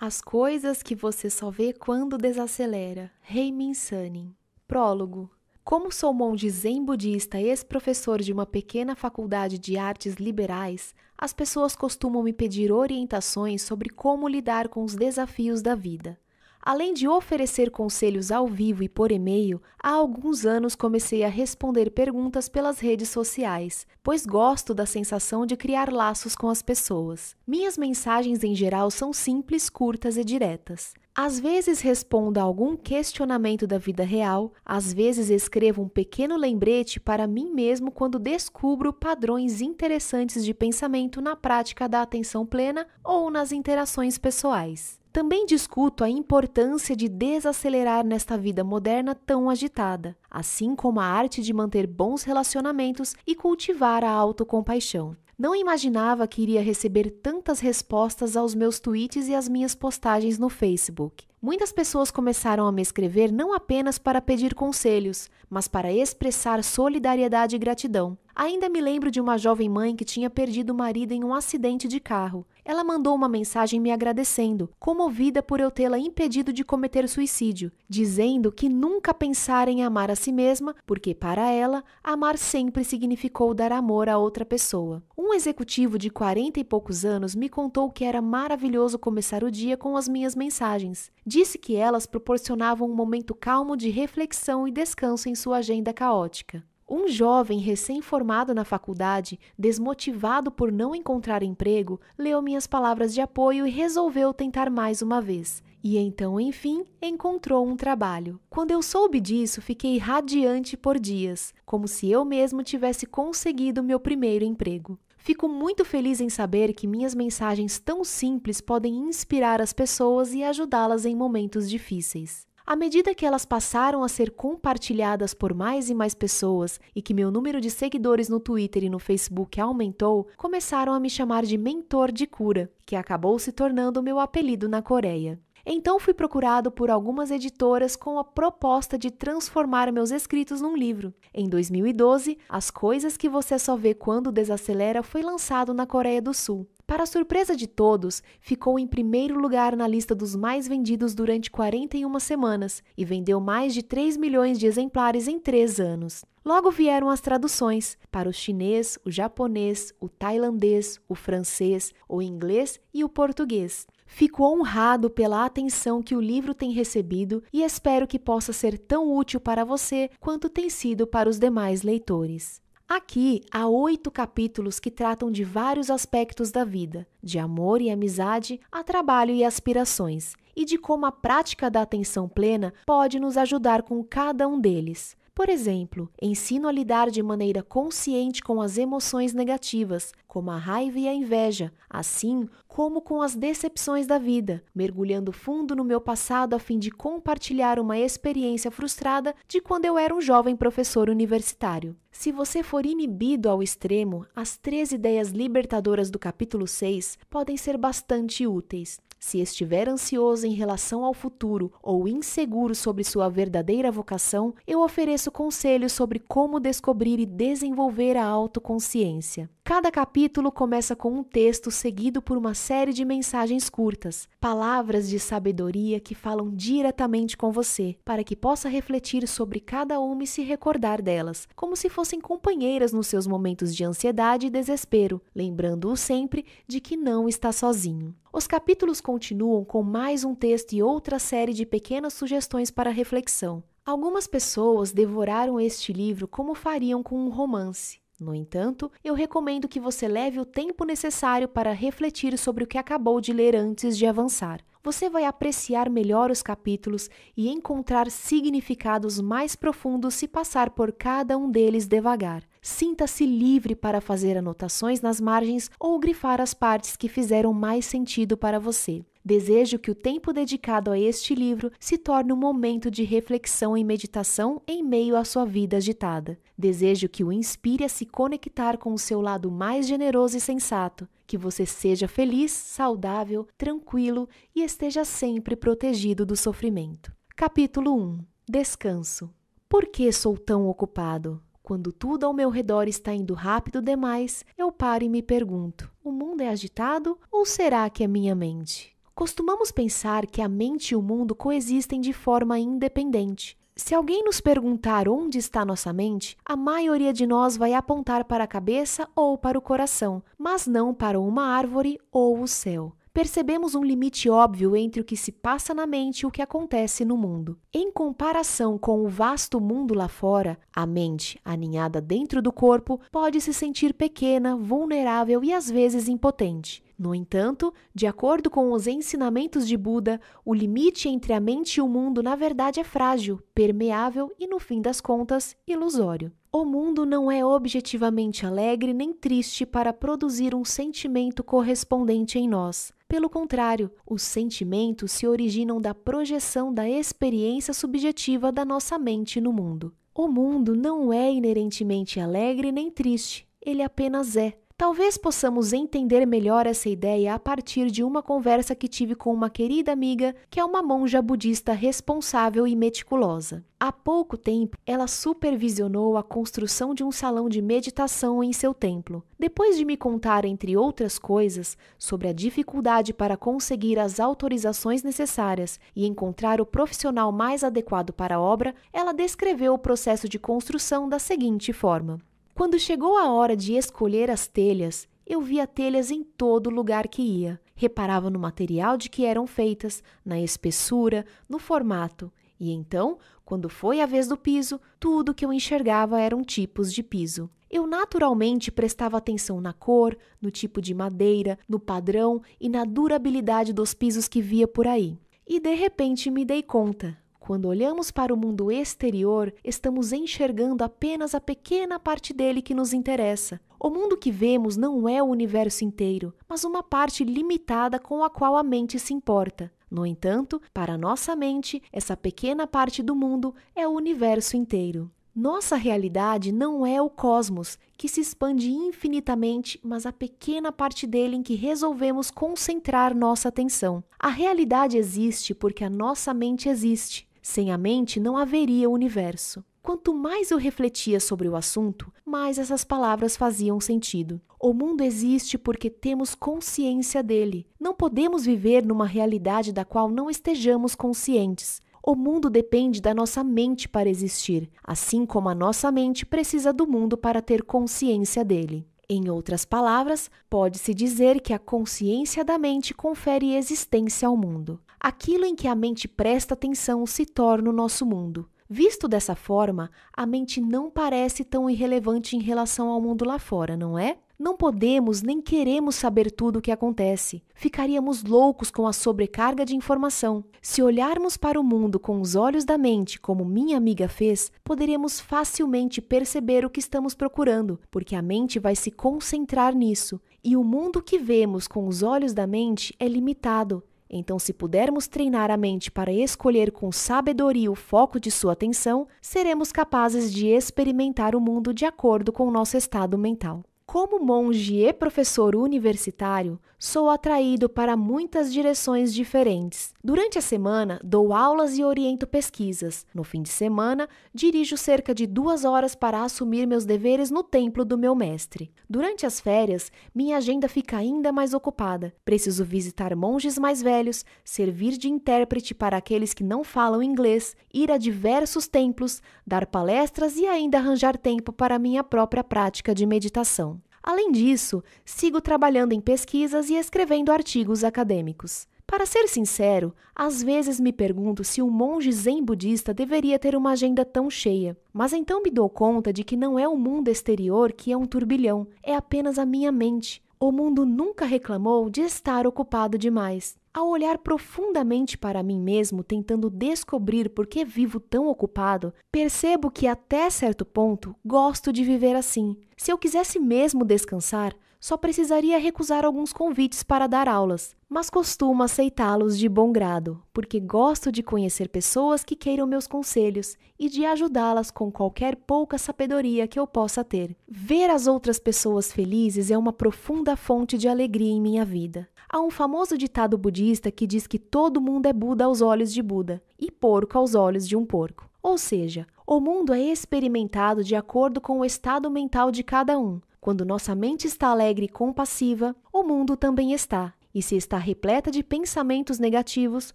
As coisas que você só vê quando desacelera. Heimin Sanin. Prólogo. Como sou monge zen budista ex-professor de uma pequena faculdade de artes liberais, as pessoas costumam me pedir orientações sobre como lidar com os desafios da vida. Além de oferecer conselhos ao vivo e por e-mail, há alguns anos comecei a responder perguntas pelas redes sociais, pois gosto da sensação de criar laços com as pessoas. Minhas mensagens em geral são simples, curtas e diretas. Às vezes respondo a algum questionamento da vida real, às vezes escrevo um pequeno lembrete para mim mesmo quando descubro padrões interessantes de pensamento na prática da atenção plena ou nas interações pessoais. Também discuto a importância de desacelerar nesta vida moderna tão agitada, assim como a arte de manter bons relacionamentos e cultivar a autocompaixão. Não imaginava que iria receber tantas respostas aos meus tweets e às minhas postagens no Facebook. Muitas pessoas começaram a me escrever não apenas para pedir conselhos, mas para expressar solidariedade e gratidão. Ainda me lembro de uma jovem mãe que tinha perdido o marido em um acidente de carro. Ela mandou uma mensagem me agradecendo, comovida por eu tê-la impedido de cometer suicídio, dizendo que nunca pensara em amar a si mesma, porque para ela, amar sempre significou dar amor a outra pessoa. Um executivo de quarenta e poucos anos me contou que era maravilhoso começar o dia com as minhas mensagens. Disse que elas proporcionavam um momento calmo de reflexão e descanso em sua agenda caótica. Um jovem recém-formado na faculdade, desmotivado por não encontrar emprego, leu minhas palavras de apoio e resolveu tentar mais uma vez. E então, enfim, encontrou um trabalho. Quando eu soube disso, fiquei radiante por dias, como se eu mesmo tivesse conseguido meu primeiro emprego. Fico muito feliz em saber que minhas mensagens tão simples podem inspirar as pessoas e ajudá-las em momentos difíceis. À medida que elas passaram a ser compartilhadas por mais e mais pessoas e que meu número de seguidores no Twitter e no Facebook aumentou, começaram a me chamar de mentor de cura, que acabou se tornando meu apelido na Coreia. Então fui procurado por algumas editoras com a proposta de transformar meus escritos num livro. Em 2012, As Coisas que Você Só Vê Quando Desacelera foi lançado na Coreia do Sul. Para surpresa de todos, ficou em primeiro lugar na lista dos mais vendidos durante 41 semanas e vendeu mais de 3 milhões de exemplares em três anos. Logo vieram as traduções para o chinês, o japonês, o tailandês, o francês, o inglês e o português. Fico honrado pela atenção que o livro tem recebido e espero que possa ser tão útil para você quanto tem sido para os demais leitores. Aqui há oito capítulos que tratam de vários aspectos da vida, de amor e amizade a trabalho e aspirações, e de como a prática da atenção plena pode nos ajudar com cada um deles. Por exemplo, ensino a lidar de maneira consciente com as emoções negativas, como a raiva e a inveja, assim como com as decepções da vida, mergulhando fundo no meu passado a fim de compartilhar uma experiência frustrada de quando eu era um jovem professor universitário. Se você for inibido ao extremo, as três ideias libertadoras do capítulo 6 podem ser bastante úteis. Se estiver ansioso em relação ao futuro ou inseguro sobre sua verdadeira vocação, eu ofereço conselhos sobre como descobrir e desenvolver a autoconsciência. Cada capítulo começa com um texto seguido por uma série de mensagens curtas, palavras de sabedoria que falam diretamente com você, para que possa refletir sobre cada uma e se recordar delas, como se fossem companheiras nos seus momentos de ansiedade e desespero, lembrando-o sempre de que não está sozinho. Os capítulos continuam com mais um texto e outra série de pequenas sugestões para reflexão. Algumas pessoas devoraram este livro como fariam com um romance. No entanto, eu recomendo que você leve o tempo necessário para refletir sobre o que acabou de ler antes de avançar. Você vai apreciar melhor os capítulos e encontrar significados mais profundos se passar por cada um deles devagar. Sinta-se livre para fazer anotações nas margens ou grifar as partes que fizeram mais sentido para você. Desejo que o tempo dedicado a este livro se torne um momento de reflexão e meditação em meio à sua vida agitada. Desejo que o inspire a se conectar com o seu lado mais generoso e sensato, que você seja feliz, saudável, tranquilo e esteja sempre protegido do sofrimento. Capítulo 1 Descanso. Por que sou tão ocupado? Quando tudo ao meu redor está indo rápido demais, eu paro e me pergunto: o mundo é agitado ou será que é minha mente? Costumamos pensar que a mente e o mundo coexistem de forma independente. Se alguém nos perguntar onde está nossa mente, a maioria de nós vai apontar para a cabeça ou para o coração, mas não para uma árvore ou o céu percebemos um limite óbvio entre o que se passa na mente e o que acontece no mundo. Em comparação com o vasto mundo lá fora, a mente, aninhada dentro do corpo, pode se sentir pequena, vulnerável e às vezes impotente. No entanto, de acordo com os ensinamentos de Buda, o limite entre a mente e o mundo na verdade é frágil, permeável e, no fim das contas, ilusório. O mundo não é objetivamente alegre nem triste para produzir um sentimento correspondente em nós. Pelo contrário, os sentimentos se originam da projeção da experiência subjetiva da nossa mente no mundo. O mundo não é inerentemente alegre nem triste, ele apenas é. Talvez possamos entender melhor essa ideia a partir de uma conversa que tive com uma querida amiga que é uma monja budista responsável e meticulosa. Há pouco tempo, ela supervisionou a construção de um salão de meditação em seu templo. Depois de me contar, entre outras coisas, sobre a dificuldade para conseguir as autorizações necessárias e encontrar o profissional mais adequado para a obra, ela descreveu o processo de construção da seguinte forma: quando chegou a hora de escolher as telhas, eu via telhas em todo lugar que ia. Reparava no material de que eram feitas, na espessura, no formato. E então, quando foi a vez do piso, tudo que eu enxergava eram tipos de piso. Eu naturalmente prestava atenção na cor, no tipo de madeira, no padrão e na durabilidade dos pisos que via por aí. E de repente me dei conta, quando olhamos para o mundo exterior, estamos enxergando apenas a pequena parte dele que nos interessa. O mundo que vemos não é o universo inteiro, mas uma parte limitada com a qual a mente se importa. No entanto, para nossa mente, essa pequena parte do mundo é o universo inteiro. Nossa realidade não é o cosmos, que se expande infinitamente, mas a pequena parte dele em que resolvemos concentrar nossa atenção. A realidade existe porque a nossa mente existe. Sem a mente não haveria universo. Quanto mais eu refletia sobre o assunto, mais essas palavras faziam sentido. O mundo existe porque temos consciência dele. Não podemos viver numa realidade da qual não estejamos conscientes. O mundo depende da nossa mente para existir, assim como a nossa mente precisa do mundo para ter consciência dele. Em outras palavras, pode-se dizer que a consciência da mente confere existência ao mundo. Aquilo em que a mente presta atenção se torna o nosso mundo. Visto dessa forma, a mente não parece tão irrelevante em relação ao mundo lá fora, não é? Não podemos nem queremos saber tudo o que acontece. Ficaríamos loucos com a sobrecarga de informação. Se olharmos para o mundo com os olhos da mente, como minha amiga fez, poderemos facilmente perceber o que estamos procurando, porque a mente vai se concentrar nisso. E o mundo que vemos com os olhos da mente é limitado. Então, se pudermos treinar a mente para escolher com sabedoria o foco de sua atenção, seremos capazes de experimentar o mundo de acordo com o nosso estado mental. Como monge e professor universitário, sou atraído para muitas direções diferentes. Durante a semana, dou aulas e oriento pesquisas. No fim de semana, dirijo cerca de duas horas para assumir meus deveres no templo do meu mestre. Durante as férias, minha agenda fica ainda mais ocupada. Preciso visitar monges mais velhos, servir de intérprete para aqueles que não falam inglês, ir a diversos templos, dar palestras e ainda arranjar tempo para minha própria prática de meditação. Além disso, sigo trabalhando em pesquisas e escrevendo artigos acadêmicos. Para ser sincero, às vezes me pergunto se um monge zen budista deveria ter uma agenda tão cheia, mas então me dou conta de que não é o mundo exterior que é um turbilhão, é apenas a minha mente. O mundo nunca reclamou de estar ocupado demais. Ao olhar profundamente para mim mesmo, tentando descobrir por que vivo tão ocupado, percebo que até certo ponto gosto de viver assim. Se eu quisesse mesmo descansar, só precisaria recusar alguns convites para dar aulas, mas costumo aceitá-los de bom grado, porque gosto de conhecer pessoas que queiram meus conselhos e de ajudá-las com qualquer pouca sabedoria que eu possa ter. Ver as outras pessoas felizes é uma profunda fonte de alegria em minha vida. Há um famoso ditado budista que diz que todo mundo é Buda aos olhos de Buda e porco aos olhos de um porco. Ou seja, o mundo é experimentado de acordo com o estado mental de cada um. Quando nossa mente está alegre e compassiva, o mundo também está. E se está repleta de pensamentos negativos,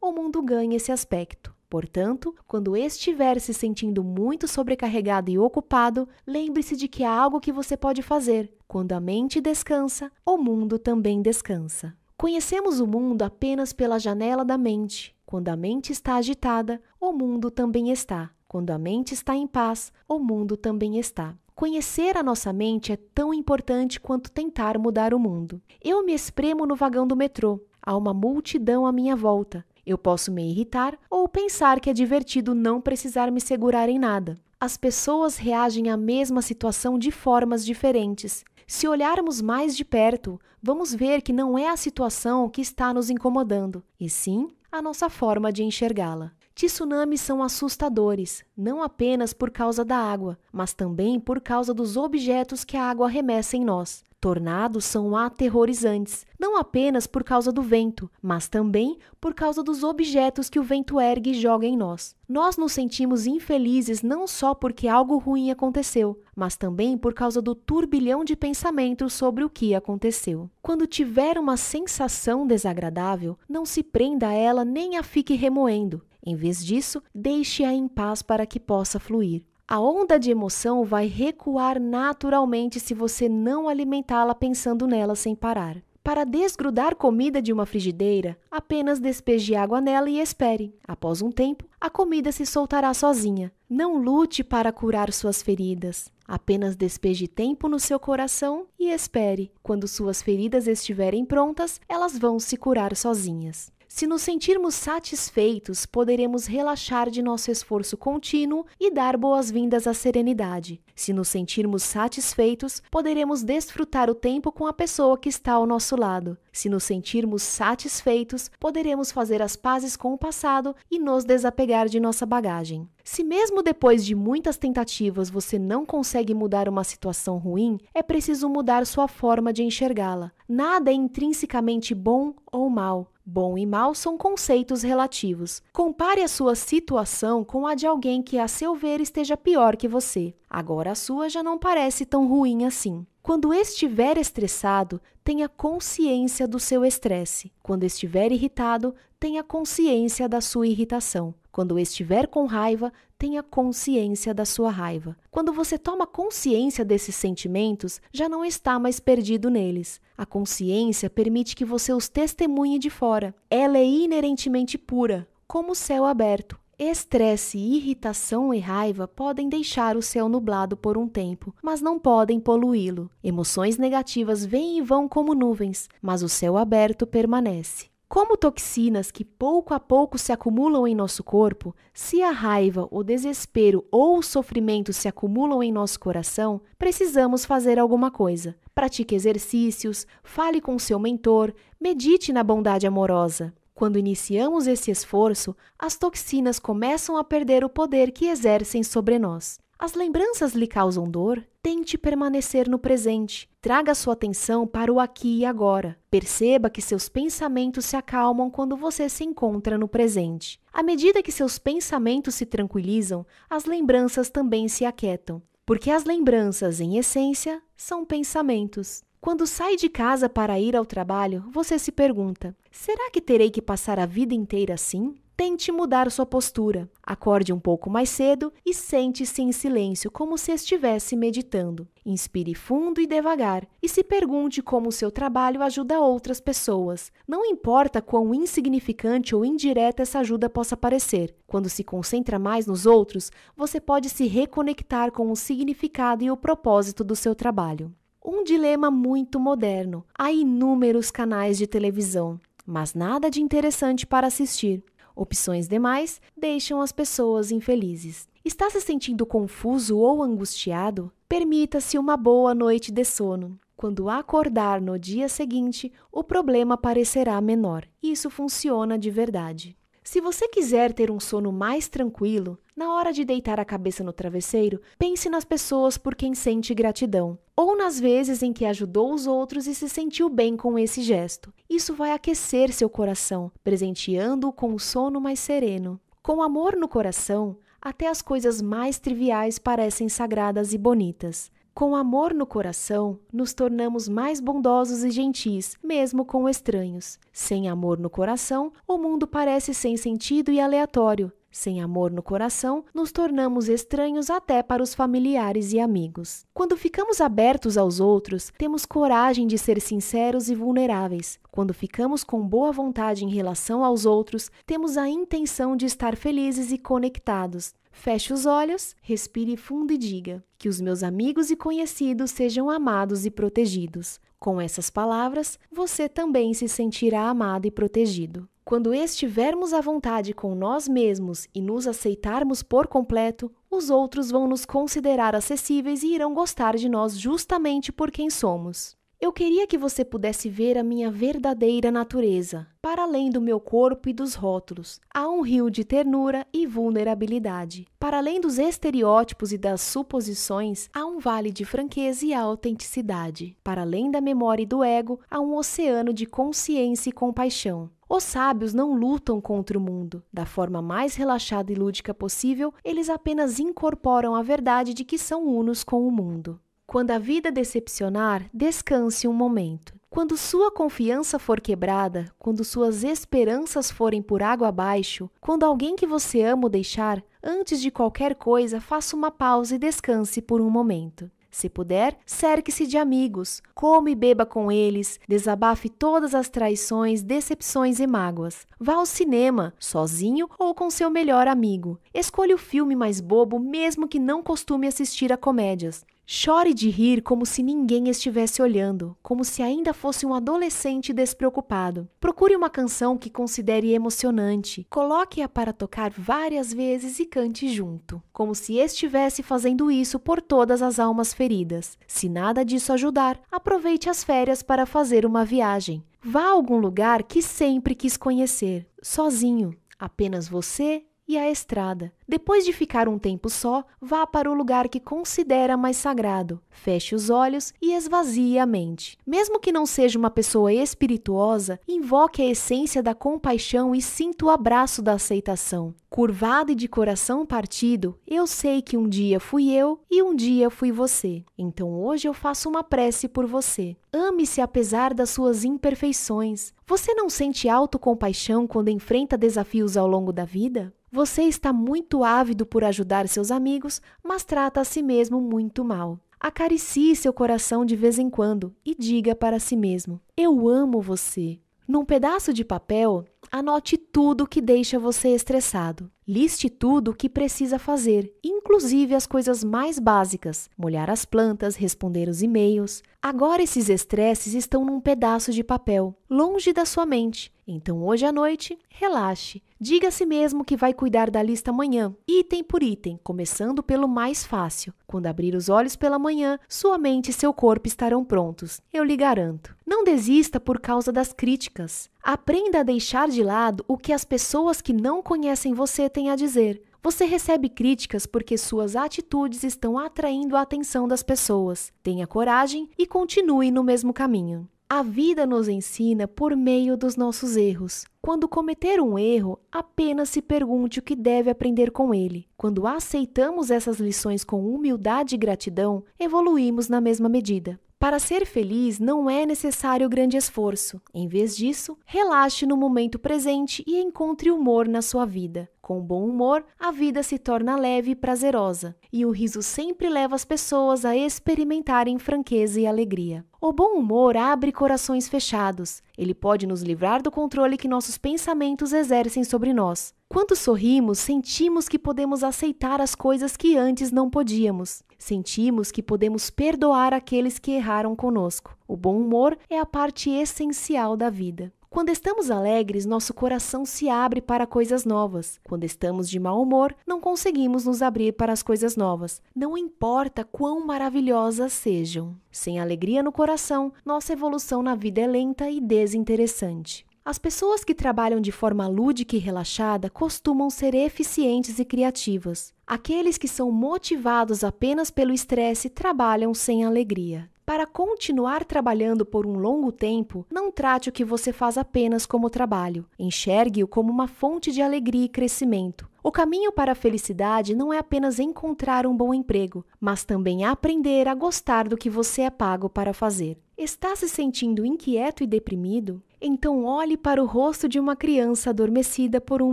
o mundo ganha esse aspecto. Portanto, quando estiver se sentindo muito sobrecarregado e ocupado, lembre-se de que há algo que você pode fazer. Quando a mente descansa, o mundo também descansa. Conhecemos o mundo apenas pela janela da mente. Quando a mente está agitada, o mundo também está. Quando a mente está em paz, o mundo também está. Conhecer a nossa mente é tão importante quanto tentar mudar o mundo. Eu me espremo no vagão do metrô. Há uma multidão à minha volta. Eu posso me irritar ou pensar que é divertido não precisar me segurar em nada. As pessoas reagem à mesma situação de formas diferentes. Se olharmos mais de perto, vamos ver que não é a situação que está nos incomodando, e sim a nossa forma de enxergá-la. Tsunamis são assustadores, não apenas por causa da água, mas também por causa dos objetos que a água arremessa em nós. Tornados são aterrorizantes, não apenas por causa do vento, mas também por causa dos objetos que o vento ergue e joga em nós. Nós nos sentimos infelizes não só porque algo ruim aconteceu, mas também por causa do turbilhão de pensamentos sobre o que aconteceu. Quando tiver uma sensação desagradável, não se prenda a ela nem a fique remoendo. Em vez disso, deixe-a em paz para que possa fluir. A onda de emoção vai recuar naturalmente se você não alimentá-la pensando nela sem parar. Para desgrudar comida de uma frigideira, apenas despeje água nela e espere. Após um tempo, a comida se soltará sozinha. Não lute para curar suas feridas. Apenas despeje tempo no seu coração e espere. Quando suas feridas estiverem prontas, elas vão se curar sozinhas. Se nos sentirmos satisfeitos, poderemos relaxar de nosso esforço contínuo e dar boas-vindas à serenidade. Se nos sentirmos satisfeitos, poderemos desfrutar o tempo com a pessoa que está ao nosso lado. Se nos sentirmos satisfeitos, poderemos fazer as pazes com o passado e nos desapegar de nossa bagagem. Se mesmo depois de muitas tentativas você não consegue mudar uma situação ruim, é preciso mudar sua forma de enxergá-la. Nada é intrinsecamente bom ou mal. Bom e mal são conceitos relativos. Compare a sua situação com a de alguém que, a seu ver, esteja pior que você. Agora a sua já não parece tão ruim assim. Quando estiver estressado, tenha consciência do seu estresse. Quando estiver irritado, tenha consciência da sua irritação. Quando estiver com raiva, tenha consciência da sua raiva. Quando você toma consciência desses sentimentos, já não está mais perdido neles. A consciência permite que você os testemunhe de fora. Ela é inerentemente pura, como o céu aberto. Estresse, irritação e raiva podem deixar o céu nublado por um tempo, mas não podem poluí-lo. Emoções negativas vêm e vão como nuvens, mas o céu aberto permanece. Como toxinas que pouco a pouco se acumulam em nosso corpo, se a raiva, o desespero ou o sofrimento se acumulam em nosso coração, precisamos fazer alguma coisa. Pratique exercícios, fale com seu mentor, medite na bondade amorosa. Quando iniciamos esse esforço, as toxinas começam a perder o poder que exercem sobre nós. As lembranças lhe causam dor? Tente permanecer no presente. Traga sua atenção para o aqui e agora. Perceba que seus pensamentos se acalmam quando você se encontra no presente. À medida que seus pensamentos se tranquilizam, as lembranças também se aquietam. Porque as lembranças, em essência, são pensamentos. Quando sai de casa para ir ao trabalho, você se pergunta: será que terei que passar a vida inteira assim? Tente mudar sua postura. Acorde um pouco mais cedo e sente-se em silêncio, como se estivesse meditando. Inspire fundo e devagar e se pergunte como o seu trabalho ajuda outras pessoas. Não importa quão insignificante ou indireta essa ajuda possa parecer. Quando se concentra mais nos outros, você pode se reconectar com o significado e o propósito do seu trabalho. Um dilema muito moderno. Há inúmeros canais de televisão, mas nada de interessante para assistir. Opções demais deixam as pessoas infelizes. Está se sentindo confuso ou angustiado? Permita-se uma boa noite de sono. Quando acordar no dia seguinte, o problema parecerá menor. Isso funciona de verdade. Se você quiser ter um sono mais tranquilo, na hora de deitar a cabeça no travesseiro, pense nas pessoas por quem sente gratidão, ou nas vezes em que ajudou os outros e se sentiu bem com esse gesto. Isso vai aquecer seu coração, presenteando-o com um sono mais sereno. Com amor no coração, até as coisas mais triviais parecem sagradas e bonitas. Com amor no coração, nos tornamos mais bondosos e gentis, mesmo com estranhos. Sem amor no coração, o mundo parece sem sentido e aleatório. Sem amor no coração, nos tornamos estranhos até para os familiares e amigos. Quando ficamos abertos aos outros, temos coragem de ser sinceros e vulneráveis. Quando ficamos com boa vontade em relação aos outros, temos a intenção de estar felizes e conectados. Feche os olhos, respire fundo e diga: Que os meus amigos e conhecidos sejam amados e protegidos. Com essas palavras, você também se sentirá amado e protegido. Quando estivermos à vontade com nós mesmos e nos aceitarmos por completo, os outros vão nos considerar acessíveis e irão gostar de nós justamente por quem somos. Eu queria que você pudesse ver a minha verdadeira natureza, para além do meu corpo e dos rótulos. Há um rio de ternura e vulnerabilidade. Para além dos estereótipos e das suposições, há um vale de franqueza e autenticidade. Para além da memória e do ego, há um oceano de consciência e compaixão. Os sábios não lutam contra o mundo. Da forma mais relaxada e lúdica possível, eles apenas incorporam a verdade de que são unos com o mundo. Quando a vida decepcionar, descanse um momento. Quando sua confiança for quebrada, quando suas esperanças forem por água abaixo, quando alguém que você ama o deixar, antes de qualquer coisa, faça uma pausa e descanse por um momento. Se puder, cerque-se de amigos, come e beba com eles, desabafe todas as traições, decepções e mágoas. Vá ao cinema, sozinho ou com seu melhor amigo. Escolha o filme mais bobo, mesmo que não costume assistir a comédias. Chore de rir como se ninguém estivesse olhando, como se ainda fosse um adolescente despreocupado. Procure uma canção que considere emocionante, coloque-a para tocar várias vezes e cante junto, como se estivesse fazendo isso por todas as almas feridas. Se nada disso ajudar, aproveite as férias para fazer uma viagem. Vá a algum lugar que sempre quis conhecer, sozinho, apenas você e a estrada. Depois de ficar um tempo só, vá para o lugar que considera mais sagrado. Feche os olhos e esvazie a mente. Mesmo que não seja uma pessoa espirituosa, invoque a essência da compaixão e sinta o abraço da aceitação. Curvado e de coração partido, eu sei que um dia fui eu e um dia fui você. Então hoje eu faço uma prece por você. Ame-se apesar das suas imperfeições. Você não sente autocompaixão quando enfrenta desafios ao longo da vida? Você está muito ávido por ajudar seus amigos, mas trata a si mesmo muito mal. Acaricie seu coração de vez em quando e diga para si mesmo: Eu amo você. Num pedaço de papel, anote tudo que deixa você estressado. Liste tudo o que precisa fazer, inclusive as coisas mais básicas: molhar as plantas, responder os e-mails. Agora esses estresses estão num pedaço de papel, longe da sua mente. Então hoje à noite, relaxe. Diga a si mesmo que vai cuidar da lista amanhã, item por item, começando pelo mais fácil. Quando abrir os olhos pela manhã, sua mente e seu corpo estarão prontos, eu lhe garanto. Não desista por causa das críticas. Aprenda a deixar de lado o que as pessoas que não conhecem você têm a dizer. Você recebe críticas porque suas atitudes estão atraindo a atenção das pessoas. Tenha coragem e continue no mesmo caminho. A vida nos ensina por meio dos nossos erros. Quando cometer um erro, apenas se pergunte o que deve aprender com ele. Quando aceitamos essas lições com humildade e gratidão, evoluímos na mesma medida. Para ser feliz não é necessário grande esforço. Em vez disso, relaxe no momento presente e encontre humor na sua vida. Com bom humor, a vida se torna leve e prazerosa, e o riso sempre leva as pessoas a experimentarem franqueza e alegria. O bom humor abre corações fechados. Ele pode nos livrar do controle que nossos pensamentos exercem sobre nós. Quando sorrimos, sentimos que podemos aceitar as coisas que antes não podíamos. Sentimos que podemos perdoar aqueles que erraram conosco. O bom humor é a parte essencial da vida. Quando estamos alegres, nosso coração se abre para coisas novas. Quando estamos de mau humor, não conseguimos nos abrir para as coisas novas, não importa quão maravilhosas sejam. Sem alegria no coração, nossa evolução na vida é lenta e desinteressante. As pessoas que trabalham de forma lúdica e relaxada costumam ser eficientes e criativas. Aqueles que são motivados apenas pelo estresse trabalham sem alegria. Para continuar trabalhando por um longo tempo, não trate o que você faz apenas como trabalho. Enxergue-o como uma fonte de alegria e crescimento. O caminho para a felicidade não é apenas encontrar um bom emprego, mas também aprender a gostar do que você é pago para fazer. Está se sentindo inquieto e deprimido? Então olhe para o rosto de uma criança adormecida por um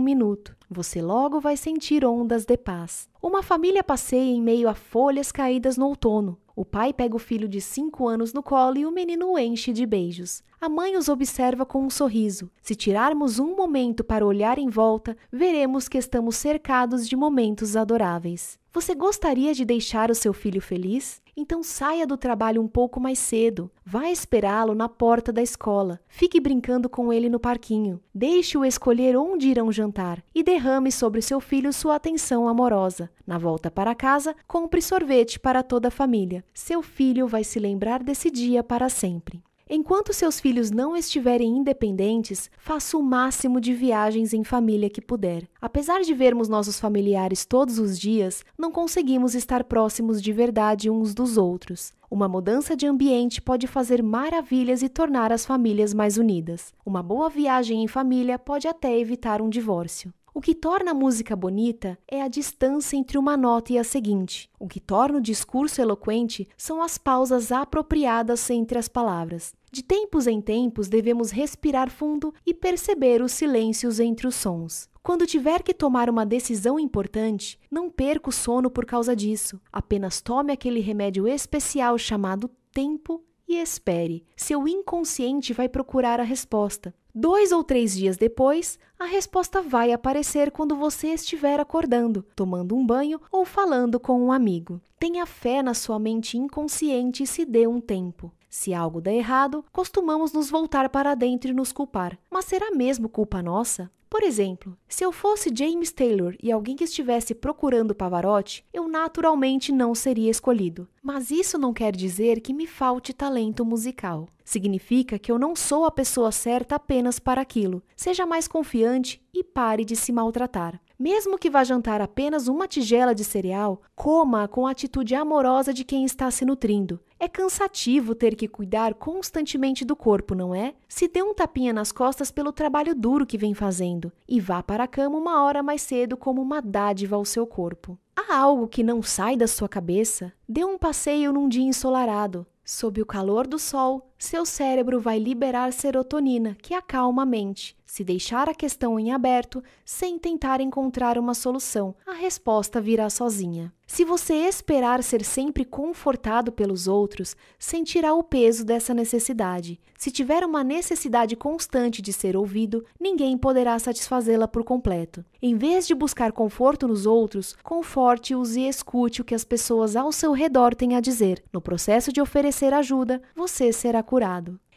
minuto. Você logo vai sentir ondas de paz. Uma família passeia em meio a folhas caídas no outono. O pai pega o filho de cinco anos no colo e o menino o enche de beijos. A mãe os observa com um sorriso. Se tirarmos um momento para olhar em volta, veremos que estamos cercados de momentos adoráveis. Você gostaria de deixar o seu filho feliz? Então saia do trabalho um pouco mais cedo. Vá esperá-lo na porta da escola. Fique brincando com ele no parquinho. Deixe-o escolher onde irão jantar e derrame sobre seu filho sua atenção amorosa. Na volta para casa, compre sorvete para toda a família. Seu filho vai se lembrar desse dia para sempre. Enquanto seus filhos não estiverem independentes, faça o máximo de viagens em família que puder. Apesar de vermos nossos familiares todos os dias, não conseguimos estar próximos de verdade uns dos outros. Uma mudança de ambiente pode fazer maravilhas e tornar as famílias mais unidas. Uma boa viagem em família pode até evitar um divórcio. O que torna a música bonita é a distância entre uma nota e a seguinte. O que torna o discurso eloquente são as pausas apropriadas entre as palavras. De tempos em tempos, devemos respirar fundo e perceber os silêncios entre os sons. Quando tiver que tomar uma decisão importante, não perca o sono por causa disso. Apenas tome aquele remédio especial chamado tempo e espere. Seu inconsciente vai procurar a resposta. Dois ou três dias depois, a resposta vai aparecer quando você estiver acordando, tomando um banho ou falando com um amigo. Tenha fé na sua mente inconsciente e se dê um tempo. Se algo der errado, costumamos nos voltar para dentro e nos culpar. Mas será mesmo culpa nossa? Por exemplo, se eu fosse James Taylor e alguém que estivesse procurando Pavarotti, eu naturalmente não seria escolhido. Mas isso não quer dizer que me falte talento musical. Significa que eu não sou a pessoa certa apenas para aquilo. Seja mais confiante e pare de se maltratar. Mesmo que vá jantar apenas uma tigela de cereal, coma com a atitude amorosa de quem está se nutrindo. É cansativo ter que cuidar constantemente do corpo, não é? Se dê um tapinha nas costas pelo trabalho duro que vem fazendo e vá para a cama uma hora mais cedo como uma dádiva ao seu corpo. Há algo que não sai da sua cabeça? Dê um passeio num dia ensolarado. Sob o calor do sol, seu cérebro vai liberar serotonina, que acalma a mente. Se deixar a questão em aberto, sem tentar encontrar uma solução, a resposta virá sozinha. Se você esperar ser sempre confortado pelos outros, sentirá o peso dessa necessidade. Se tiver uma necessidade constante de ser ouvido, ninguém poderá satisfazê-la por completo. Em vez de buscar conforto nos outros, conforte-os e escute o que as pessoas ao seu redor têm a dizer. No processo de oferecer ajuda, você será.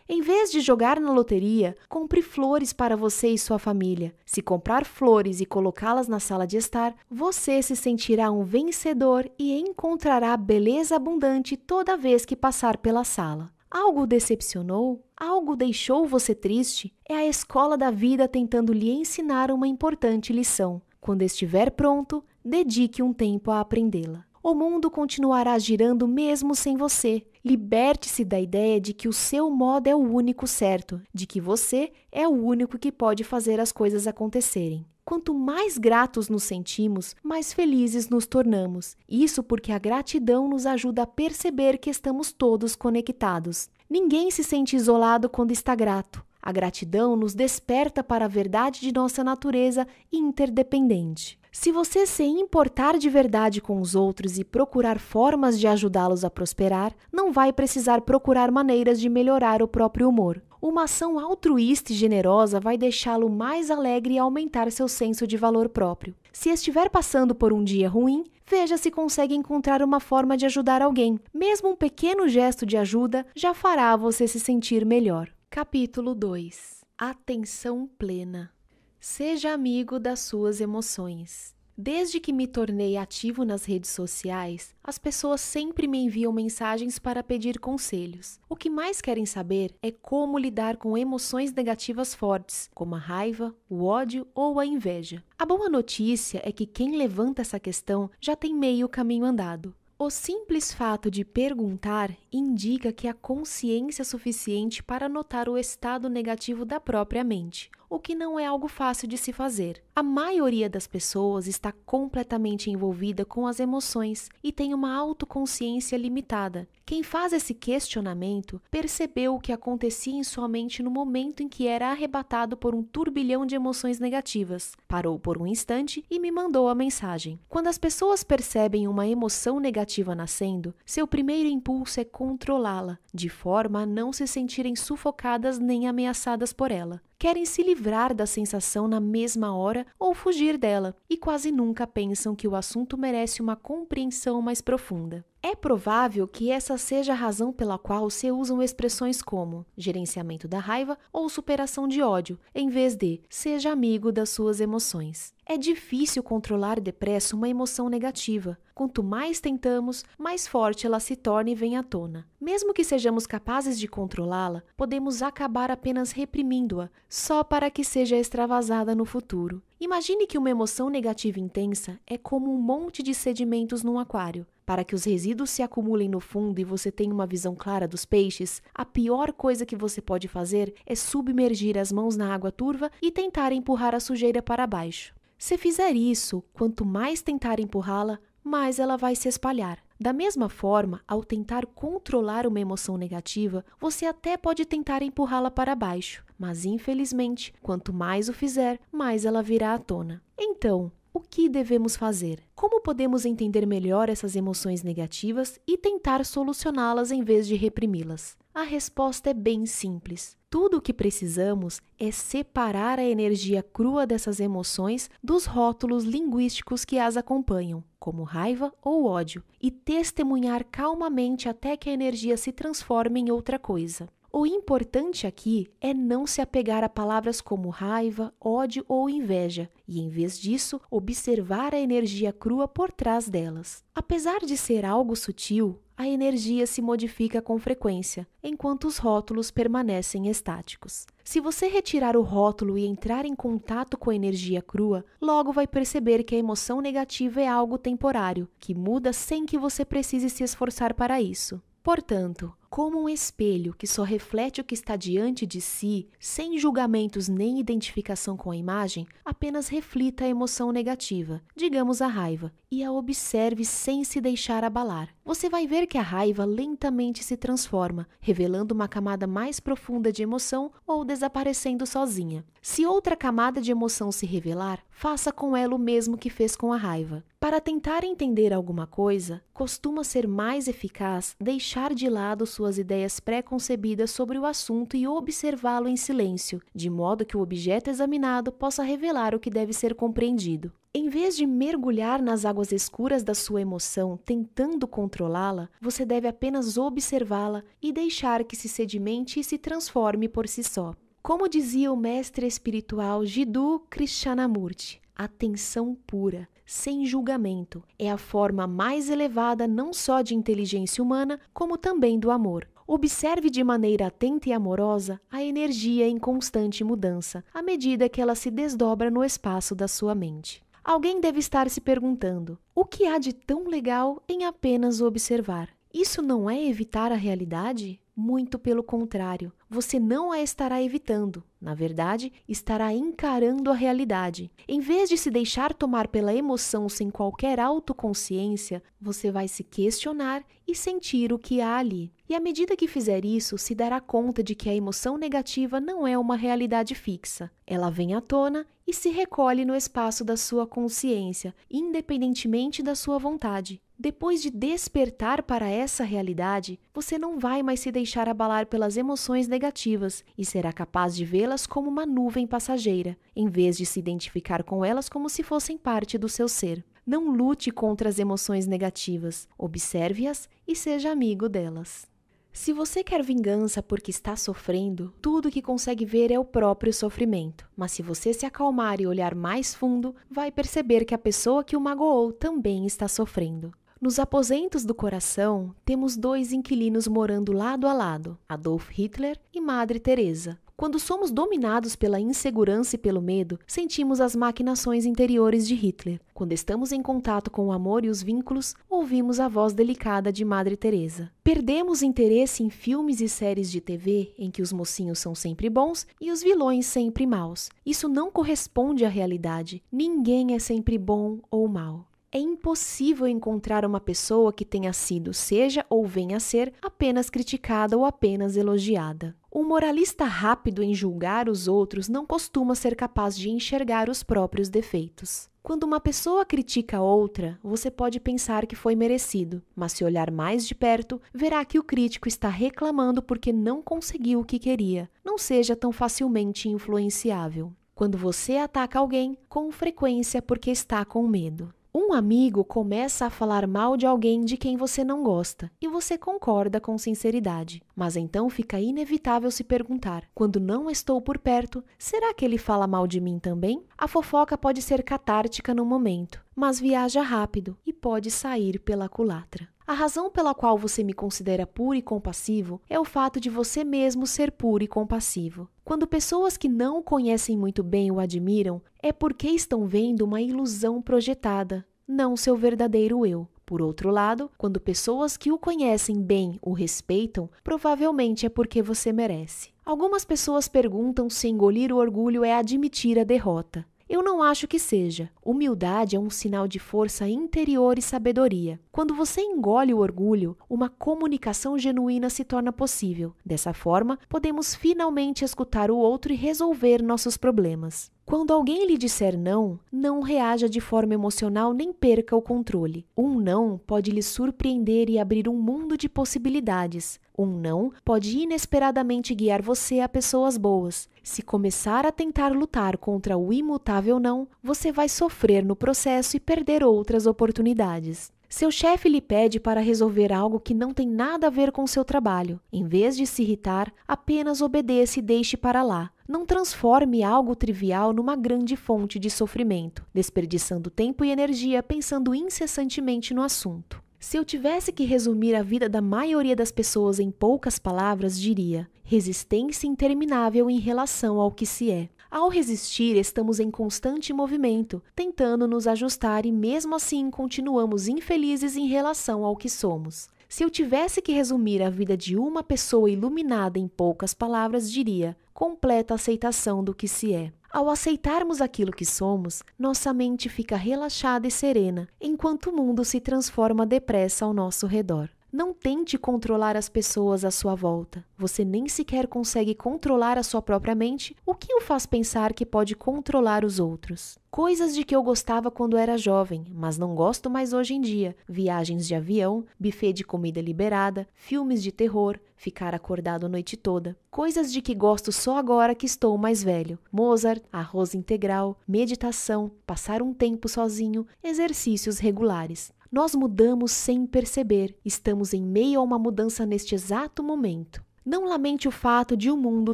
Em vez de jogar na loteria, compre flores para você e sua família. Se comprar flores e colocá-las na sala de estar, você se sentirá um vencedor e encontrará beleza abundante toda vez que passar pela sala. Algo decepcionou? Algo deixou você triste? É a escola da vida tentando lhe ensinar uma importante lição. Quando estiver pronto, dedique um tempo a aprendê-la o mundo continuará girando mesmo sem você. Liberte-se da ideia de que o seu modo é o único certo, de que você é o único que pode fazer as coisas acontecerem. Quanto mais gratos nos sentimos, mais felizes nos tornamos. Isso porque a gratidão nos ajuda a perceber que estamos todos conectados. Ninguém se sente isolado quando está grato. A gratidão nos desperta para a verdade de nossa natureza interdependente. Se você se importar de verdade com os outros e procurar formas de ajudá-los a prosperar, não vai precisar procurar maneiras de melhorar o próprio humor. Uma ação altruísta e generosa vai deixá-lo mais alegre e aumentar seu senso de valor próprio. Se estiver passando por um dia ruim, veja se consegue encontrar uma forma de ajudar alguém. Mesmo um pequeno gesto de ajuda já fará você se sentir melhor. Capítulo 2 Atenção plena Seja amigo das suas emoções. Desde que me tornei ativo nas redes sociais, as pessoas sempre me enviam mensagens para pedir conselhos. O que mais querem saber é como lidar com emoções negativas fortes, como a raiva, o ódio ou a inveja. A boa notícia é que quem levanta essa questão já tem meio caminho andado. O simples fato de perguntar indica que há consciência suficiente para notar o estado negativo da própria mente, o que não é algo fácil de se fazer. A maioria das pessoas está completamente envolvida com as emoções e tem uma autoconsciência limitada. Quem faz esse questionamento percebeu o que acontecia em sua mente no momento em que era arrebatado por um turbilhão de emoções negativas. Parou por um instante e me mandou a mensagem. Quando as pessoas percebem uma emoção negativa nascendo, seu primeiro impulso é controlá-la, de forma a não se sentirem sufocadas nem ameaçadas por ela querem se livrar da sensação na mesma hora ou fugir dela, e quase nunca pensam que o assunto merece uma compreensão mais profunda. É provável que essa seja a razão pela qual se usam expressões como gerenciamento da raiva ou superação de ódio, em vez de seja amigo das suas emoções. É difícil controlar depressa uma emoção negativa. Quanto mais tentamos, mais forte ela se torna e vem à tona. Mesmo que sejamos capazes de controlá-la, podemos acabar apenas reprimindo-a, só para que seja extravasada no futuro. Imagine que uma emoção negativa intensa é como um monte de sedimentos num aquário. Para que os resíduos se acumulem no fundo e você tenha uma visão clara dos peixes, a pior coisa que você pode fazer é submergir as mãos na água turva e tentar empurrar a sujeira para baixo. Se fizer isso, quanto mais tentar empurrá-la, mais ela vai se espalhar. Da mesma forma, ao tentar controlar uma emoção negativa, você até pode tentar empurrá-la para baixo, mas infelizmente, quanto mais o fizer, mais ela virá à tona. Então, o que devemos fazer? Como podemos entender melhor essas emoções negativas e tentar solucioná-las em vez de reprimi-las? A resposta é bem simples. Tudo o que precisamos é separar a energia crua dessas emoções dos rótulos linguísticos que as acompanham, como raiva ou ódio, e testemunhar calmamente até que a energia se transforme em outra coisa. O importante aqui é não se apegar a palavras como raiva, ódio ou inveja, e em vez disso, observar a energia crua por trás delas. Apesar de ser algo sutil, a energia se modifica com frequência, enquanto os rótulos permanecem estáticos. Se você retirar o rótulo e entrar em contato com a energia crua, logo vai perceber que a emoção negativa é algo temporário, que muda sem que você precise se esforçar para isso. Portanto, como um espelho que só reflete o que está diante de si, sem julgamentos nem identificação com a imagem, apenas reflita a emoção negativa, digamos a raiva, e a observe sem se deixar abalar. Você vai ver que a raiva lentamente se transforma, revelando uma camada mais profunda de emoção ou desaparecendo sozinha. Se outra camada de emoção se revelar, faça com ela o mesmo que fez com a raiva. Para tentar entender alguma coisa, costuma ser mais eficaz deixar de lado suas ideias pré-concebidas sobre o assunto e observá-lo em silêncio, de modo que o objeto examinado possa revelar o que deve ser compreendido. Em vez de mergulhar nas águas escuras da sua emoção tentando controlá-la, você deve apenas observá-la e deixar que se sedimente e se transforme por si só. Como dizia o mestre espiritual Jiddu Krishnamurti, atenção pura, sem julgamento, é a forma mais elevada não só de inteligência humana, como também do amor. Observe de maneira atenta e amorosa a energia em constante mudança, à medida que ela se desdobra no espaço da sua mente. Alguém deve estar se perguntando: o que há de tão legal em apenas observar? Isso não é evitar a realidade? Muito pelo contrário, você não a estará evitando. Na verdade, estará encarando a realidade. Em vez de se deixar tomar pela emoção sem qualquer autoconsciência, você vai se questionar e sentir o que há ali. E à medida que fizer isso, se dará conta de que a emoção negativa não é uma realidade fixa. Ela vem à tona e se recolhe no espaço da sua consciência, independentemente da sua vontade. Depois de despertar para essa realidade, você não vai mais se deixar abalar pelas emoções negativas e será capaz de vê-las como uma nuvem passageira, em vez de se identificar com elas como se fossem parte do seu ser. Não lute contra as emoções negativas, observe-as e seja amigo delas. Se você quer vingança porque está sofrendo, tudo que consegue ver é o próprio sofrimento. Mas se você se acalmar e olhar mais fundo, vai perceber que a pessoa que o magoou também está sofrendo. Nos aposentos do coração, temos dois inquilinos morando lado a lado, Adolf Hitler e Madre Teresa. Quando somos dominados pela insegurança e pelo medo, sentimos as maquinações interiores de Hitler. Quando estamos em contato com o amor e os vínculos, ouvimos a voz delicada de Madre Teresa. Perdemos interesse em filmes e séries de TV em que os mocinhos são sempre bons e os vilões sempre maus. Isso não corresponde à realidade. Ninguém é sempre bom ou mau. É impossível encontrar uma pessoa que tenha sido, seja ou venha a ser, apenas criticada ou apenas elogiada. Um moralista rápido em julgar os outros não costuma ser capaz de enxergar os próprios defeitos. Quando uma pessoa critica outra, você pode pensar que foi merecido, mas se olhar mais de perto, verá que o crítico está reclamando porque não conseguiu o que queria. Não seja tão facilmente influenciável. Quando você ataca alguém, com frequência porque está com medo. Um amigo começa a falar mal de alguém de quem você não gosta e você concorda com sinceridade. Mas então fica inevitável se perguntar: quando não estou por perto, será que ele fala mal de mim também? A fofoca pode ser catártica no momento, mas viaja rápido e pode sair pela culatra. A razão pela qual você me considera puro e compassivo é o fato de você mesmo ser puro e compassivo. Quando pessoas que não o conhecem muito bem o admiram, é porque estão vendo uma ilusão projetada, não seu verdadeiro eu. Por outro lado, quando pessoas que o conhecem bem o respeitam, provavelmente é porque você merece. Algumas pessoas perguntam se engolir o orgulho é admitir a derrota. Eu não acho que seja. Humildade é um sinal de força interior e sabedoria. Quando você engole o orgulho, uma comunicação genuína se torna possível. Dessa forma, podemos finalmente escutar o outro e resolver nossos problemas. Quando alguém lhe disser não, não reaja de forma emocional nem perca o controle. Um não pode lhe surpreender e abrir um mundo de possibilidades. Um não pode inesperadamente guiar você a pessoas boas. Se começar a tentar lutar contra o imutável não, você vai sofrer no processo e perder outras oportunidades. Seu chefe lhe pede para resolver algo que não tem nada a ver com seu trabalho. Em vez de se irritar, apenas obedeça e deixe para lá. Não transforme algo trivial numa grande fonte de sofrimento, desperdiçando tempo e energia pensando incessantemente no assunto. Se eu tivesse que resumir a vida da maioria das pessoas em poucas palavras, diria: resistência interminável em relação ao que se é. Ao resistir, estamos em constante movimento, tentando nos ajustar e mesmo assim continuamos infelizes em relação ao que somos. Se eu tivesse que resumir a vida de uma pessoa iluminada em poucas palavras, diria: completa aceitação do que se é. Ao aceitarmos aquilo que somos, nossa mente fica relaxada e serena, enquanto o mundo se transforma depressa ao nosso redor. Não tente controlar as pessoas à sua volta. Você nem sequer consegue controlar a sua própria mente, o que o faz pensar que pode controlar os outros. Coisas de que eu gostava quando era jovem, mas não gosto mais hoje em dia: viagens de avião, buffet de comida liberada, filmes de terror, ficar acordado a noite toda. Coisas de que gosto só agora que estou mais velho: Mozart, arroz integral, meditação, passar um tempo sozinho, exercícios regulares. Nós mudamos sem perceber, estamos em meio a uma mudança neste exato momento. Não lamente o fato de o mundo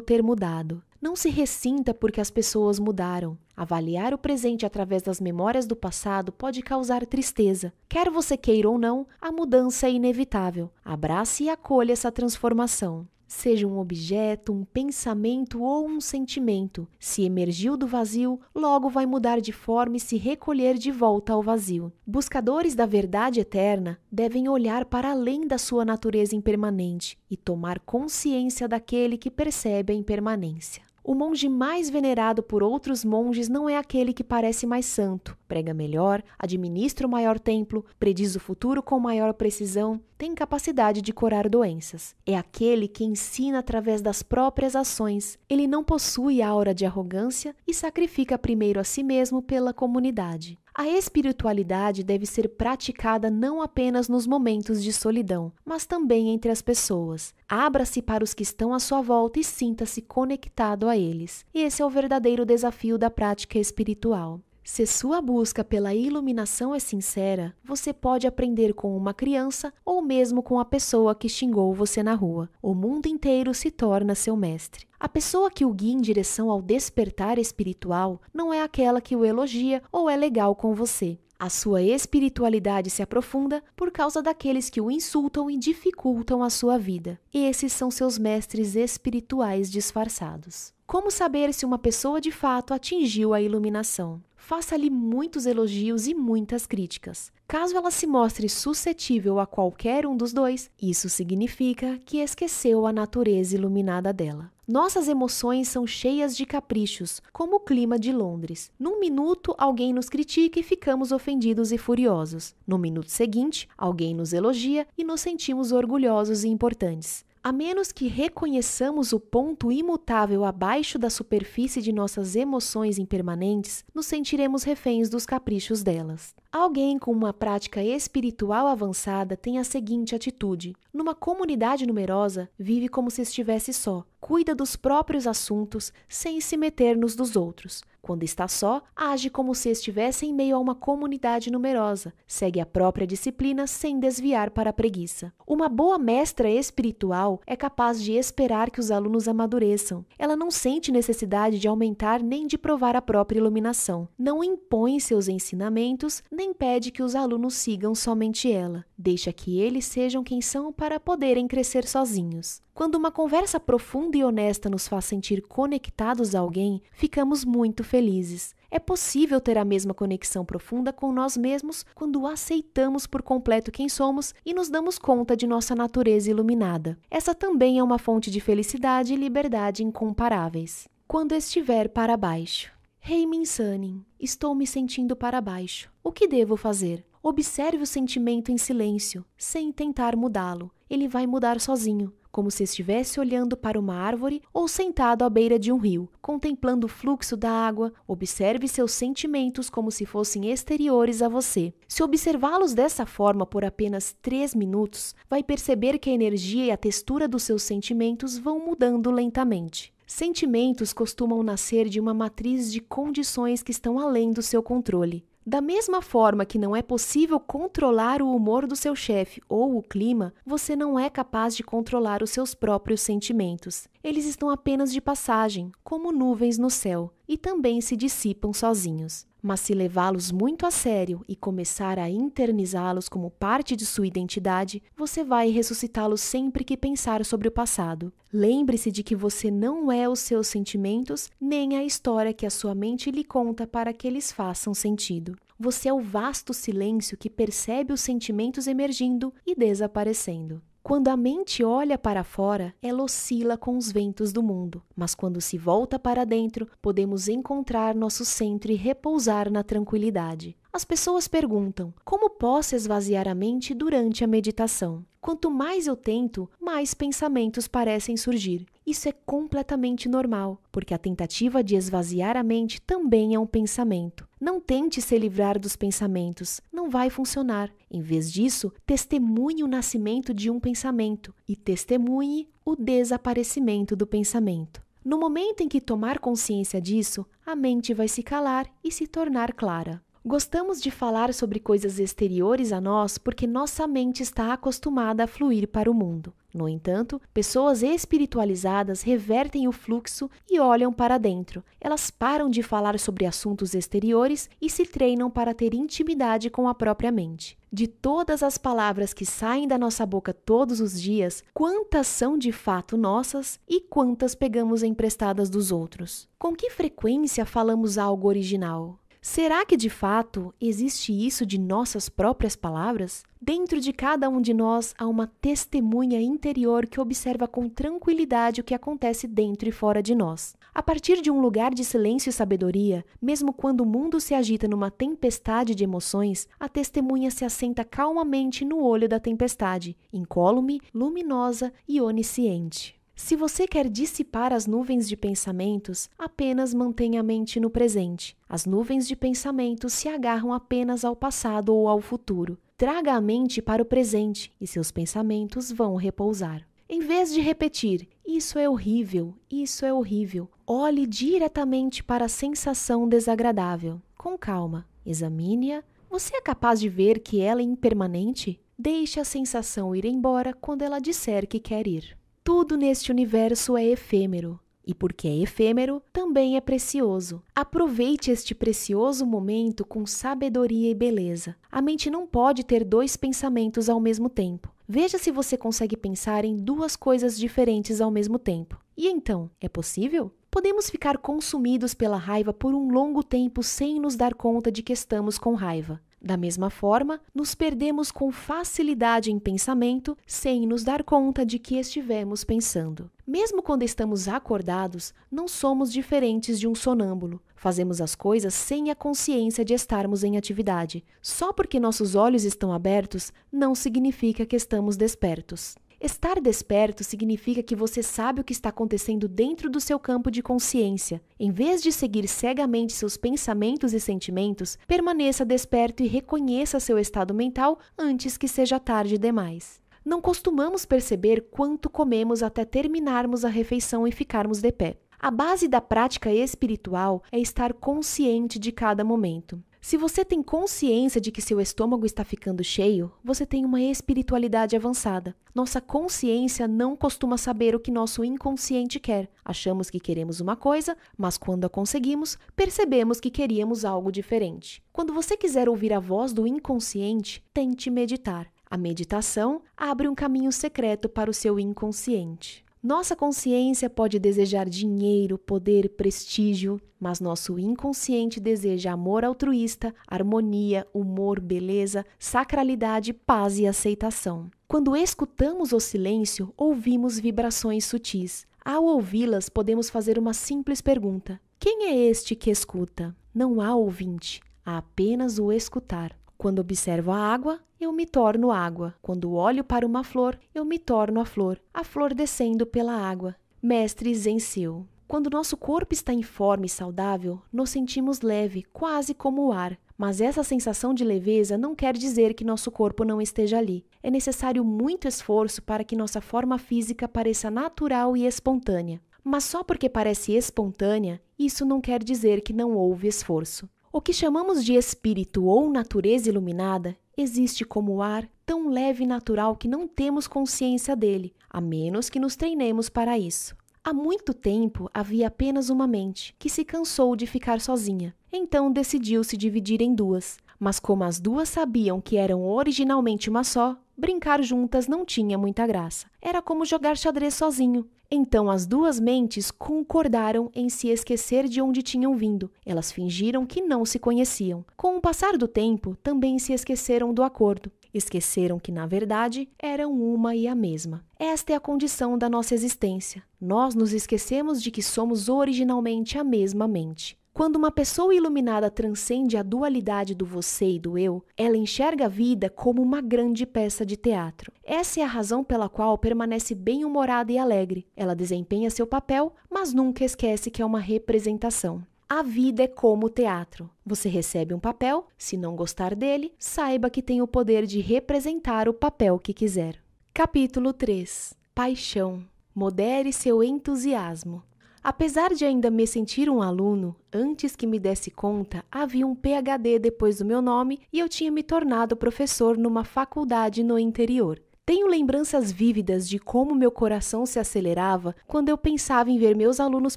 ter mudado. Não se ressinta porque as pessoas mudaram. Avaliar o presente através das memórias do passado pode causar tristeza. Quer você queira ou não, a mudança é inevitável. Abrace e acolha essa transformação seja um objeto, um pensamento ou um sentimento. Se emergiu do vazio, logo vai mudar de forma e se recolher de volta ao vazio. Buscadores da verdade eterna devem olhar para além da sua natureza impermanente e tomar consciência daquele que percebe a impermanência. O monge mais venerado por outros monges não é aquele que parece mais santo, prega melhor, administra o maior templo, prediz o futuro com maior precisão, tem capacidade de curar doenças. É aquele que ensina através das próprias ações. Ele não possui aura de arrogância e sacrifica primeiro a si mesmo pela comunidade. A espiritualidade deve ser praticada não apenas nos momentos de solidão, mas também entre as pessoas. Abra-se para os que estão à sua volta e sinta-se conectado a eles. Esse é o verdadeiro desafio da prática espiritual. Se sua busca pela iluminação é sincera, você pode aprender com uma criança ou mesmo com a pessoa que xingou você na rua. O mundo inteiro se torna seu mestre. A pessoa que o guia em direção ao despertar espiritual não é aquela que o elogia ou é legal com você. A sua espiritualidade se aprofunda por causa daqueles que o insultam e dificultam a sua vida. Esses são seus mestres espirituais disfarçados. Como saber se uma pessoa de fato atingiu a iluminação? Faça-lhe muitos elogios e muitas críticas. Caso ela se mostre suscetível a qualquer um dos dois, isso significa que esqueceu a natureza iluminada dela. Nossas emoções são cheias de caprichos, como o clima de Londres. Num minuto, alguém nos critica e ficamos ofendidos e furiosos. No minuto seguinte, alguém nos elogia e nos sentimos orgulhosos e importantes. A menos que reconheçamos o ponto imutável abaixo da superfície de nossas emoções impermanentes, nos sentiremos reféns dos caprichos delas. Alguém com uma prática espiritual avançada tem a seguinte atitude: numa comunidade numerosa, vive como se estivesse só, cuida dos próprios assuntos sem se meter nos dos outros. Quando está só, age como se estivesse em meio a uma comunidade numerosa, segue a própria disciplina sem desviar para a preguiça. Uma boa mestra espiritual é capaz de esperar que os alunos amadureçam. Ela não sente necessidade de aumentar nem de provar a própria iluminação. Não impõe seus ensinamentos, nem pede que os alunos sigam somente ela. Deixa que eles sejam quem são para poderem crescer sozinhos. Quando uma conversa profunda e honesta nos faz sentir conectados a alguém, ficamos muito felizes. É possível ter a mesma conexão profunda com nós mesmos quando aceitamos por completo quem somos e nos damos conta de nossa natureza iluminada. Essa também é uma fonte de felicidade e liberdade incomparáveis. Quando estiver para baixo. Rei Minsanin, estou me sentindo para baixo. O que devo fazer? Observe o sentimento em silêncio, sem tentar mudá-lo. Ele vai mudar sozinho como se estivesse olhando para uma árvore ou sentado à beira de um rio, contemplando o fluxo da água. Observe seus sentimentos como se fossem exteriores a você. Se observá-los dessa forma por apenas três minutos, vai perceber que a energia e a textura dos seus sentimentos vão mudando lentamente. Sentimentos costumam nascer de uma matriz de condições que estão além do seu controle. Da mesma forma que não é possível controlar o humor do seu chefe ou o clima, você não é capaz de controlar os seus próprios sentimentos. Eles estão apenas de passagem, como nuvens no céu, e também se dissipam sozinhos. Mas se levá-los muito a sério e começar a internizá-los como parte de sua identidade, você vai ressuscitá-los sempre que pensar sobre o passado. Lembre-se de que você não é os seus sentimentos nem a história que a sua mente lhe conta para que eles façam sentido. Você é o vasto silêncio que percebe os sentimentos emergindo e desaparecendo. Quando a mente olha para fora, ela oscila com os ventos do mundo, mas quando se volta para dentro, podemos encontrar nosso centro e repousar na tranquilidade. As pessoas perguntam: como posso esvaziar a mente durante a meditação? Quanto mais eu tento, mais pensamentos parecem surgir. Isso é completamente normal, porque a tentativa de esvaziar a mente também é um pensamento. Não tente se livrar dos pensamentos, não vai funcionar. Em vez disso, testemunhe o nascimento de um pensamento e testemunhe o desaparecimento do pensamento. No momento em que tomar consciência disso, a mente vai se calar e se tornar clara. Gostamos de falar sobre coisas exteriores a nós porque nossa mente está acostumada a fluir para o mundo. No entanto, pessoas espiritualizadas revertem o fluxo e olham para dentro. Elas param de falar sobre assuntos exteriores e se treinam para ter intimidade com a própria mente. De todas as palavras que saem da nossa boca todos os dias, quantas são de fato nossas e quantas pegamos emprestadas dos outros? Com que frequência falamos algo original? Será que de fato existe isso de nossas próprias palavras? Dentro de cada um de nós há uma testemunha interior que observa com tranquilidade o que acontece dentro e fora de nós. A partir de um lugar de silêncio e sabedoria, mesmo quando o mundo se agita numa tempestade de emoções, a testemunha se assenta calmamente no olho da tempestade, incólume, luminosa e onisciente. Se você quer dissipar as nuvens de pensamentos, apenas mantenha a mente no presente. As nuvens de pensamentos se agarram apenas ao passado ou ao futuro. Traga a mente para o presente e seus pensamentos vão repousar. Em vez de repetir, isso é horrível, isso é horrível, olhe diretamente para a sensação desagradável. Com calma, examine-a. Você é capaz de ver que ela é impermanente? Deixe a sensação ir embora quando ela disser que quer ir. Tudo neste universo é efêmero. E porque é efêmero, também é precioso. Aproveite este precioso momento com sabedoria e beleza. A mente não pode ter dois pensamentos ao mesmo tempo. Veja se você consegue pensar em duas coisas diferentes ao mesmo tempo. E então, é possível? Podemos ficar consumidos pela raiva por um longo tempo sem nos dar conta de que estamos com raiva. Da mesma forma, nos perdemos com facilidade em pensamento sem nos dar conta de que estivemos pensando. Mesmo quando estamos acordados, não somos diferentes de um sonâmbulo. Fazemos as coisas sem a consciência de estarmos em atividade. Só porque nossos olhos estão abertos não significa que estamos despertos. Estar desperto significa que você sabe o que está acontecendo dentro do seu campo de consciência. Em vez de seguir cegamente seus pensamentos e sentimentos, permaneça desperto e reconheça seu estado mental antes que seja tarde demais. Não costumamos perceber quanto comemos até terminarmos a refeição e ficarmos de pé. A base da prática espiritual é estar consciente de cada momento. Se você tem consciência de que seu estômago está ficando cheio, você tem uma espiritualidade avançada. Nossa consciência não costuma saber o que nosso inconsciente quer. Achamos que queremos uma coisa, mas quando a conseguimos, percebemos que queríamos algo diferente. Quando você quiser ouvir a voz do inconsciente, tente meditar. A meditação abre um caminho secreto para o seu inconsciente. Nossa consciência pode desejar dinheiro, poder, prestígio, mas nosso inconsciente deseja amor altruísta, harmonia, humor, beleza, sacralidade, paz e aceitação. Quando escutamos o silêncio, ouvimos vibrações sutis. Ao ouvi-las, podemos fazer uma simples pergunta: Quem é este que escuta? Não há ouvinte, há apenas o escutar. Quando observo a água, eu me torno água. Quando olho para uma flor, eu me torno a flor, a flor descendo pela água. Mestre Zenseu. Quando nosso corpo está em forma e saudável, nos sentimos leve, quase como o ar. Mas essa sensação de leveza não quer dizer que nosso corpo não esteja ali. É necessário muito esforço para que nossa forma física pareça natural e espontânea. Mas só porque parece espontânea, isso não quer dizer que não houve esforço. O que chamamos de espírito ou natureza iluminada existe como ar tão leve e natural que não temos consciência dele, a menos que nos treinemos para isso. Há muito tempo havia apenas uma mente que se cansou de ficar sozinha. Então decidiu se dividir em duas. Mas como as duas sabiam que eram originalmente uma só, brincar juntas não tinha muita graça. Era como jogar xadrez sozinho. Então as duas mentes concordaram em se esquecer de onde tinham vindo. Elas fingiram que não se conheciam. Com o passar do tempo, também se esqueceram do acordo. Esqueceram que, na verdade, eram uma e a mesma. Esta é a condição da nossa existência. Nós nos esquecemos de que somos originalmente a mesma mente. Quando uma pessoa iluminada transcende a dualidade do você e do eu, ela enxerga a vida como uma grande peça de teatro. Essa é a razão pela qual permanece bem-humorada e alegre. Ela desempenha seu papel, mas nunca esquece que é uma representação. A vida é como o teatro. Você recebe um papel, se não gostar dele, saiba que tem o poder de representar o papel que quiser. Capítulo 3 Paixão. Modere seu entusiasmo. Apesar de ainda me sentir um aluno, antes que me desse conta, havia um PhD depois do meu nome e eu tinha me tornado professor numa faculdade no interior. Tenho lembranças vívidas de como meu coração se acelerava quando eu pensava em ver meus alunos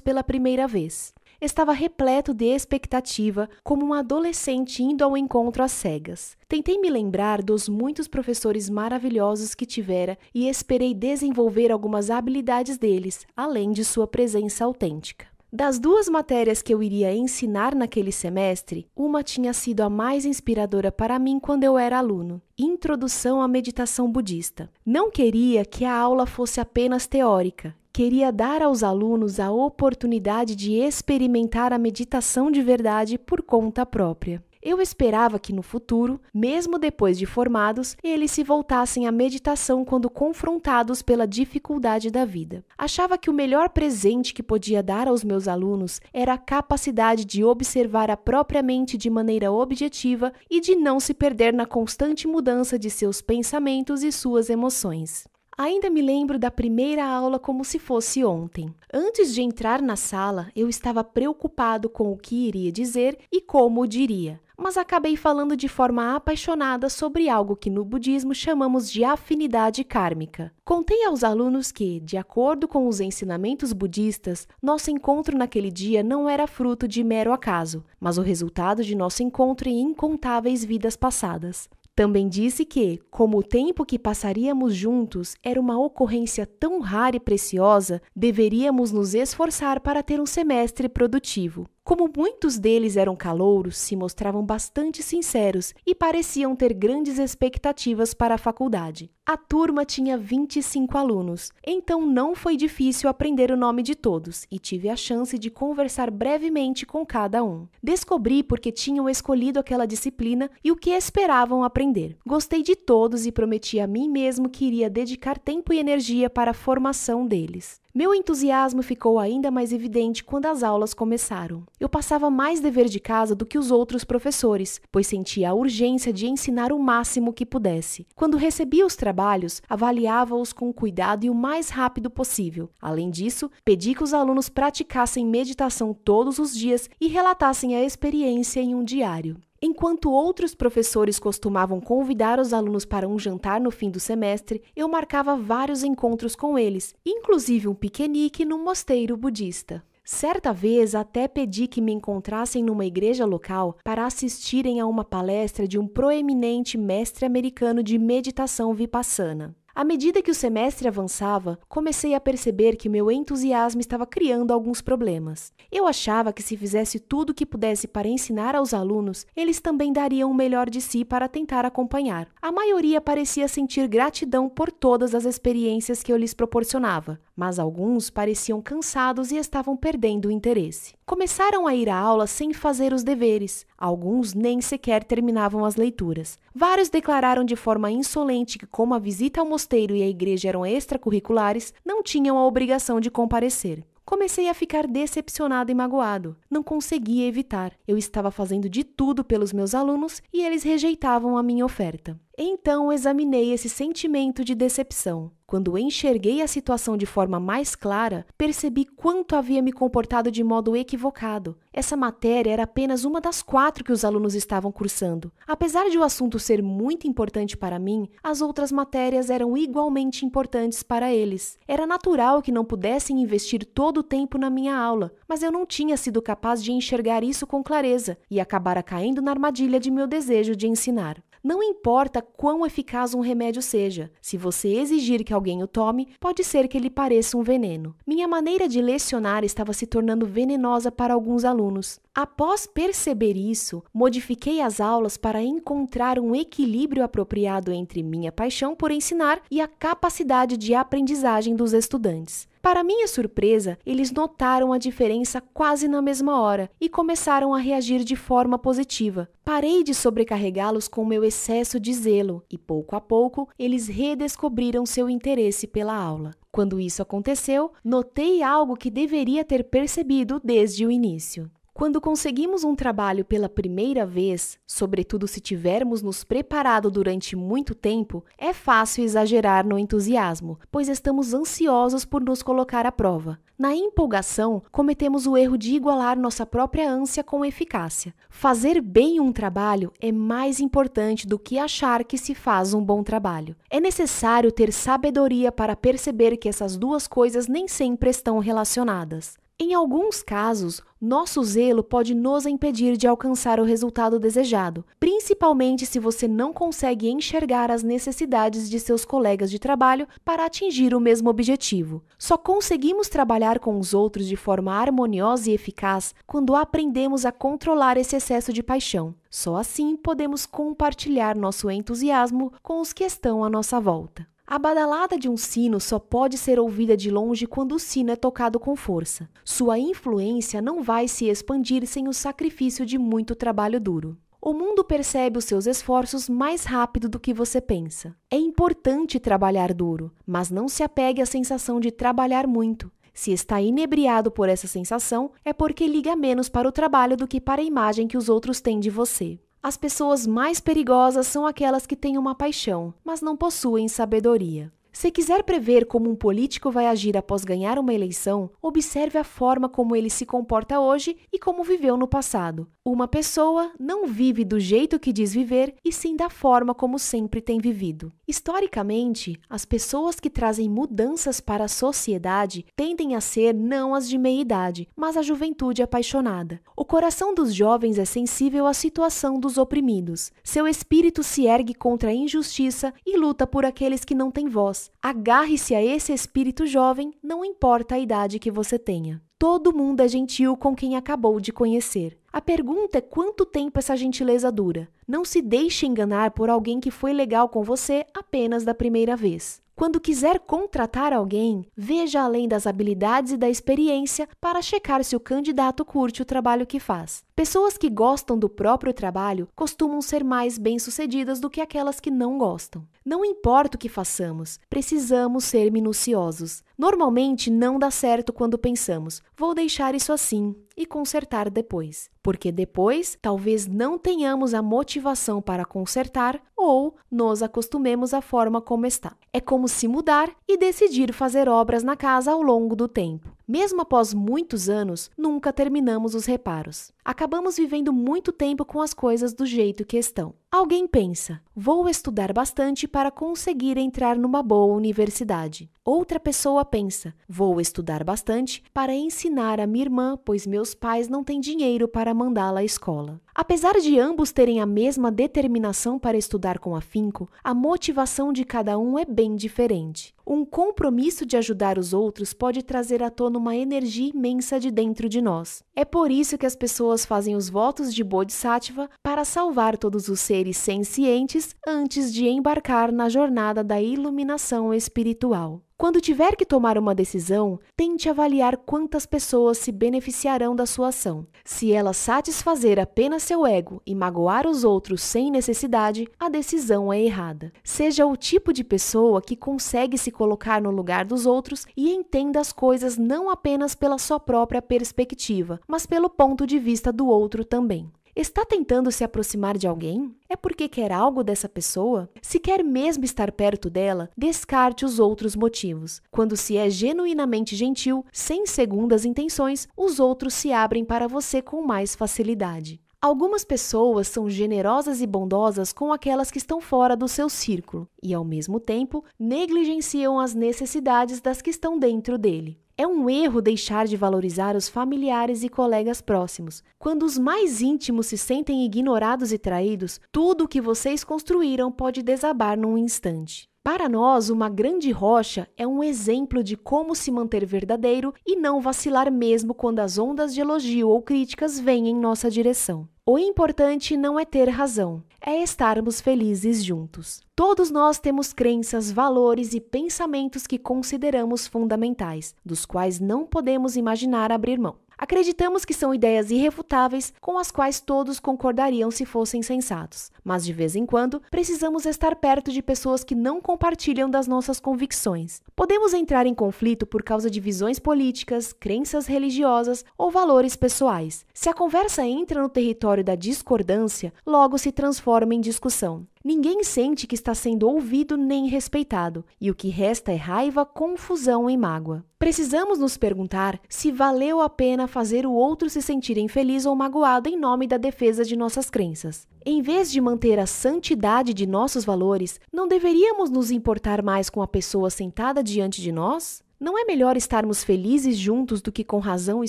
pela primeira vez estava repleto de expectativa, como um adolescente indo ao encontro às cegas. Tentei me lembrar dos muitos professores maravilhosos que tivera e esperei desenvolver algumas habilidades deles, além de sua presença autêntica. Das duas matérias que eu iria ensinar naquele semestre, uma tinha sido a mais inspiradora para mim quando eu era aluno: Introdução à Meditação Budista. Não queria que a aula fosse apenas teórica, queria dar aos alunos a oportunidade de experimentar a meditação de verdade por conta própria. Eu esperava que no futuro, mesmo depois de formados, eles se voltassem à meditação quando confrontados pela dificuldade da vida. Achava que o melhor presente que podia dar aos meus alunos era a capacidade de observar a própria mente de maneira objetiva e de não se perder na constante mudança de seus pensamentos e suas emoções. Ainda me lembro da primeira aula como se fosse ontem. Antes de entrar na sala, eu estava preocupado com o que iria dizer e como diria, mas acabei falando de forma apaixonada sobre algo que no budismo chamamos de afinidade kármica. Contei aos alunos que, de acordo com os ensinamentos budistas, nosso encontro naquele dia não era fruto de mero acaso, mas o resultado de nosso encontro em incontáveis vidas passadas. Também disse que, como o tempo que passaríamos juntos era uma ocorrência tão rara e preciosa, deveríamos nos esforçar para ter um semestre produtivo. Como muitos deles eram calouros, se mostravam bastante sinceros e pareciam ter grandes expectativas para a faculdade. A turma tinha 25 alunos, então não foi difícil aprender o nome de todos e tive a chance de conversar brevemente com cada um. Descobri porque tinham escolhido aquela disciplina e o que esperavam aprender. Gostei de todos e prometi a mim mesmo que iria dedicar tempo e energia para a formação deles. Meu entusiasmo ficou ainda mais evidente quando as aulas começaram. Eu passava mais dever de casa do que os outros professores, pois sentia a urgência de ensinar o máximo que pudesse. Quando recebia os trabalhos, avaliava-os com cuidado e o mais rápido possível. Além disso, pedi que os alunos praticassem meditação todos os dias e relatassem a experiência em um diário. Enquanto outros professores costumavam convidar os alunos para um jantar no fim do semestre, eu marcava vários encontros com eles, inclusive um piquenique no mosteiro budista. Certa vez até pedi que me encontrassem numa igreja local para assistirem a uma palestra de um proeminente mestre americano de meditação vipassana. À medida que o semestre avançava, comecei a perceber que meu entusiasmo estava criando alguns problemas. Eu achava que se fizesse tudo o que pudesse para ensinar aos alunos, eles também dariam o melhor de si para tentar acompanhar. A maioria parecia sentir gratidão por todas as experiências que eu lhes proporcionava, mas alguns pareciam cansados e estavam perdendo o interesse. Começaram a ir à aula sem fazer os deveres, alguns nem sequer terminavam as leituras. Vários declararam de forma insolente que, como a visita ao mosteiro e a igreja eram extracurriculares, não tinham a obrigação de comparecer. Comecei a ficar decepcionado e magoado. Não conseguia evitar. Eu estava fazendo de tudo pelos meus alunos e eles rejeitavam a minha oferta. Então examinei esse sentimento de decepção. Quando enxerguei a situação de forma mais clara, percebi quanto havia me comportado de modo equivocado. Essa matéria era apenas uma das quatro que os alunos estavam cursando. Apesar de o assunto ser muito importante para mim, as outras matérias eram igualmente importantes para eles. Era natural que não pudessem investir todo o tempo na minha aula, mas eu não tinha sido capaz de enxergar isso com clareza e acabara caindo na armadilha de meu desejo de ensinar. Não importa quão eficaz um remédio seja, se você exigir que alguém o tome, pode ser que lhe pareça um veneno. Minha maneira de lecionar estava se tornando venenosa para alguns alunos. Após perceber isso, modifiquei as aulas para encontrar um equilíbrio apropriado entre minha paixão por ensinar e a capacidade de aprendizagem dos estudantes. Para minha surpresa, eles notaram a diferença quase na mesma hora e começaram a reagir de forma positiva. Parei de sobrecarregá-los com meu excesso de zelo e, pouco a pouco, eles redescobriram seu interesse pela aula. Quando isso aconteceu, notei algo que deveria ter percebido desde o início. Quando conseguimos um trabalho pela primeira vez, sobretudo se tivermos nos preparado durante muito tempo, é fácil exagerar no entusiasmo, pois estamos ansiosos por nos colocar à prova. Na empolgação, cometemos o erro de igualar nossa própria ânsia com eficácia. Fazer bem um trabalho é mais importante do que achar que se faz um bom trabalho. É necessário ter sabedoria para perceber que essas duas coisas nem sempre estão relacionadas. Em alguns casos, nosso zelo pode nos impedir de alcançar o resultado desejado, principalmente se você não consegue enxergar as necessidades de seus colegas de trabalho para atingir o mesmo objetivo. Só conseguimos trabalhar com os outros de forma harmoniosa e eficaz quando aprendemos a controlar esse excesso de paixão. Só assim podemos compartilhar nosso entusiasmo com os que estão à nossa volta. A badalada de um sino só pode ser ouvida de longe quando o sino é tocado com força. Sua influência não vai se expandir sem o sacrifício de muito trabalho duro. O mundo percebe os seus esforços mais rápido do que você pensa. É importante trabalhar duro, mas não se apegue à sensação de trabalhar muito. Se está inebriado por essa sensação, é porque liga menos para o trabalho do que para a imagem que os outros têm de você. As pessoas mais perigosas são aquelas que têm uma paixão, mas não possuem sabedoria. Se quiser prever como um político vai agir após ganhar uma eleição, observe a forma como ele se comporta hoje e como viveu no passado. Uma pessoa não vive do jeito que diz viver, e sim da forma como sempre tem vivido. Historicamente, as pessoas que trazem mudanças para a sociedade tendem a ser não as de meia idade, mas a juventude apaixonada. O coração dos jovens é sensível à situação dos oprimidos. Seu espírito se ergue contra a injustiça e luta por aqueles que não têm voz. Agarre-se a esse espírito jovem, não importa a idade que você tenha. Todo mundo é gentil com quem acabou de conhecer. A pergunta é quanto tempo essa gentileza dura. Não se deixe enganar por alguém que foi legal com você apenas da primeira vez. Quando quiser contratar alguém, veja além das habilidades e da experiência para checar se o candidato curte o trabalho que faz. Pessoas que gostam do próprio trabalho costumam ser mais bem-sucedidas do que aquelas que não gostam. Não importa o que façamos, precisamos ser minuciosos. Normalmente não dá certo quando pensamos, vou deixar isso assim e consertar depois. Porque depois talvez não tenhamos a motivação para consertar ou nos acostumemos à forma como está. É como se mudar e decidir fazer obras na casa ao longo do tempo. Mesmo após muitos anos, nunca terminamos os reparos. Acabamos vivendo muito tempo com as coisas do jeito que estão. Alguém pensa: vou estudar bastante para conseguir entrar numa boa universidade. Outra pessoa pensa: vou estudar bastante para ensinar a minha irmã, pois meus pais não têm dinheiro para mandá-la à escola. Apesar de ambos terem a mesma determinação para estudar com afinco, a motivação de cada um é bem diferente. Um compromisso de ajudar os outros pode trazer à tona uma energia imensa de dentro de nós. É por isso que as pessoas fazem os votos de Bodhisattva para salvar todos os seres sencientes antes de embarcar na jornada da iluminação espiritual. Quando tiver que tomar uma decisão, tente avaliar quantas pessoas se beneficiarão da sua ação. Se ela satisfazer apenas seu ego e magoar os outros sem necessidade, a decisão é errada. Seja o tipo de pessoa que consegue se colocar no lugar dos outros e entenda as coisas não apenas pela sua própria perspectiva, mas pelo ponto de vista do outro também. Está tentando se aproximar de alguém? É porque quer algo dessa pessoa? Se quer mesmo estar perto dela, descarte os outros motivos. Quando se é genuinamente gentil, sem segundas intenções, os outros se abrem para você com mais facilidade. Algumas pessoas são generosas e bondosas com aquelas que estão fora do seu círculo e, ao mesmo tempo, negligenciam as necessidades das que estão dentro dele. É um erro deixar de valorizar os familiares e colegas próximos. Quando os mais íntimos se sentem ignorados e traídos, tudo o que vocês construíram pode desabar num instante. Para nós, uma grande rocha é um exemplo de como se manter verdadeiro e não vacilar mesmo quando as ondas de elogio ou críticas vêm em nossa direção. O importante não é ter razão, é estarmos felizes juntos. Todos nós temos crenças, valores e pensamentos que consideramos fundamentais, dos quais não podemos imaginar abrir mão. Acreditamos que são ideias irrefutáveis com as quais todos concordariam se fossem sensatos, mas de vez em quando precisamos estar perto de pessoas que não compartilham das nossas convicções. Podemos entrar em conflito por causa de visões políticas, crenças religiosas ou valores pessoais. Se a conversa entra no território da discordância, logo se transforma em discussão. Ninguém sente que está sendo ouvido nem respeitado, e o que resta é raiva, confusão e mágoa. Precisamos nos perguntar se valeu a pena fazer o outro se sentir infeliz ou magoado em nome da defesa de nossas crenças. Em vez de manter a santidade de nossos valores, não deveríamos nos importar mais com a pessoa sentada diante de nós? Não é melhor estarmos felizes juntos do que com razão e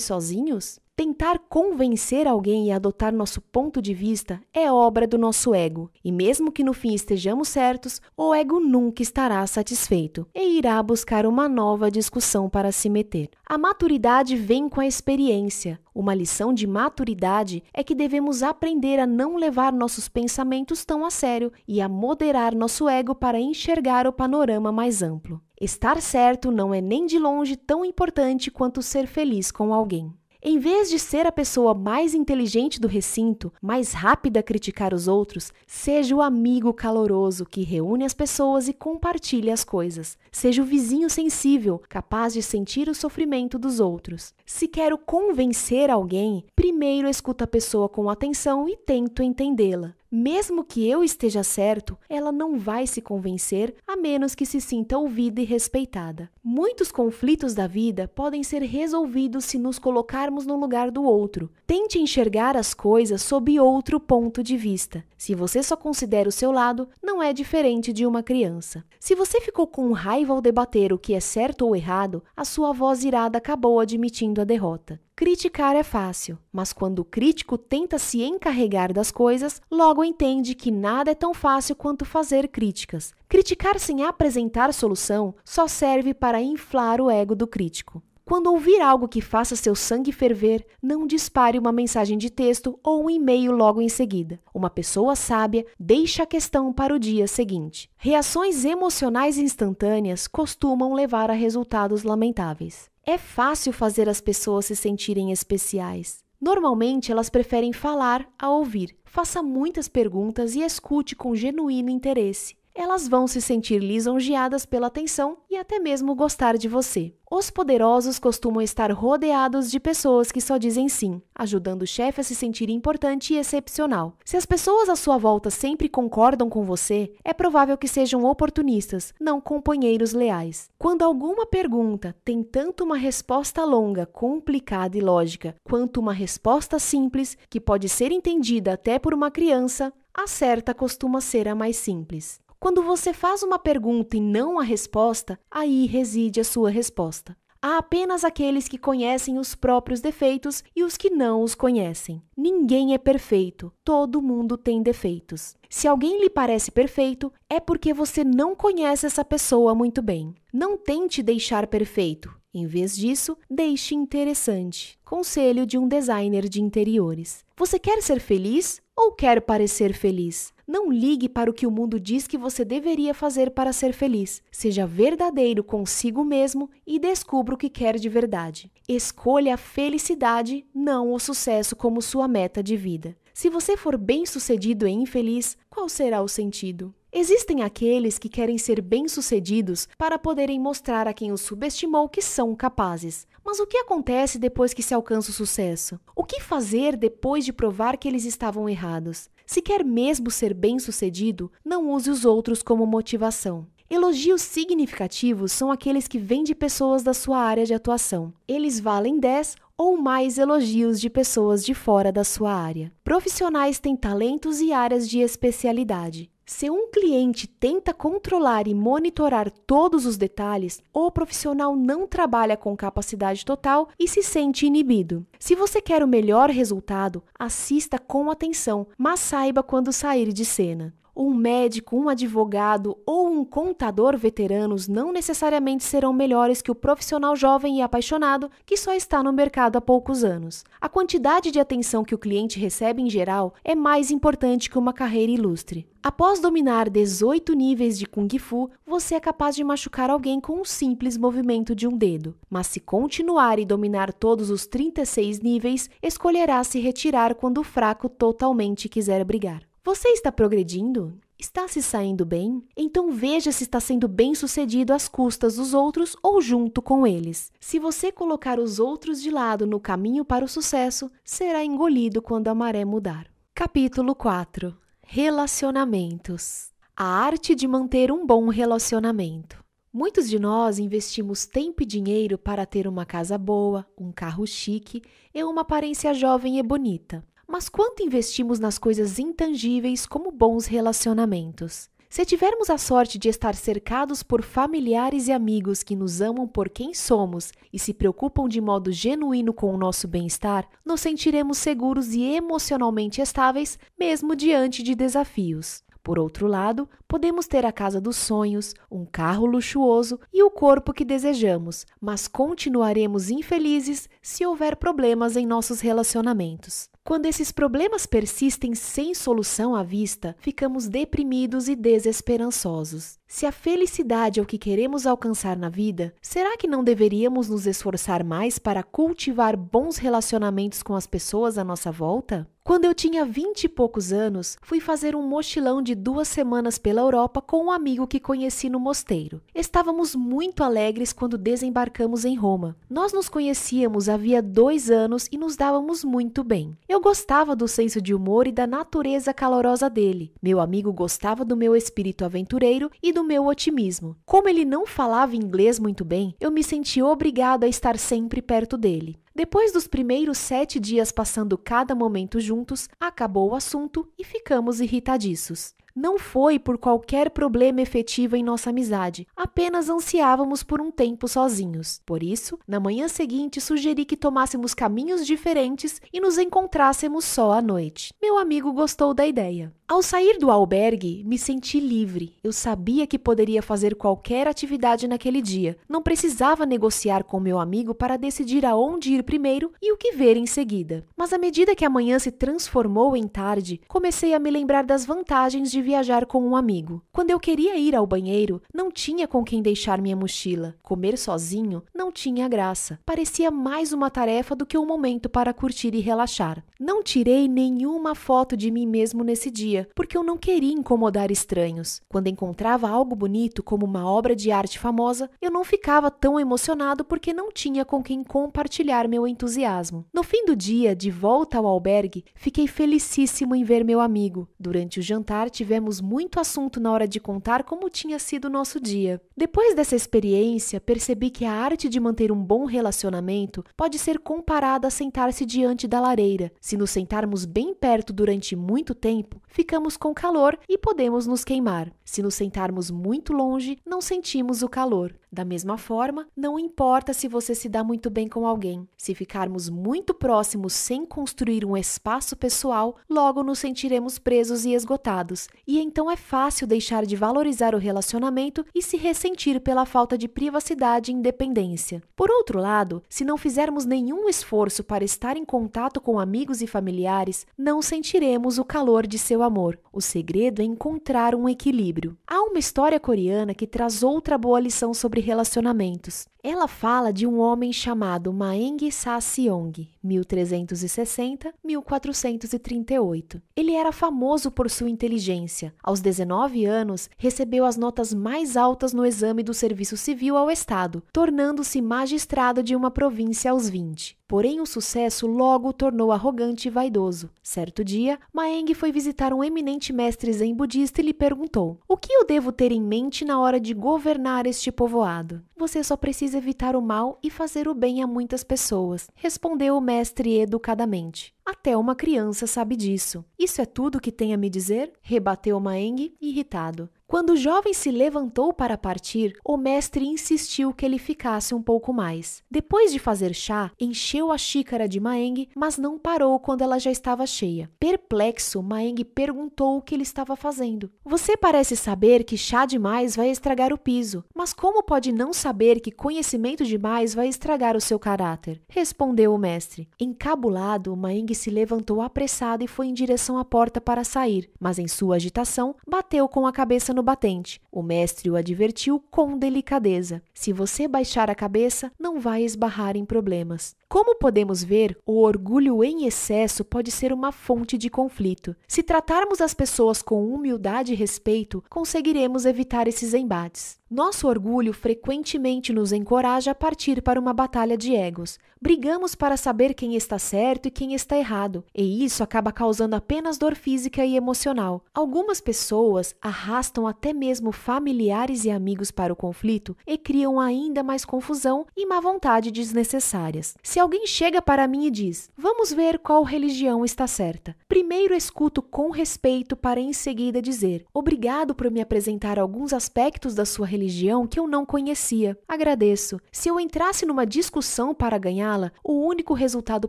sozinhos? Tentar convencer alguém e adotar nosso ponto de vista é obra do nosso ego, e mesmo que no fim estejamos certos, o ego nunca estará satisfeito e irá buscar uma nova discussão para se meter. A maturidade vem com a experiência. Uma lição de maturidade é que devemos aprender a não levar nossos pensamentos tão a sério e a moderar nosso ego para enxergar o panorama mais amplo. Estar certo não é nem de longe tão importante quanto ser feliz com alguém. Em vez de ser a pessoa mais inteligente do recinto, mais rápida a criticar os outros, seja o amigo caloroso que reúne as pessoas e compartilha as coisas. Seja o vizinho sensível, capaz de sentir o sofrimento dos outros. Se quero convencer alguém, primeiro escuta a pessoa com atenção e tento entendê-la. Mesmo que eu esteja certo, ela não vai se convencer a menos que se sinta ouvida e respeitada. Muitos conflitos da vida podem ser resolvidos se nos colocarmos no lugar do outro. Tente enxergar as coisas sob outro ponto de vista. Se você só considera o seu lado, não é diferente de uma criança. Se você ficou com raiva ao debater o que é certo ou errado, a sua voz irada acabou admitindo a derrota. Criticar é fácil, mas quando o crítico tenta se encarregar das coisas, logo entende que nada é tão fácil quanto fazer críticas. Criticar sem apresentar solução só serve para inflar o ego do crítico. Quando ouvir algo que faça seu sangue ferver, não dispare uma mensagem de texto ou um e-mail logo em seguida. Uma pessoa sábia deixa a questão para o dia seguinte. Reações emocionais instantâneas costumam levar a resultados lamentáveis. É fácil fazer as pessoas se sentirem especiais. Normalmente elas preferem falar a ouvir. Faça muitas perguntas e escute com genuíno interesse elas vão se sentir lisonjeadas pela atenção e até mesmo gostar de você. Os poderosos costumam estar rodeados de pessoas que só dizem sim, ajudando o chefe a se sentir importante e excepcional. Se as pessoas à sua volta sempre concordam com você, é provável que sejam oportunistas, não companheiros leais. Quando alguma pergunta tem tanto uma resposta longa, complicada e lógica, quanto uma resposta simples, que pode ser entendida até por uma criança, a certa costuma ser a mais simples. Quando você faz uma pergunta e não a resposta, aí reside a sua resposta. Há apenas aqueles que conhecem os próprios defeitos e os que não os conhecem. Ninguém é perfeito, todo mundo tem defeitos. Se alguém lhe parece perfeito, é porque você não conhece essa pessoa muito bem. Não tente deixar perfeito. Em vez disso, deixe interessante. Conselho de um designer de interiores. Você quer ser feliz ou quer parecer feliz? Não ligue para o que o mundo diz que você deveria fazer para ser feliz. Seja verdadeiro consigo mesmo e descubra o que quer de verdade. Escolha a felicidade, não o sucesso, como sua meta de vida. Se você for bem-sucedido e infeliz, qual será o sentido? Existem aqueles que querem ser bem-sucedidos para poderem mostrar a quem os subestimou que são capazes. Mas o que acontece depois que se alcança o sucesso? O que fazer depois de provar que eles estavam errados? Se quer mesmo ser bem-sucedido, não use os outros como motivação. Elogios significativos são aqueles que vêm de pessoas da sua área de atuação. Eles valem 10 ou mais elogios de pessoas de fora da sua área. Profissionais têm talentos e áreas de especialidade. Se um cliente tenta controlar e monitorar todos os detalhes, o profissional não trabalha com capacidade total e se sente inibido. Se você quer o melhor resultado, assista com atenção, mas saiba quando sair de cena um médico, um advogado ou um contador veteranos não necessariamente serão melhores que o profissional jovem e apaixonado que só está no mercado há poucos anos. A quantidade de atenção que o cliente recebe em geral é mais importante que uma carreira ilustre. Após dominar 18 níveis de Kung Fu, você é capaz de machucar alguém com um simples movimento de um dedo. Mas se continuar e dominar todos os 36 níveis, escolherá se retirar quando o fraco totalmente quiser brigar. Você está progredindo? Está se saindo bem? Então veja se está sendo bem sucedido às custas dos outros ou junto com eles. Se você colocar os outros de lado no caminho para o sucesso, será engolido quando a maré mudar. Capítulo 4 Relacionamentos A arte de manter um bom relacionamento. Muitos de nós investimos tempo e dinheiro para ter uma casa boa, um carro chique e uma aparência jovem e bonita. Mas quanto investimos nas coisas intangíveis como bons relacionamentos? Se tivermos a sorte de estar cercados por familiares e amigos que nos amam por quem somos e se preocupam de modo genuíno com o nosso bem-estar, nos sentiremos seguros e emocionalmente estáveis, mesmo diante de desafios. Por outro lado, podemos ter a casa dos sonhos, um carro luxuoso e o corpo que desejamos, mas continuaremos infelizes se houver problemas em nossos relacionamentos. Quando esses problemas persistem sem solução à vista, ficamos deprimidos e desesperançosos. Se a felicidade é o que queremos alcançar na vida, será que não deveríamos nos esforçar mais para cultivar bons relacionamentos com as pessoas à nossa volta? Quando eu tinha vinte e poucos anos, fui fazer um mochilão de duas semanas pela Europa com um amigo que conheci no mosteiro. Estávamos muito alegres quando desembarcamos em Roma. Nós nos conhecíamos havia dois anos e nos dávamos muito bem. Eu gostava do senso de humor e da natureza calorosa dele. Meu amigo gostava do meu espírito aventureiro e do meu otimismo. Como ele não falava inglês muito bem, eu me senti obrigado a estar sempre perto dele. Depois dos primeiros sete dias passando cada momento juntos, acabou o assunto e ficamos irritadiços. Não foi por qualquer problema efetivo em nossa amizade, apenas ansiávamos por um tempo sozinhos. Por isso, na manhã seguinte, sugeri que tomássemos caminhos diferentes e nos encontrássemos só à noite. Meu amigo gostou da ideia. Ao sair do albergue, me senti livre. Eu sabia que poderia fazer qualquer atividade naquele dia. Não precisava negociar com meu amigo para decidir aonde ir primeiro e o que ver em seguida. Mas à medida que a manhã se transformou em tarde, comecei a me lembrar das vantagens de viajar com um amigo. Quando eu queria ir ao banheiro, não tinha com quem deixar minha mochila. Comer sozinho não tinha graça. Parecia mais uma tarefa do que um momento para curtir e relaxar. Não tirei nenhuma foto de mim mesmo nesse dia porque eu não queria incomodar estranhos. Quando encontrava algo bonito, como uma obra de arte famosa, eu não ficava tão emocionado porque não tinha com quem compartilhar meu entusiasmo. No fim do dia, de volta ao albergue, fiquei felicíssimo em ver meu amigo. Durante o jantar, tivemos muito assunto na hora de contar como tinha sido o nosso dia. Depois dessa experiência, percebi que a arte de manter um bom relacionamento pode ser comparada a sentar-se diante da lareira. Se nos sentarmos bem perto durante muito tempo, ficamos com calor e podemos nos queimar. Se nos sentarmos muito longe, não sentimos o calor. Da mesma forma, não importa se você se dá muito bem com alguém. Se ficarmos muito próximos sem construir um espaço pessoal, logo nos sentiremos presos e esgotados. E então é fácil deixar de valorizar o relacionamento e se ressentir pela falta de privacidade e independência. Por outro lado, se não fizermos nenhum esforço para estar em contato com amigos e familiares, não sentiremos o calor de seu amor. O segredo é encontrar um equilíbrio. Há uma história coreana que traz outra boa lição sobre relacionamentos. Ela fala de um homem chamado Maeng Sa-seong, 1360-1438. Ele era famoso por sua inteligência. Aos 19 anos, recebeu as notas mais altas no exame do serviço civil ao Estado, tornando-se magistrado de uma província aos 20. Porém, o sucesso logo o tornou arrogante e vaidoso. Certo dia, Maeng foi visitar um eminente mestre zen budista e lhe perguntou: O que eu devo ter em mente na hora de governar este povoado? Você só precisa evitar o mal e fazer o bem a muitas pessoas, respondeu o mestre educadamente. Até uma criança sabe disso. Isso é tudo que tem a me dizer? rebateu Maeng, irritado. Quando o jovem se levantou para partir, o mestre insistiu que ele ficasse um pouco mais. Depois de fazer chá, encheu a xícara de Maeng, mas não parou quando ela já estava cheia. Perplexo, Maeng perguntou o que ele estava fazendo. Você parece saber que chá demais vai estragar o piso, mas como pode não saber que conhecimento demais vai estragar o seu caráter? Respondeu o mestre. Encabulado, Maeng se levantou apressado e foi em direção à porta para sair, mas em sua agitação bateu com a cabeça no batente. O mestre o advertiu com delicadeza: se você baixar a cabeça, não vai esbarrar em problemas. Como podemos ver, o orgulho em excesso pode ser uma fonte de conflito. Se tratarmos as pessoas com humildade e respeito, conseguiremos evitar esses embates. Nosso orgulho frequentemente nos encoraja a partir para uma batalha de egos. Brigamos para saber quem está certo e quem está errado, e isso acaba causando apenas dor física e emocional. Algumas pessoas arrastam até mesmo familiares e amigos para o conflito e criam ainda mais confusão e má vontade desnecessárias. Se alguém chega para mim e diz: Vamos ver qual religião está certa, primeiro escuto com respeito para em seguida dizer: Obrigado por me apresentar alguns aspectos da sua religião que eu não conhecia. Agradeço. Se eu entrasse numa discussão para ganhá-la, o único resultado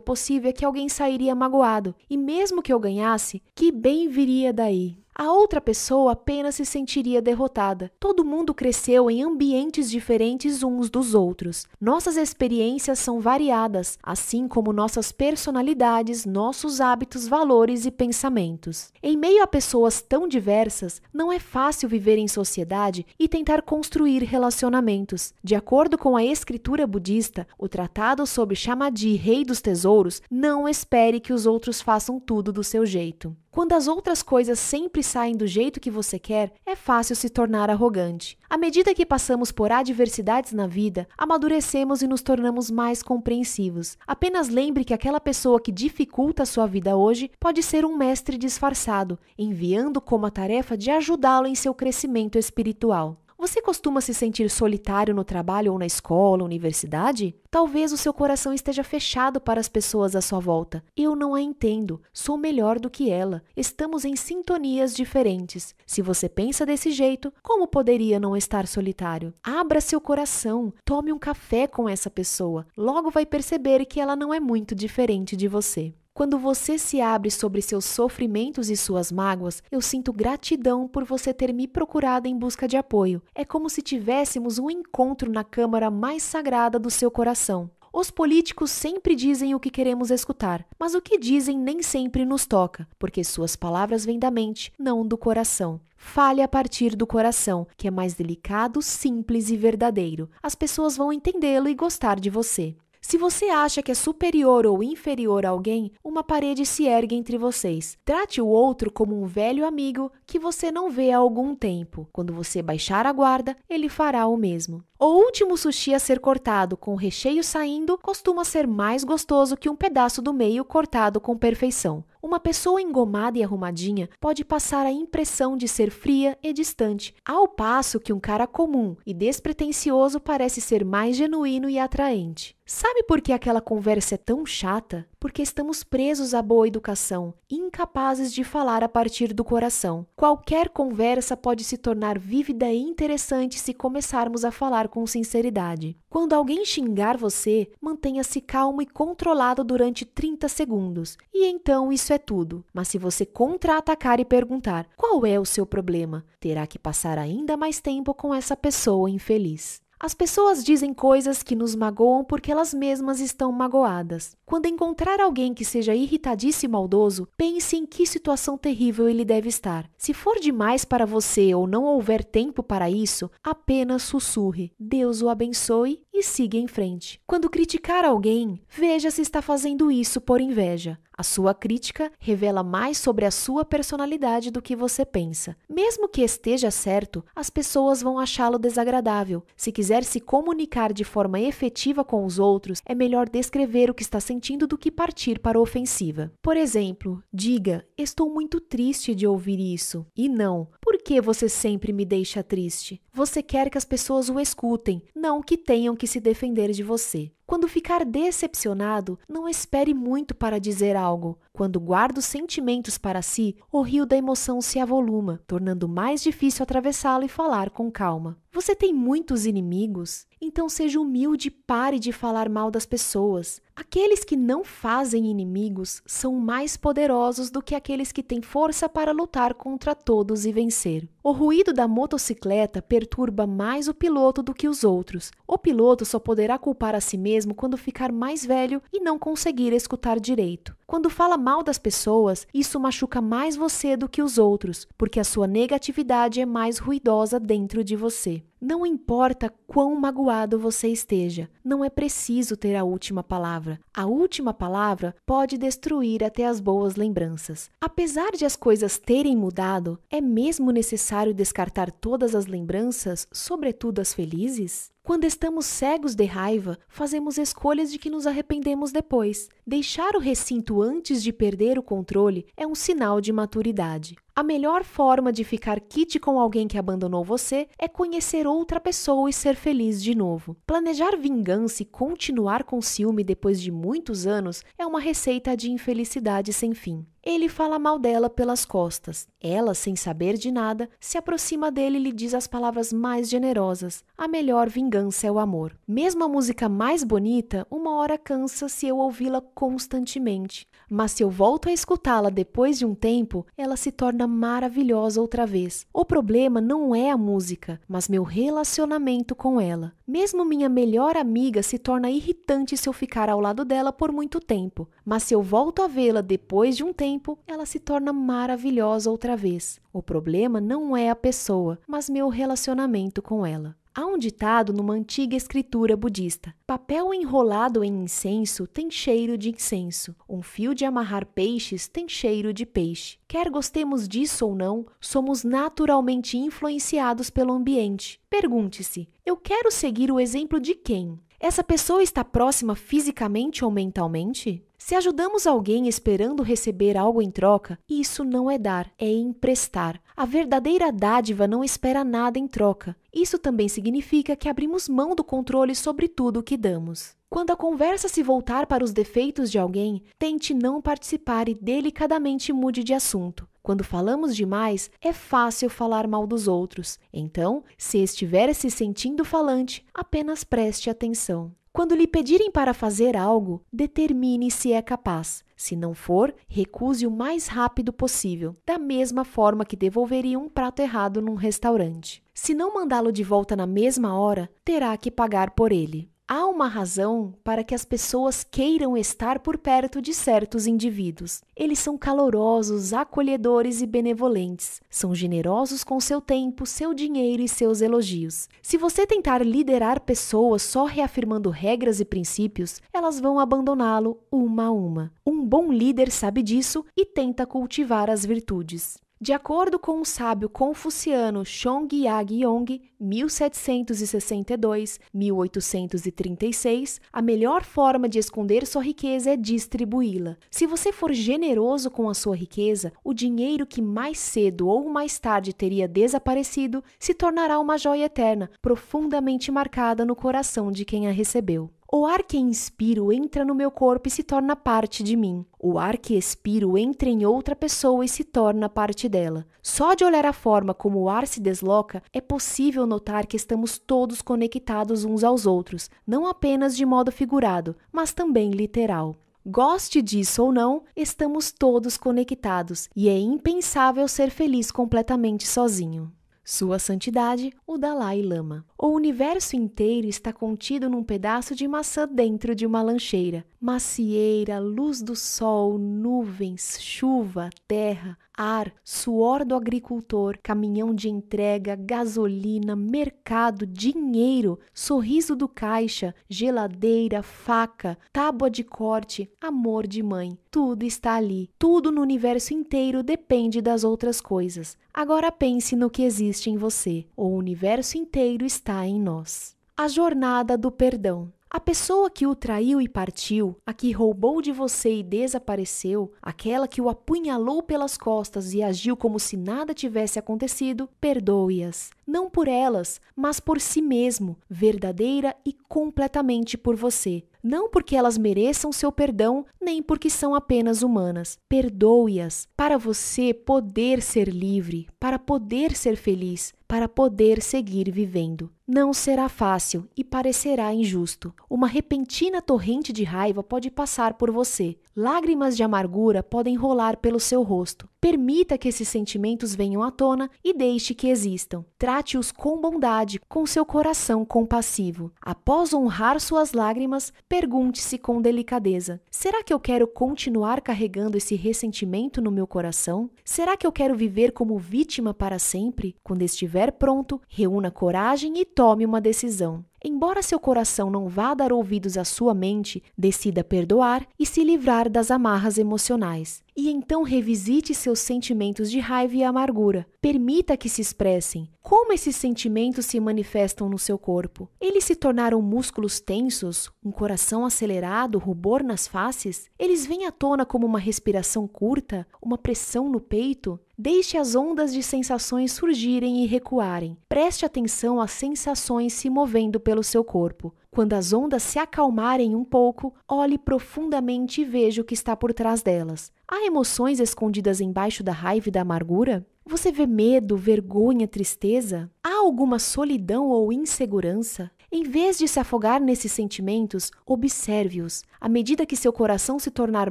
possível é que alguém sairia magoado. E mesmo que eu ganhasse, que bem viria daí? A outra pessoa apenas se sentiria derrotada. Todo mundo cresceu em ambientes diferentes uns dos outros. Nossas experiências são variadas, assim como nossas personalidades, nossos hábitos, valores e pensamentos. Em meio a pessoas tão diversas, não é fácil viver em sociedade e tentar construir relacionamentos. De acordo com a escritura budista, o tratado sobre Shamadhi, rei dos tesouros, não espere que os outros façam tudo do seu jeito. Quando as outras coisas sempre saem do jeito que você quer, é fácil se tornar arrogante. À medida que passamos por adversidades na vida, amadurecemos e nos tornamos mais compreensivos. Apenas lembre que aquela pessoa que dificulta a sua vida hoje pode ser um mestre disfarçado, enviando como a tarefa de ajudá-lo em seu crescimento espiritual. Você costuma se sentir solitário no trabalho ou na escola, universidade? Talvez o seu coração esteja fechado para as pessoas à sua volta. Eu não a entendo. Sou melhor do que ela. Estamos em sintonias diferentes. Se você pensa desse jeito, como poderia não estar solitário? Abra seu coração. Tome um café com essa pessoa. Logo vai perceber que ela não é muito diferente de você. Quando você se abre sobre seus sofrimentos e suas mágoas, eu sinto gratidão por você ter me procurado em busca de apoio. É como se tivéssemos um encontro na câmara mais sagrada do seu coração. Os políticos sempre dizem o que queremos escutar, mas o que dizem nem sempre nos toca, porque suas palavras vêm da mente, não do coração. Fale a partir do coração, que é mais delicado, simples e verdadeiro. As pessoas vão entendê-lo e gostar de você. Se você acha que é superior ou inferior a alguém, uma parede se ergue entre vocês. Trate o outro como um velho amigo que você não vê há algum tempo. Quando você baixar a guarda, ele fará o mesmo. O último sushi a ser cortado com o recheio saindo costuma ser mais gostoso que um pedaço do meio cortado com perfeição. Uma pessoa engomada e arrumadinha pode passar a impressão de ser fria e distante, ao passo que um cara comum e despretensioso parece ser mais genuíno e atraente. Sabe por que aquela conversa é tão chata? Porque estamos presos à boa educação, incapazes de falar a partir do coração. Qualquer conversa pode se tornar vívida e interessante se começarmos a falar com sinceridade. Quando alguém xingar você, mantenha-se calmo e controlado durante 30 segundos, e então isso é tudo. Mas se você contra-atacar e perguntar qual é o seu problema, terá que passar ainda mais tempo com essa pessoa infeliz. As pessoas dizem coisas que nos magoam porque elas mesmas estão magoadas. Quando encontrar alguém que seja irritadíssimo e maldoso, pense em que situação terrível ele deve estar. Se for demais para você ou não houver tempo para isso, apenas sussurre: Deus o abençoe e siga em frente. Quando criticar alguém, veja se está fazendo isso por inveja. A sua crítica revela mais sobre a sua personalidade do que você pensa. Mesmo que esteja certo, as pessoas vão achá-lo desagradável. Se quiser se comunicar de forma efetiva com os outros, é melhor descrever o que está sentindo do que partir para a ofensiva. Por exemplo, diga: Estou muito triste de ouvir isso. E não, por que você sempre me deixa triste? Você quer que as pessoas o escutem, não que tenham que se defender de você. Quando ficar decepcionado, não espere muito para dizer algo. Quando guarda os sentimentos para si, o rio da emoção se avoluma, tornando mais difícil atravessá-lo e falar com calma. Você tem muitos inimigos? Então seja humilde e pare de falar mal das pessoas. Aqueles que não fazem inimigos são mais poderosos do que aqueles que têm força para lutar contra todos e vencer. O ruído da motocicleta perturba mais o piloto do que os outros. O piloto só poderá culpar a si mesmo quando ficar mais velho e não conseguir escutar direito. Quando fala mal das pessoas, isso machuca mais você do que os outros, porque a sua negatividade é mais ruidosa dentro de você. Não importa quão magoado você esteja, não é preciso ter a última palavra. A última palavra pode destruir até as boas lembranças. Apesar de as coisas terem mudado, é mesmo necessário descartar todas as lembranças, sobretudo as felizes? Quando estamos cegos de raiva, fazemos escolhas de que nos arrependemos depois. Deixar o recinto antes de perder o controle é um sinal de maturidade. A melhor forma de ficar quite com alguém que abandonou você é conhecer outra pessoa e ser feliz de novo. Planejar vingança e continuar com ciúme depois de muitos anos é uma receita de infelicidade sem fim. Ele fala mal dela pelas costas. Ela, sem saber de nada, se aproxima dele e lhe diz as palavras mais generosas. A melhor vingança é o amor. Mesmo a música mais bonita, uma hora cansa se eu ouvi-la constantemente mas se eu volto a escutá-la depois de um tempo, ela se torna maravilhosa outra vez. O problema não é a música, mas meu relacionamento com ela. Mesmo minha melhor amiga se torna irritante se eu ficar ao lado dela por muito tempo, mas se eu volto a vê-la depois de um tempo, ela se torna maravilhosa outra vez. O problema não é a pessoa, mas meu relacionamento com ela. Há um ditado numa antiga escritura budista: papel enrolado em incenso tem cheiro de incenso, um fio de amarrar peixes tem cheiro de peixe. Quer gostemos disso ou não, somos naturalmente influenciados pelo ambiente. Pergunte-se: eu quero seguir o exemplo de quem? Essa pessoa está próxima fisicamente ou mentalmente? Se ajudamos alguém esperando receber algo em troca, isso não é dar, é emprestar. A verdadeira dádiva não espera nada em troca. Isso também significa que abrimos mão do controle sobre tudo o que damos. Quando a conversa se voltar para os defeitos de alguém, tente não participar e delicadamente mude de assunto. Quando falamos demais, é fácil falar mal dos outros. Então, se estiver se sentindo falante, apenas preste atenção. Quando lhe pedirem para fazer algo, determine se é capaz. Se não for, recuse o mais rápido possível, da mesma forma que devolveria um prato errado num restaurante. Se não mandá-lo de volta na mesma hora, terá que pagar por ele. Há uma razão para que as pessoas queiram estar por perto de certos indivíduos. Eles são calorosos, acolhedores e benevolentes. São generosos com seu tempo, seu dinheiro e seus elogios. Se você tentar liderar pessoas só reafirmando regras e princípios, elas vão abandoná-lo uma a uma. Um bom líder sabe disso e tenta cultivar as virtudes. De acordo com o sábio confuciano Chong Yag Yong, 1762-1836, a melhor forma de esconder sua riqueza é distribuí-la. Se você for generoso com a sua riqueza, o dinheiro que mais cedo ou mais tarde teria desaparecido se tornará uma joia eterna, profundamente marcada no coração de quem a recebeu. O ar que inspiro entra no meu corpo e se torna parte de mim. O ar que expiro entra em outra pessoa e se torna parte dela. Só de olhar a forma como o ar se desloca, é possível notar que estamos todos conectados uns aos outros, não apenas de modo figurado, mas também literal. Goste disso ou não, estamos todos conectados e é impensável ser feliz completamente sozinho. Sua Santidade, o Dalai Lama. O universo inteiro está contido num pedaço de maçã dentro de uma lancheira. Macieira, luz do sol, nuvens, chuva, terra, ar, suor do agricultor, caminhão de entrega, gasolina, mercado, dinheiro, sorriso do caixa, geladeira, faca, tábua de corte, amor de mãe. Tudo está ali. Tudo no universo inteiro depende das outras coisas. Agora pense no que existe em você. O universo inteiro está em nós. A jornada do perdão. A pessoa que o traiu e partiu, a que roubou de você e desapareceu, aquela que o apunhalou pelas costas e agiu como se nada tivesse acontecido, perdoe-as. Não por elas, mas por si mesmo, verdadeira e completamente por você. Não porque elas mereçam seu perdão, nem porque são apenas humanas. Perdoe-as para você poder ser livre, para poder ser feliz, para poder seguir vivendo. Não será fácil e parecerá injusto. Uma repentina torrente de raiva pode passar por você. Lágrimas de amargura podem rolar pelo seu rosto. Permita que esses sentimentos venham à tona e deixe que existam. Trate-os com bondade, com seu coração compassivo. Após honrar suas lágrimas, pergunte-se com delicadeza: será que eu quero continuar carregando esse ressentimento no meu coração? Será que eu quero viver como vítima para sempre? Quando estiver pronto, reúna coragem e tome uma decisão. Embora seu coração não vá dar ouvidos à sua mente, decida perdoar e se livrar das amarras emocionais. E então revisite seus sentimentos de raiva e amargura. Permita que se expressem. Como esses sentimentos se manifestam no seu corpo? Eles se tornaram músculos tensos, um coração acelerado, rubor nas faces? Eles vêm à tona como uma respiração curta, uma pressão no peito? Deixe as ondas de sensações surgirem e recuarem. Preste atenção às sensações se movendo pelo seu corpo. Quando as ondas se acalmarem um pouco, olhe profundamente e veja o que está por trás delas. Há emoções escondidas embaixo da raiva e da amargura? Você vê medo, vergonha, tristeza? Há alguma solidão ou insegurança? Em vez de se afogar nesses sentimentos, observe-os. À medida que seu coração se tornar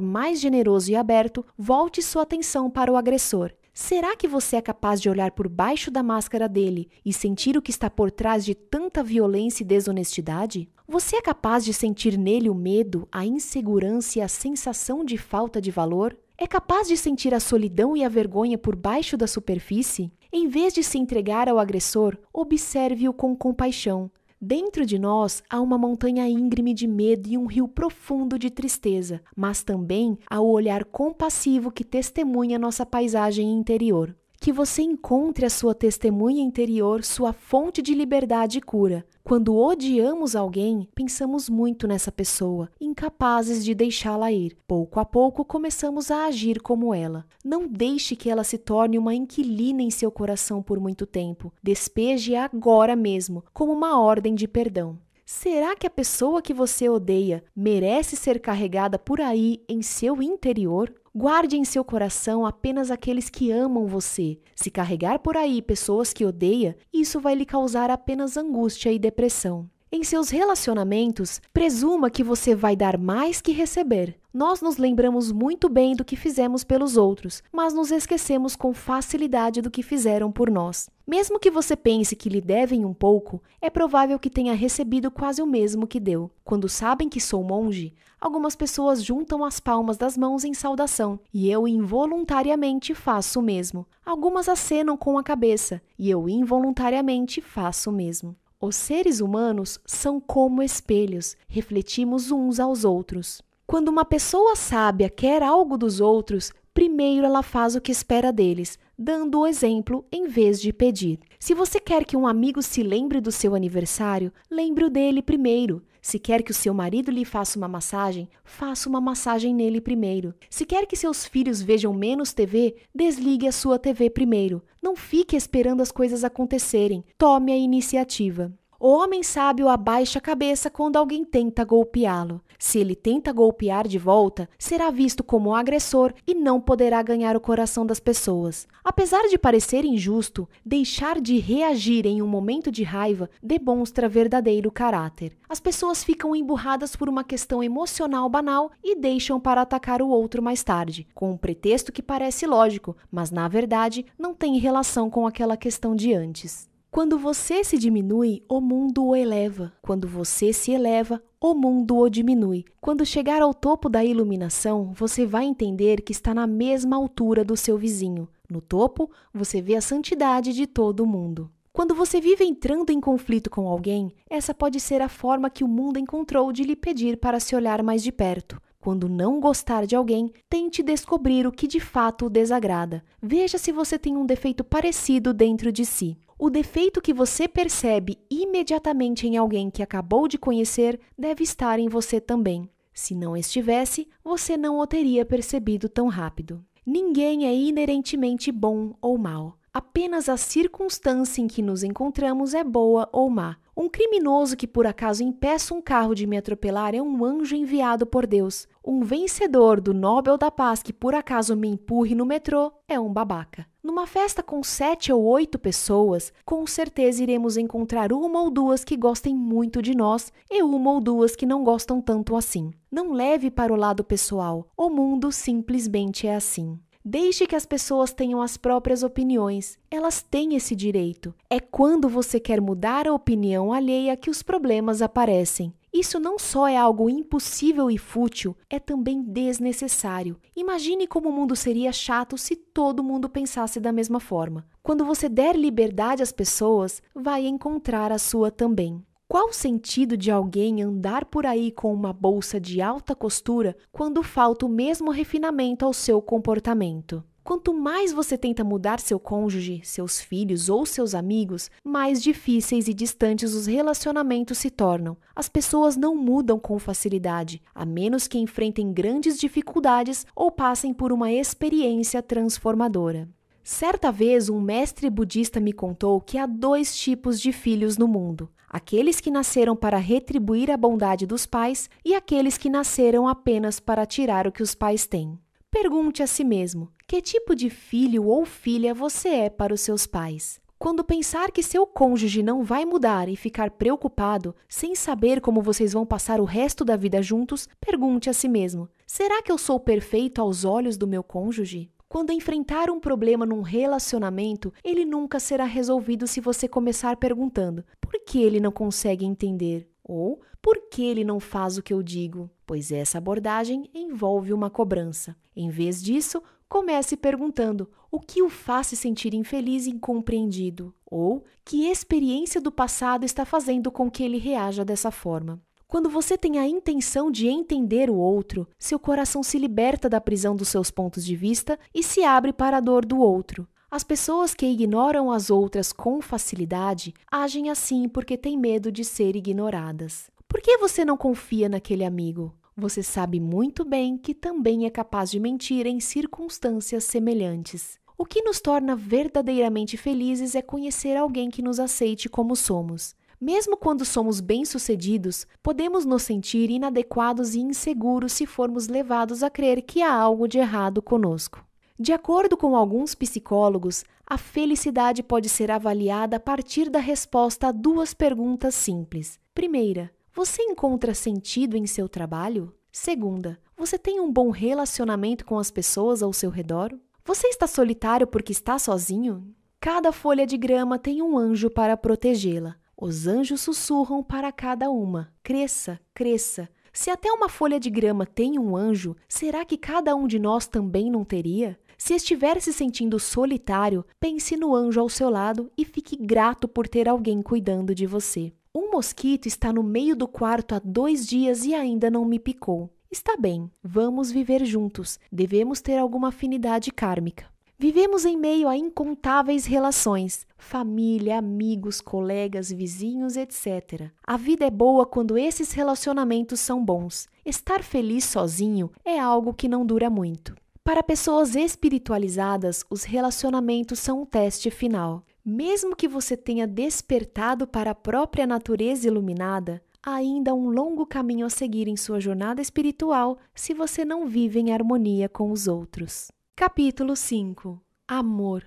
mais generoso e aberto, volte sua atenção para o agressor. Será que você é capaz de olhar por baixo da máscara dele e sentir o que está por trás de tanta violência e desonestidade? Você é capaz de sentir nele o medo, a insegurança e a sensação de falta de valor? É capaz de sentir a solidão e a vergonha por baixo da superfície? Em vez de se entregar ao agressor, observe-o com compaixão. Dentro de nós há uma montanha íngreme de medo e um rio profundo de tristeza, mas também há o olhar compassivo que testemunha nossa paisagem interior que você encontre a sua testemunha interior, sua fonte de liberdade e cura. Quando odiamos alguém, pensamos muito nessa pessoa, incapazes de deixá-la ir. Pouco a pouco começamos a agir como ela. Não deixe que ela se torne uma inquilina em seu coração por muito tempo. Despeje-a agora mesmo, como uma ordem de perdão. Será que a pessoa que você odeia merece ser carregada por aí em seu interior? Guarde em seu coração apenas aqueles que amam você. Se carregar por aí pessoas que odeia, isso vai lhe causar apenas angústia e depressão. Em seus relacionamentos, presuma que você vai dar mais que receber. Nós nos lembramos muito bem do que fizemos pelos outros, mas nos esquecemos com facilidade do que fizeram por nós. Mesmo que você pense que lhe devem um pouco, é provável que tenha recebido quase o mesmo que deu. Quando sabem que sou monge, algumas pessoas juntam as palmas das mãos em saudação, e eu involuntariamente faço o mesmo. Algumas acenam com a cabeça, e eu involuntariamente faço o mesmo. Os seres humanos são como espelhos, refletimos uns aos outros. Quando uma pessoa sábia quer algo dos outros, primeiro ela faz o que espera deles, dando o exemplo em vez de pedir. Se você quer que um amigo se lembre do seu aniversário, lembre-o dele primeiro. Se quer que o seu marido lhe faça uma massagem, faça uma massagem nele primeiro. Se quer que seus filhos vejam menos TV, desligue a sua TV primeiro. Não fique esperando as coisas acontecerem. Tome a iniciativa. O homem sábio abaixa a cabeça quando alguém tenta golpeá-lo. Se ele tenta golpear de volta, será visto como agressor e não poderá ganhar o coração das pessoas. Apesar de parecer injusto, deixar de reagir em um momento de raiva demonstra verdadeiro caráter. As pessoas ficam emburradas por uma questão emocional banal e deixam para atacar o outro mais tarde, com um pretexto que parece lógico, mas na verdade não tem relação com aquela questão de antes. Quando você se diminui, o mundo o eleva. Quando você se eleva, o mundo o diminui. Quando chegar ao topo da iluminação, você vai entender que está na mesma altura do seu vizinho. No topo, você vê a santidade de todo mundo. Quando você vive entrando em conflito com alguém, essa pode ser a forma que o mundo encontrou de lhe pedir para se olhar mais de perto. Quando não gostar de alguém, tente descobrir o que de fato o desagrada. Veja se você tem um defeito parecido dentro de si. O defeito que você percebe imediatamente em alguém que acabou de conhecer deve estar em você também. Se não estivesse, você não o teria percebido tão rápido. Ninguém é inerentemente bom ou mal. Apenas a circunstância em que nos encontramos é boa ou má. Um criminoso que por acaso impeça um carro de me atropelar é um anjo enviado por Deus. Um vencedor do Nobel da Paz que por acaso me empurre no metrô é um babaca. Numa festa com sete ou oito pessoas, com certeza iremos encontrar uma ou duas que gostem muito de nós e uma ou duas que não gostam tanto assim. Não leve para o lado pessoal, o mundo simplesmente é assim. Deixe que as pessoas tenham as próprias opiniões. Elas têm esse direito. É quando você quer mudar a opinião alheia que os problemas aparecem. Isso não só é algo impossível e fútil, é também desnecessário. Imagine como o mundo seria chato se todo mundo pensasse da mesma forma. Quando você der liberdade às pessoas, vai encontrar a sua também. Qual o sentido de alguém andar por aí com uma bolsa de alta costura quando falta o mesmo refinamento ao seu comportamento? Quanto mais você tenta mudar seu cônjuge, seus filhos ou seus amigos, mais difíceis e distantes os relacionamentos se tornam. As pessoas não mudam com facilidade, a menos que enfrentem grandes dificuldades ou passem por uma experiência transformadora. Certa vez, um mestre budista me contou que há dois tipos de filhos no mundo: aqueles que nasceram para retribuir a bondade dos pais e aqueles que nasceram apenas para tirar o que os pais têm. Pergunte a si mesmo: que tipo de filho ou filha você é para os seus pais? Quando pensar que seu cônjuge não vai mudar e ficar preocupado, sem saber como vocês vão passar o resto da vida juntos, pergunte a si mesmo: será que eu sou perfeito aos olhos do meu cônjuge? Quando enfrentar um problema num relacionamento, ele nunca será resolvido se você começar perguntando: por que ele não consegue entender? Ou por que ele não faz o que eu digo? pois essa abordagem envolve uma cobrança. Em vez disso, comece perguntando o que o faz se sentir infeliz e incompreendido, ou que experiência do passado está fazendo com que ele reaja dessa forma. Quando você tem a intenção de entender o outro, seu coração se liberta da prisão dos seus pontos de vista e se abre para a dor do outro. As pessoas que ignoram as outras com facilidade agem assim porque têm medo de ser ignoradas. Por que você não confia naquele amigo? Você sabe muito bem que também é capaz de mentir em circunstâncias semelhantes. O que nos torna verdadeiramente felizes é conhecer alguém que nos aceite como somos. Mesmo quando somos bem-sucedidos, podemos nos sentir inadequados e inseguros se formos levados a crer que há algo de errado conosco. De acordo com alguns psicólogos, a felicidade pode ser avaliada a partir da resposta a duas perguntas simples. Primeira, você encontra sentido em seu trabalho? Segunda, você tem um bom relacionamento com as pessoas ao seu redor? Você está solitário porque está sozinho? Cada folha de grama tem um anjo para protegê-la. Os anjos sussurram para cada uma: cresça, cresça. Se até uma folha de grama tem um anjo, será que cada um de nós também não teria? Se estiver se sentindo solitário, pense no anjo ao seu lado e fique grato por ter alguém cuidando de você. Um mosquito está no meio do quarto há dois dias e ainda não me picou. Está bem, vamos viver juntos. Devemos ter alguma afinidade kármica. Vivemos em meio a incontáveis relações, família, amigos, colegas, vizinhos, etc. A vida é boa quando esses relacionamentos são bons. Estar feliz sozinho é algo que não dura muito. Para pessoas espiritualizadas, os relacionamentos são um teste final. Mesmo que você tenha despertado para a própria natureza iluminada, há ainda um longo caminho a seguir em sua jornada espiritual se você não vive em harmonia com os outros. Capítulo 5 Amor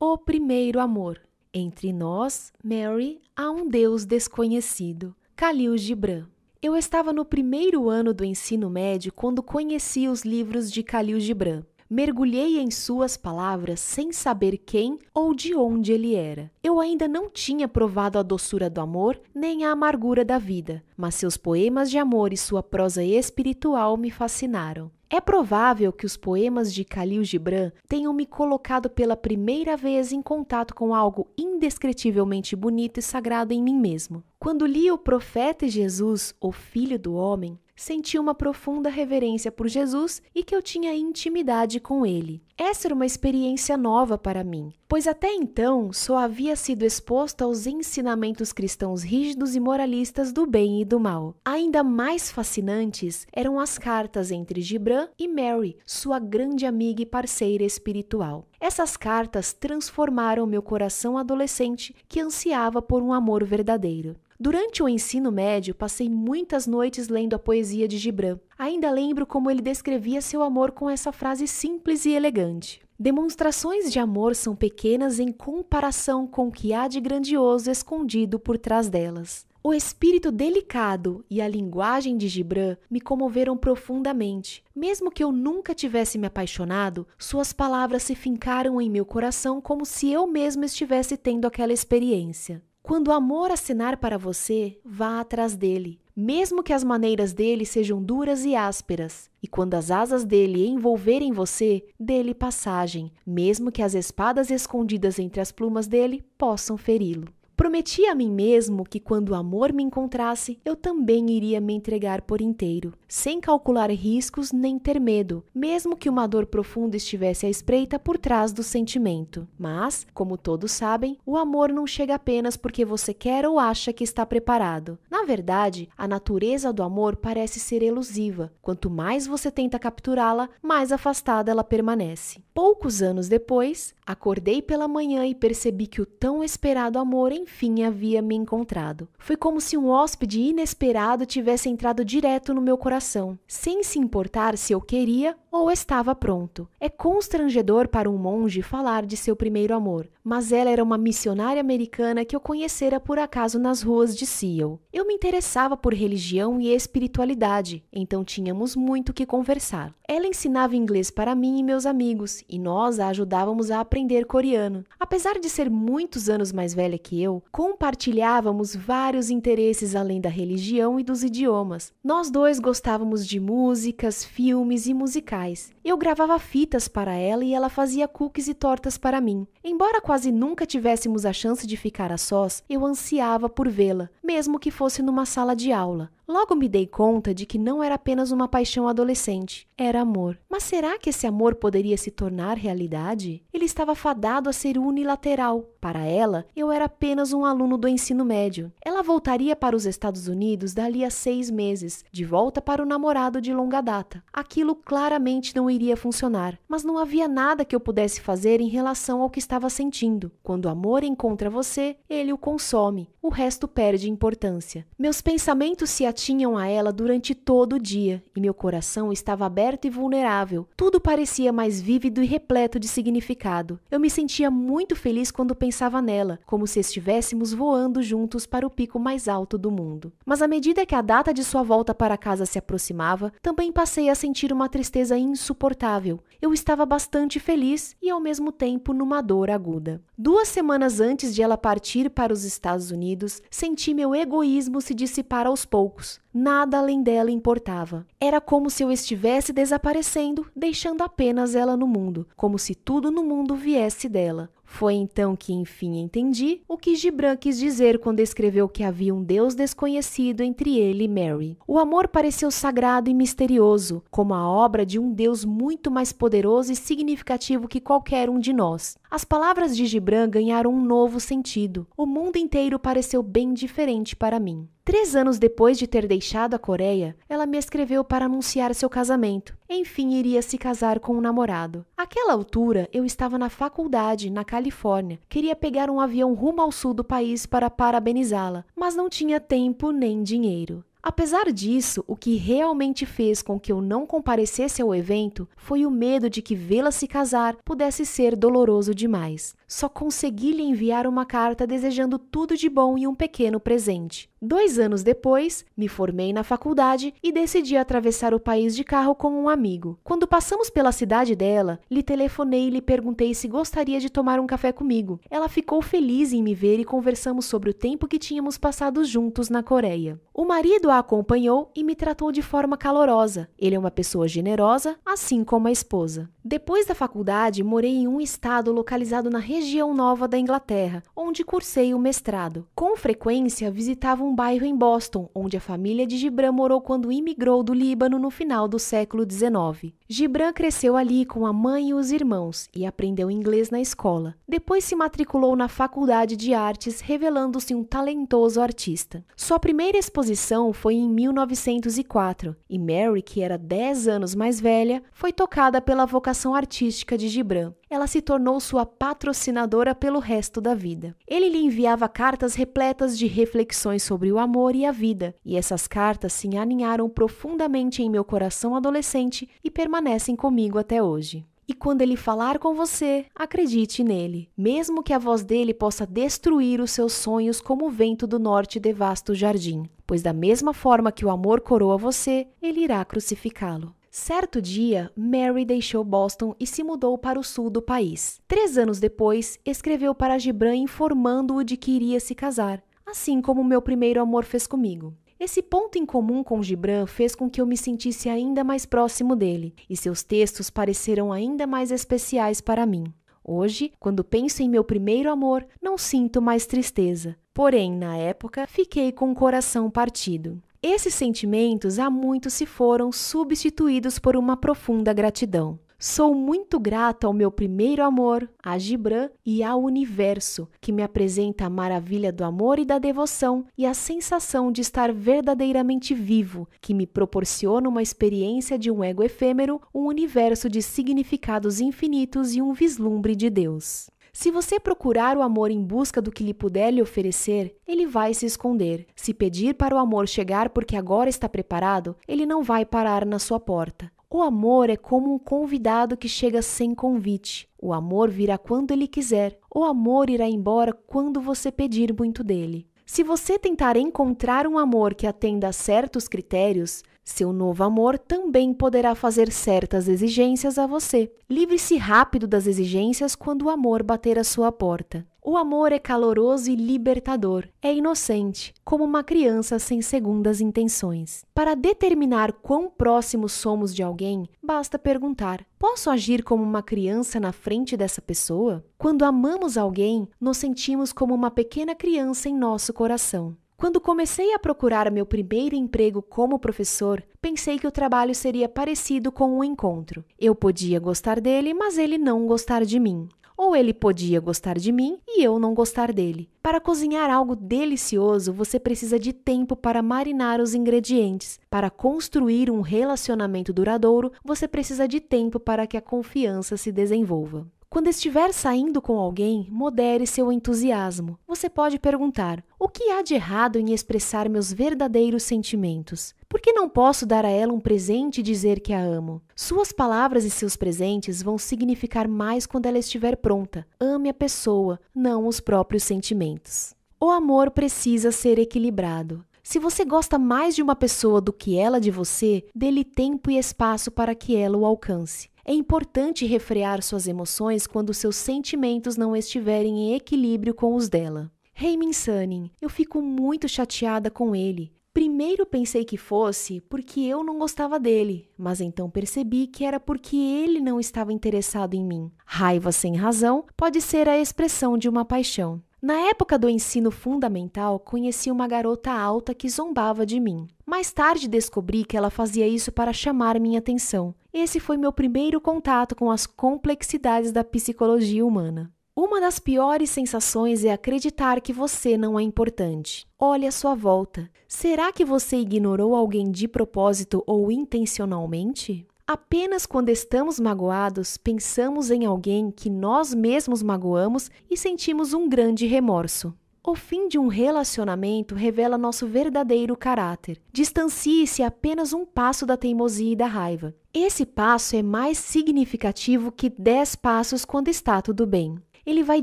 O primeiro amor. Entre nós, Mary, há um Deus desconhecido. Khalil Gibran. Eu estava no primeiro ano do ensino médio quando conheci os livros de Khalil Gibran. Mergulhei em suas palavras sem saber quem ou de onde ele era. Eu ainda não tinha provado a doçura do amor nem a amargura da vida, mas seus poemas de amor e sua prosa espiritual me fascinaram. É provável que os poemas de Khalil Gibran tenham me colocado pela primeira vez em contato com algo indescritivelmente bonito e sagrado em mim mesmo. Quando li o Profeta Jesus, o Filho do Homem, senti uma profunda reverência por Jesus e que eu tinha intimidade com ele. Essa era uma experiência nova para mim, pois até então só havia sido exposto aos ensinamentos cristãos rígidos e moralistas do bem e do mal. Ainda mais fascinantes eram as cartas entre Gibran e Mary, sua grande amiga e parceira espiritual. Essas cartas transformaram meu coração adolescente que ansiava por um amor verdadeiro. Durante o ensino médio, passei muitas noites lendo a poesia de Gibran. Ainda lembro como ele descrevia seu amor com essa frase simples e elegante. Demonstrações de amor são pequenas em comparação com o que há de grandioso escondido por trás delas. O espírito delicado e a linguagem de Gibran me comoveram profundamente. Mesmo que eu nunca tivesse me apaixonado, suas palavras se fincaram em meu coração como se eu mesmo estivesse tendo aquela experiência. Quando o amor assinar para você, vá atrás dele, mesmo que as maneiras dele sejam duras e ásperas. E quando as asas dele envolverem você, dele passagem, mesmo que as espadas escondidas entre as plumas dele possam feri-lo. Prometi a mim mesmo que quando o amor me encontrasse, eu também iria me entregar por inteiro, sem calcular riscos nem ter medo, mesmo que uma dor profunda estivesse à espreita por trás do sentimento. Mas, como todos sabem, o amor não chega apenas porque você quer ou acha que está preparado. Na verdade, a natureza do amor parece ser elusiva. Quanto mais você tenta capturá-la, mais afastada ela permanece. Poucos anos depois, acordei pela manhã e percebi que o tão esperado amor enfim havia me encontrado. Foi como se um hóspede inesperado tivesse entrado direto no meu coração, sem se importar se eu queria ou estava pronto. É constrangedor para um monge falar de seu primeiro amor, mas ela era uma missionária americana que eu conhecera por acaso nas ruas de Seattle. Eu me interessava por religião e espiritualidade, então tínhamos muito que conversar. Ela ensinava inglês para mim e meus amigos, e nós a ajudávamos a aprender coreano. Apesar de ser muitos anos mais velha que eu, compartilhávamos vários interesses além da religião e dos idiomas. Nós dois gostávamos de músicas, filmes e musicais. Eu gravava fitas para ela e ela fazia cookies e tortas para mim. Embora quase nunca tivéssemos a chance de ficar a sós, eu ansiava por vê-la, mesmo que fosse numa sala de aula. Logo me dei conta de que não era apenas uma paixão adolescente, era amor. Mas será que esse amor poderia se tornar realidade? Ele estava fadado a ser unilateral. Para ela, eu era apenas um aluno do ensino médio. Ela voltaria para os Estados Unidos dali a seis meses, de volta para o namorado de longa data. Aquilo claramente não iria funcionar, mas não havia nada que eu pudesse fazer em relação ao que estava sentindo. Quando o amor encontra você, ele o consome, o resto perde importância. Meus pensamentos se atinham a ela durante todo o dia e meu coração estava aberto e vulnerável. Tudo parecia mais vívido e repleto de significado. Eu me sentia muito feliz quando pensava nela, como se estivéssemos voando juntos para o pico mais alto do mundo. Mas à medida que a data de sua volta para casa se aproximava, também passei a sentir uma tristeza insuportável. Eu estava bastante feliz e ao mesmo tempo numa dor aguda. Duas semanas antes de ela partir para os Estados Unidos, senti meu egoísmo se dissipar aos poucos. Nada além dela importava. Era como se eu estivesse desaparecendo, deixando apenas ela no mundo, como se tudo no mundo viesse dela. Foi então que enfim entendi o que Gibran quis dizer quando escreveu que havia um Deus desconhecido entre ele e Mary. O amor pareceu sagrado e misterioso, como a obra de um Deus muito mais poderoso e significativo que qualquer um de nós. As palavras de Gibran ganharam um novo sentido. O mundo inteiro pareceu bem diferente para mim. Três anos depois de ter deixado a Coreia, ela me escreveu para anunciar seu casamento. Enfim, iria se casar com um namorado. Àquela altura, eu estava na faculdade, na Califórnia. Queria pegar um avião rumo ao sul do país para parabenizá-la, mas não tinha tempo nem dinheiro. Apesar disso, o que realmente fez com que eu não comparecesse ao evento foi o medo de que vê-la se casar pudesse ser doloroso demais. Só consegui lhe enviar uma carta desejando tudo de bom e um pequeno presente. Dois anos depois, me formei na faculdade e decidi atravessar o país de carro com um amigo. Quando passamos pela cidade dela, lhe telefonei e lhe perguntei se gostaria de tomar um café comigo. Ela ficou feliz em me ver e conversamos sobre o tempo que tínhamos passado juntos na Coreia. O marido a acompanhou e me tratou de forma calorosa. Ele é uma pessoa generosa, assim como a esposa. Depois da faculdade, morei em um estado localizado na região nova da Inglaterra, onde cursei o mestrado. Com frequência, visitava um bairro em Boston, onde a família de Gibran morou quando imigrou do Líbano no final do século XIX. Gibran cresceu ali com a mãe e os irmãos e aprendeu inglês na escola. Depois se matriculou na Faculdade de Artes, revelando-se um talentoso artista. Sua primeira exposição foi em 1904 e Mary, que era 10 anos mais velha, foi tocada pela vocação artística de Gibran ela se tornou sua patrocinadora pelo resto da vida. Ele lhe enviava cartas repletas de reflexões sobre o amor e a vida, e essas cartas se aninharam profundamente em meu coração adolescente e permanecem comigo até hoje. E quando ele falar com você, acredite nele, mesmo que a voz dele possa destruir os seus sonhos como o vento do norte devasta o jardim, pois da mesma forma que o amor coroa você, ele irá crucificá-lo. Certo dia, Mary deixou Boston e se mudou para o sul do país. Três anos depois, escreveu para Gibran informando-o de que iria se casar, assim como meu primeiro amor fez comigo. Esse ponto em comum com Gibran fez com que eu me sentisse ainda mais próximo dele, e seus textos pareceram ainda mais especiais para mim. Hoje, quando penso em meu primeiro amor, não sinto mais tristeza. Porém, na época, fiquei com o coração partido. Esses sentimentos há muito se foram substituídos por uma profunda gratidão. Sou muito grata ao meu primeiro amor, a Gibran e ao universo, que me apresenta a maravilha do amor e da devoção e a sensação de estar verdadeiramente vivo, que me proporciona uma experiência de um ego efêmero, um universo de significados infinitos e um vislumbre de Deus. Se você procurar o amor em busca do que lhe puder lhe oferecer, ele vai se esconder. Se pedir para o amor chegar porque agora está preparado, ele não vai parar na sua porta. O amor é como um convidado que chega sem convite. O amor virá quando ele quiser. O amor irá embora quando você pedir muito dele. Se você tentar encontrar um amor que atenda a certos critérios, seu novo amor também poderá fazer certas exigências a você. Livre-se rápido das exigências quando o amor bater a sua porta. O amor é caloroso e libertador, é inocente, como uma criança sem segundas intenções. Para determinar quão próximos somos de alguém, basta perguntar: posso agir como uma criança na frente dessa pessoa? Quando amamos alguém, nos sentimos como uma pequena criança em nosso coração. Quando comecei a procurar meu primeiro emprego como professor, pensei que o trabalho seria parecido com um encontro. Eu podia gostar dele, mas ele não gostar de mim. Ou ele podia gostar de mim e eu não gostar dele. Para cozinhar algo delicioso, você precisa de tempo para marinar os ingredientes. Para construir um relacionamento duradouro, você precisa de tempo para que a confiança se desenvolva. Quando estiver saindo com alguém, modere seu entusiasmo. Você pode perguntar: o que há de errado em expressar meus verdadeiros sentimentos? Por que não posso dar a ela um presente e dizer que a amo? Suas palavras e seus presentes vão significar mais quando ela estiver pronta. Ame a pessoa, não os próprios sentimentos. O amor precisa ser equilibrado. Se você gosta mais de uma pessoa do que ela de você, dê-lhe tempo e espaço para que ela o alcance. É importante refrear suas emoções quando seus sentimentos não estiverem em equilíbrio com os dela. Heimin Sunning, eu fico muito chateada com ele. Primeiro pensei que fosse porque eu não gostava dele, mas então percebi que era porque ele não estava interessado em mim. Raiva sem razão pode ser a expressão de uma paixão. Na época do ensino fundamental, conheci uma garota alta que zombava de mim. Mais tarde descobri que ela fazia isso para chamar minha atenção. Esse foi meu primeiro contato com as complexidades da psicologia humana. Uma das piores sensações é acreditar que você não é importante. Olhe à sua volta. Será que você ignorou alguém de propósito ou intencionalmente? Apenas quando estamos magoados, pensamos em alguém que nós mesmos magoamos e sentimos um grande remorso. O fim de um relacionamento revela nosso verdadeiro caráter. Distancie-se apenas um passo da teimosia e da raiva. Esse passo é mais significativo que dez passos quando está tudo bem. Ele vai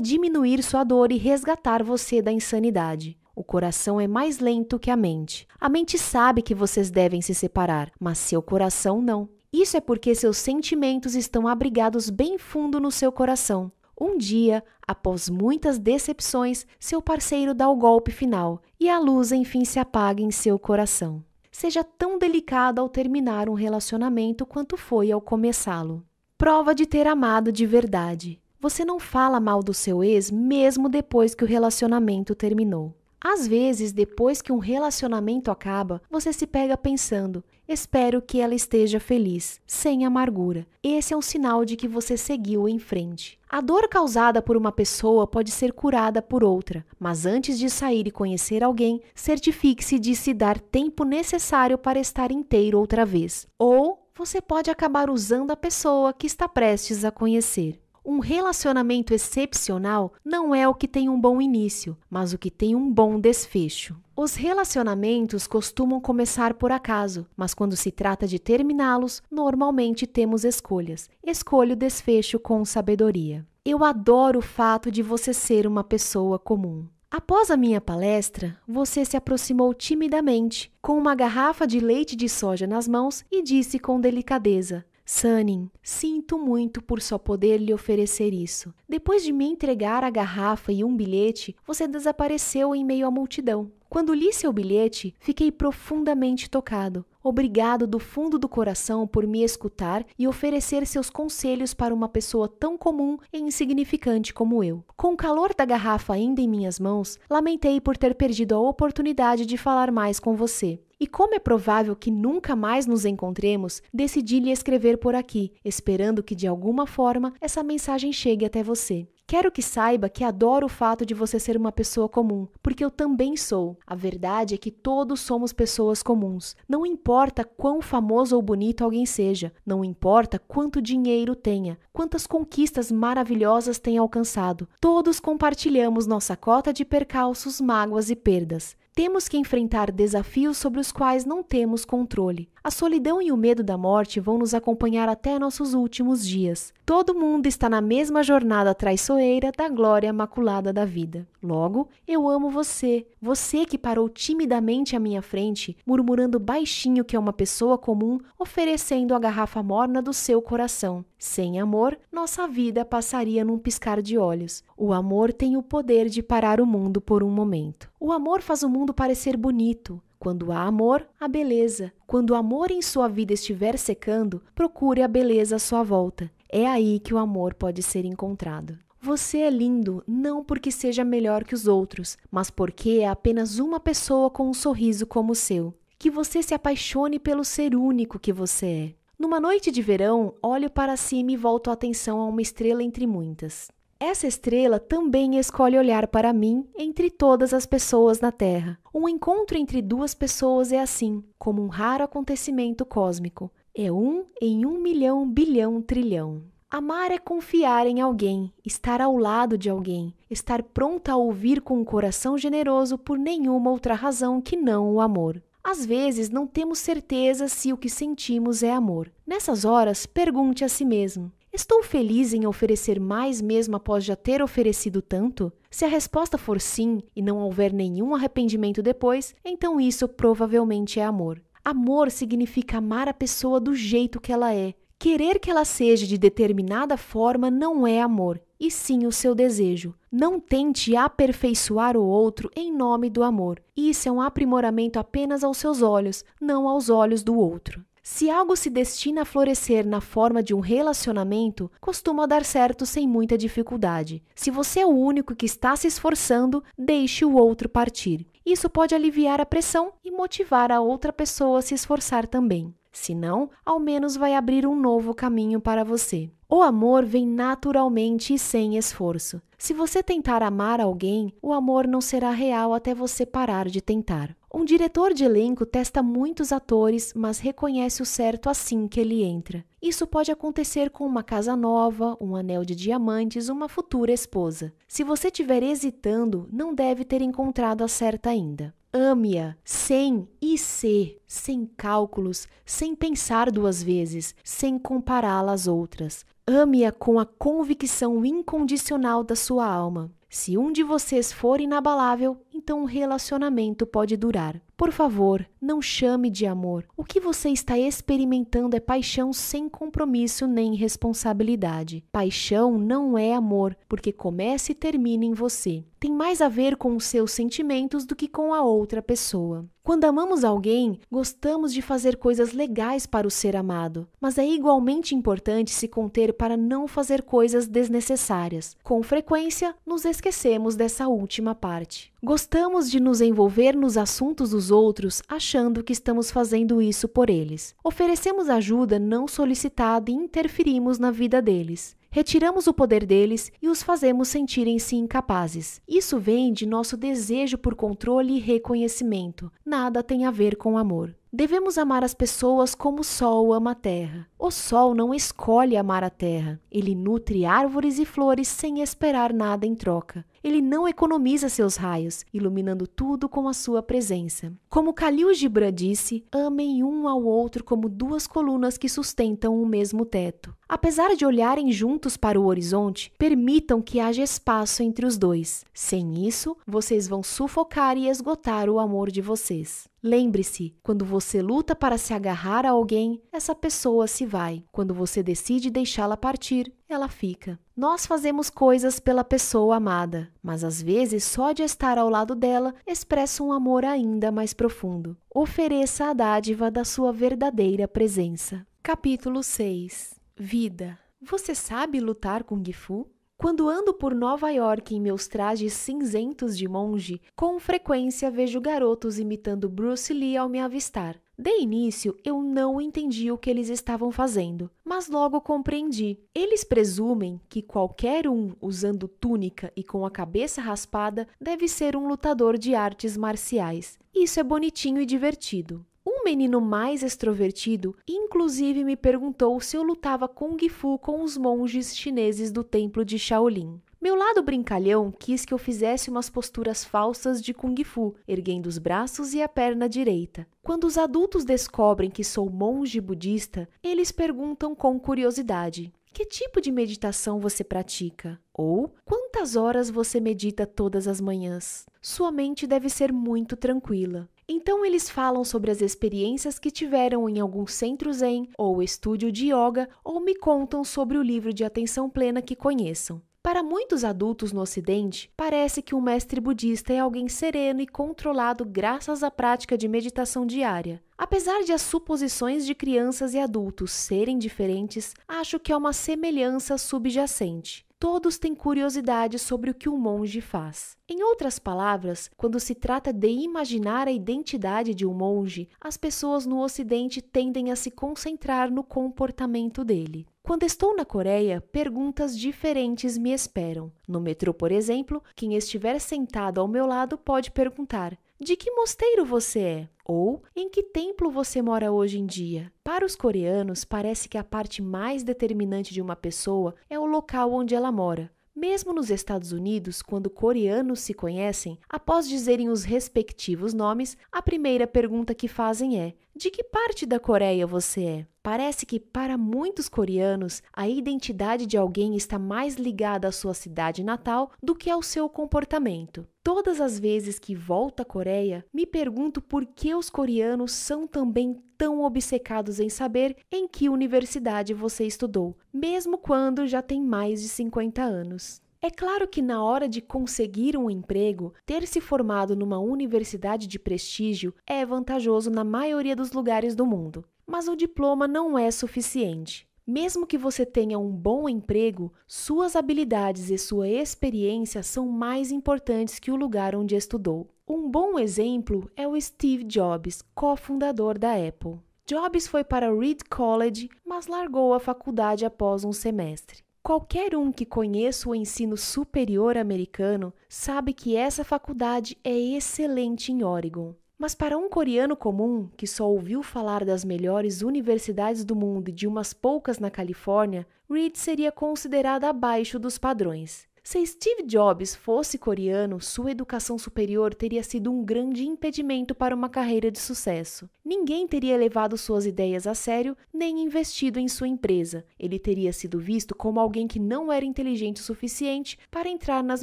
diminuir sua dor e resgatar você da insanidade. O coração é mais lento que a mente. A mente sabe que vocês devem se separar, mas seu coração não. Isso é porque seus sentimentos estão abrigados bem fundo no seu coração. Um dia, após muitas decepções, seu parceiro dá o golpe final e a luz enfim se apaga em seu coração. Seja tão delicado ao terminar um relacionamento quanto foi ao começá-lo. Prova de ter amado de verdade. Você não fala mal do seu ex mesmo depois que o relacionamento terminou. Às vezes, depois que um relacionamento acaba, você se pega pensando: espero que ela esteja feliz, sem amargura. Esse é um sinal de que você seguiu em frente. A dor causada por uma pessoa pode ser curada por outra, mas antes de sair e conhecer alguém, certifique-se de se dar tempo necessário para estar inteiro outra vez. Ou você pode acabar usando a pessoa que está prestes a conhecer. Um relacionamento excepcional não é o que tem um bom início, mas o que tem um bom desfecho. Os relacionamentos costumam começar por acaso, mas quando se trata de terminá-los, normalmente temos escolhas. Escolha o desfecho com sabedoria. Eu adoro o fato de você ser uma pessoa comum. Após a minha palestra, você se aproximou timidamente, com uma garrafa de leite de soja nas mãos e disse com delicadeza: Sunning, sinto muito por só poder lhe oferecer isso. Depois de me entregar a garrafa e um bilhete, você desapareceu em meio à multidão. Quando li seu bilhete, fiquei profundamente tocado. Obrigado do fundo do coração por me escutar e oferecer seus conselhos para uma pessoa tão comum e insignificante como eu. Com o calor da garrafa ainda em minhas mãos, lamentei por ter perdido a oportunidade de falar mais com você. E como é provável que nunca mais nos encontremos, decidi lhe escrever por aqui, esperando que de alguma forma essa mensagem chegue até você. Quero que saiba que adoro o fato de você ser uma pessoa comum, porque eu também sou. A verdade é que todos somos pessoas comuns. Não importa quão famoso ou bonito alguém seja, não importa quanto dinheiro tenha, quantas conquistas maravilhosas tenha alcançado. Todos compartilhamos nossa cota de percalços, mágoas e perdas. Temos que enfrentar desafios sobre os quais não temos controle. A solidão e o medo da morte vão nos acompanhar até nossos últimos dias. Todo mundo está na mesma jornada traiçoeira da glória maculada da vida. Logo, eu amo você, você que parou timidamente à minha frente, murmurando baixinho que é uma pessoa comum, oferecendo a garrafa morna do seu coração. Sem amor, nossa vida passaria num piscar de olhos. O amor tem o poder de parar o mundo por um momento. O amor faz o mundo parecer bonito. Quando há amor, há beleza. Quando o amor em sua vida estiver secando, procure a beleza à sua volta. É aí que o amor pode ser encontrado. Você é lindo não porque seja melhor que os outros, mas porque é apenas uma pessoa com um sorriso como o seu. Que você se apaixone pelo ser único que você é. Numa noite de verão, olho para cima e volto a atenção a uma estrela entre muitas. Essa estrela também escolhe olhar para mim entre todas as pessoas na Terra. Um encontro entre duas pessoas é assim, como um raro acontecimento cósmico. É um em um milhão, bilhão, trilhão. Amar é confiar em alguém, estar ao lado de alguém, estar pronta a ouvir com um coração generoso por nenhuma outra razão que não o amor. Às vezes não temos certeza se o que sentimos é amor. Nessas horas, pergunte a si mesmo: Estou feliz em oferecer mais mesmo após já ter oferecido tanto? Se a resposta for sim e não houver nenhum arrependimento depois, então isso provavelmente é amor. Amor significa amar a pessoa do jeito que ela é. Querer que ela seja de determinada forma não é amor, e sim o seu desejo. Não tente aperfeiçoar o outro em nome do amor. Isso é um aprimoramento apenas aos seus olhos, não aos olhos do outro. Se algo se destina a florescer na forma de um relacionamento, costuma dar certo sem muita dificuldade. Se você é o único que está se esforçando, deixe o outro partir. Isso pode aliviar a pressão e motivar a outra pessoa a se esforçar também. Se não, ao menos vai abrir um novo caminho para você. O amor vem naturalmente e sem esforço. Se você tentar amar alguém, o amor não será real até você parar de tentar. Um diretor de elenco testa muitos atores, mas reconhece o certo assim que ele entra. Isso pode acontecer com uma casa nova, um anel de diamantes, uma futura esposa. Se você estiver hesitando, não deve ter encontrado a certa ainda. Ame-a sem e se, sem cálculos, sem pensar duas vezes, sem compará-la às outras. Ame-a com a convicção incondicional da sua alma. Se um de vocês for inabalável, então o relacionamento pode durar. Por favor, não chame de amor. O que você está experimentando é paixão sem compromisso nem responsabilidade. Paixão não é amor, porque começa e termina em você. Tem mais a ver com os seus sentimentos do que com a outra pessoa. Quando amamos alguém, gostamos de fazer coisas legais para o ser amado, mas é igualmente importante se conter para não fazer coisas desnecessárias. Com frequência, nos esquecemos dessa última parte. Gostamos de nos envolver nos assuntos dos outros achando que estamos fazendo isso por eles. Oferecemos ajuda não solicitada e interferimos na vida deles. Retiramos o poder deles e os fazemos sentirem-se incapazes. Isso vem de nosso desejo por controle e reconhecimento. Nada tem a ver com amor. Devemos amar as pessoas como o sol ama a terra. O sol não escolhe amar a terra. Ele nutre árvores e flores sem esperar nada em troca. Ele não economiza seus raios, iluminando tudo com a sua presença. Como Khalil Gibran disse, amem um ao outro como duas colunas que sustentam o mesmo teto. Apesar de olharem juntos para o horizonte, permitam que haja espaço entre os dois. Sem isso, vocês vão sufocar e esgotar o amor de vocês. Lembre-se, quando você luta para se agarrar a alguém, essa pessoa se vai. Quando você decide deixá-la partir, ela fica. Nós fazemos coisas pela pessoa amada, mas às vezes só de estar ao lado dela expressa um amor ainda mais profundo. Ofereça a dádiva da sua verdadeira presença. Capítulo 6 Vida. Você sabe lutar com Gifu? Quando ando por Nova York em meus trajes cinzentos de monge, com frequência vejo garotos imitando Bruce Lee ao me avistar. De início, eu não entendi o que eles estavam fazendo, mas logo compreendi. Eles presumem que qualquer um usando túnica e com a cabeça raspada deve ser um lutador de artes marciais. Isso é bonitinho e divertido. Um menino mais extrovertido, inclusive, me perguntou se eu lutava Kung Fu com os monges chineses do templo de Shaolin. Meu lado brincalhão quis que eu fizesse umas posturas falsas de Kung Fu, erguendo os braços e a perna direita. Quando os adultos descobrem que sou monge budista, eles perguntam com curiosidade: que tipo de meditação você pratica? Ou quantas horas você medita todas as manhãs? Sua mente deve ser muito tranquila. Então eles falam sobre as experiências que tiveram em algum centro zen ou estúdio de yoga ou me contam sobre o livro de atenção plena que conheçam. Para muitos adultos no Ocidente, parece que um mestre budista é alguém sereno e controlado graças à prática de meditação diária. Apesar de as suposições de crianças e adultos serem diferentes, acho que há uma semelhança subjacente todos têm curiosidade sobre o que um monge faz. Em outras palavras, quando se trata de imaginar a identidade de um monge, as pessoas no Ocidente tendem a se concentrar no comportamento dele. Quando estou na Coreia, perguntas diferentes me esperam. No metrô, por exemplo, quem estiver sentado ao meu lado pode perguntar: De que mosteiro você é? Ou em que templo você mora hoje em dia? Para os coreanos, parece que a parte mais determinante de uma pessoa é o local onde ela mora. Mesmo nos Estados Unidos, quando coreanos se conhecem, após dizerem os respectivos nomes, a primeira pergunta que fazem é: De que parte da Coreia você é? Parece que, para muitos coreanos, a identidade de alguém está mais ligada à sua cidade natal do que ao seu comportamento. Todas as vezes que volto à Coreia, me pergunto por que os coreanos são também tão obcecados em saber em que universidade você estudou, mesmo quando já tem mais de 50 anos. É claro que na hora de conseguir um emprego, ter se formado numa universidade de prestígio é vantajoso na maioria dos lugares do mundo. Mas o diploma não é suficiente. Mesmo que você tenha um bom emprego, suas habilidades e sua experiência são mais importantes que o lugar onde estudou. Um bom exemplo é o Steve Jobs, cofundador da Apple. Jobs foi para Reed College, mas largou a faculdade após um semestre. Qualquer um que conheça o ensino superior americano sabe que essa faculdade é excelente em Oregon. Mas para um coreano comum, que só ouviu falar das melhores universidades do mundo e de umas poucas na Califórnia, Reed seria considerada abaixo dos padrões. Se Steve Jobs fosse coreano, sua educação superior teria sido um grande impedimento para uma carreira de sucesso. Ninguém teria levado suas ideias a sério nem investido em sua empresa. Ele teria sido visto como alguém que não era inteligente o suficiente para entrar nas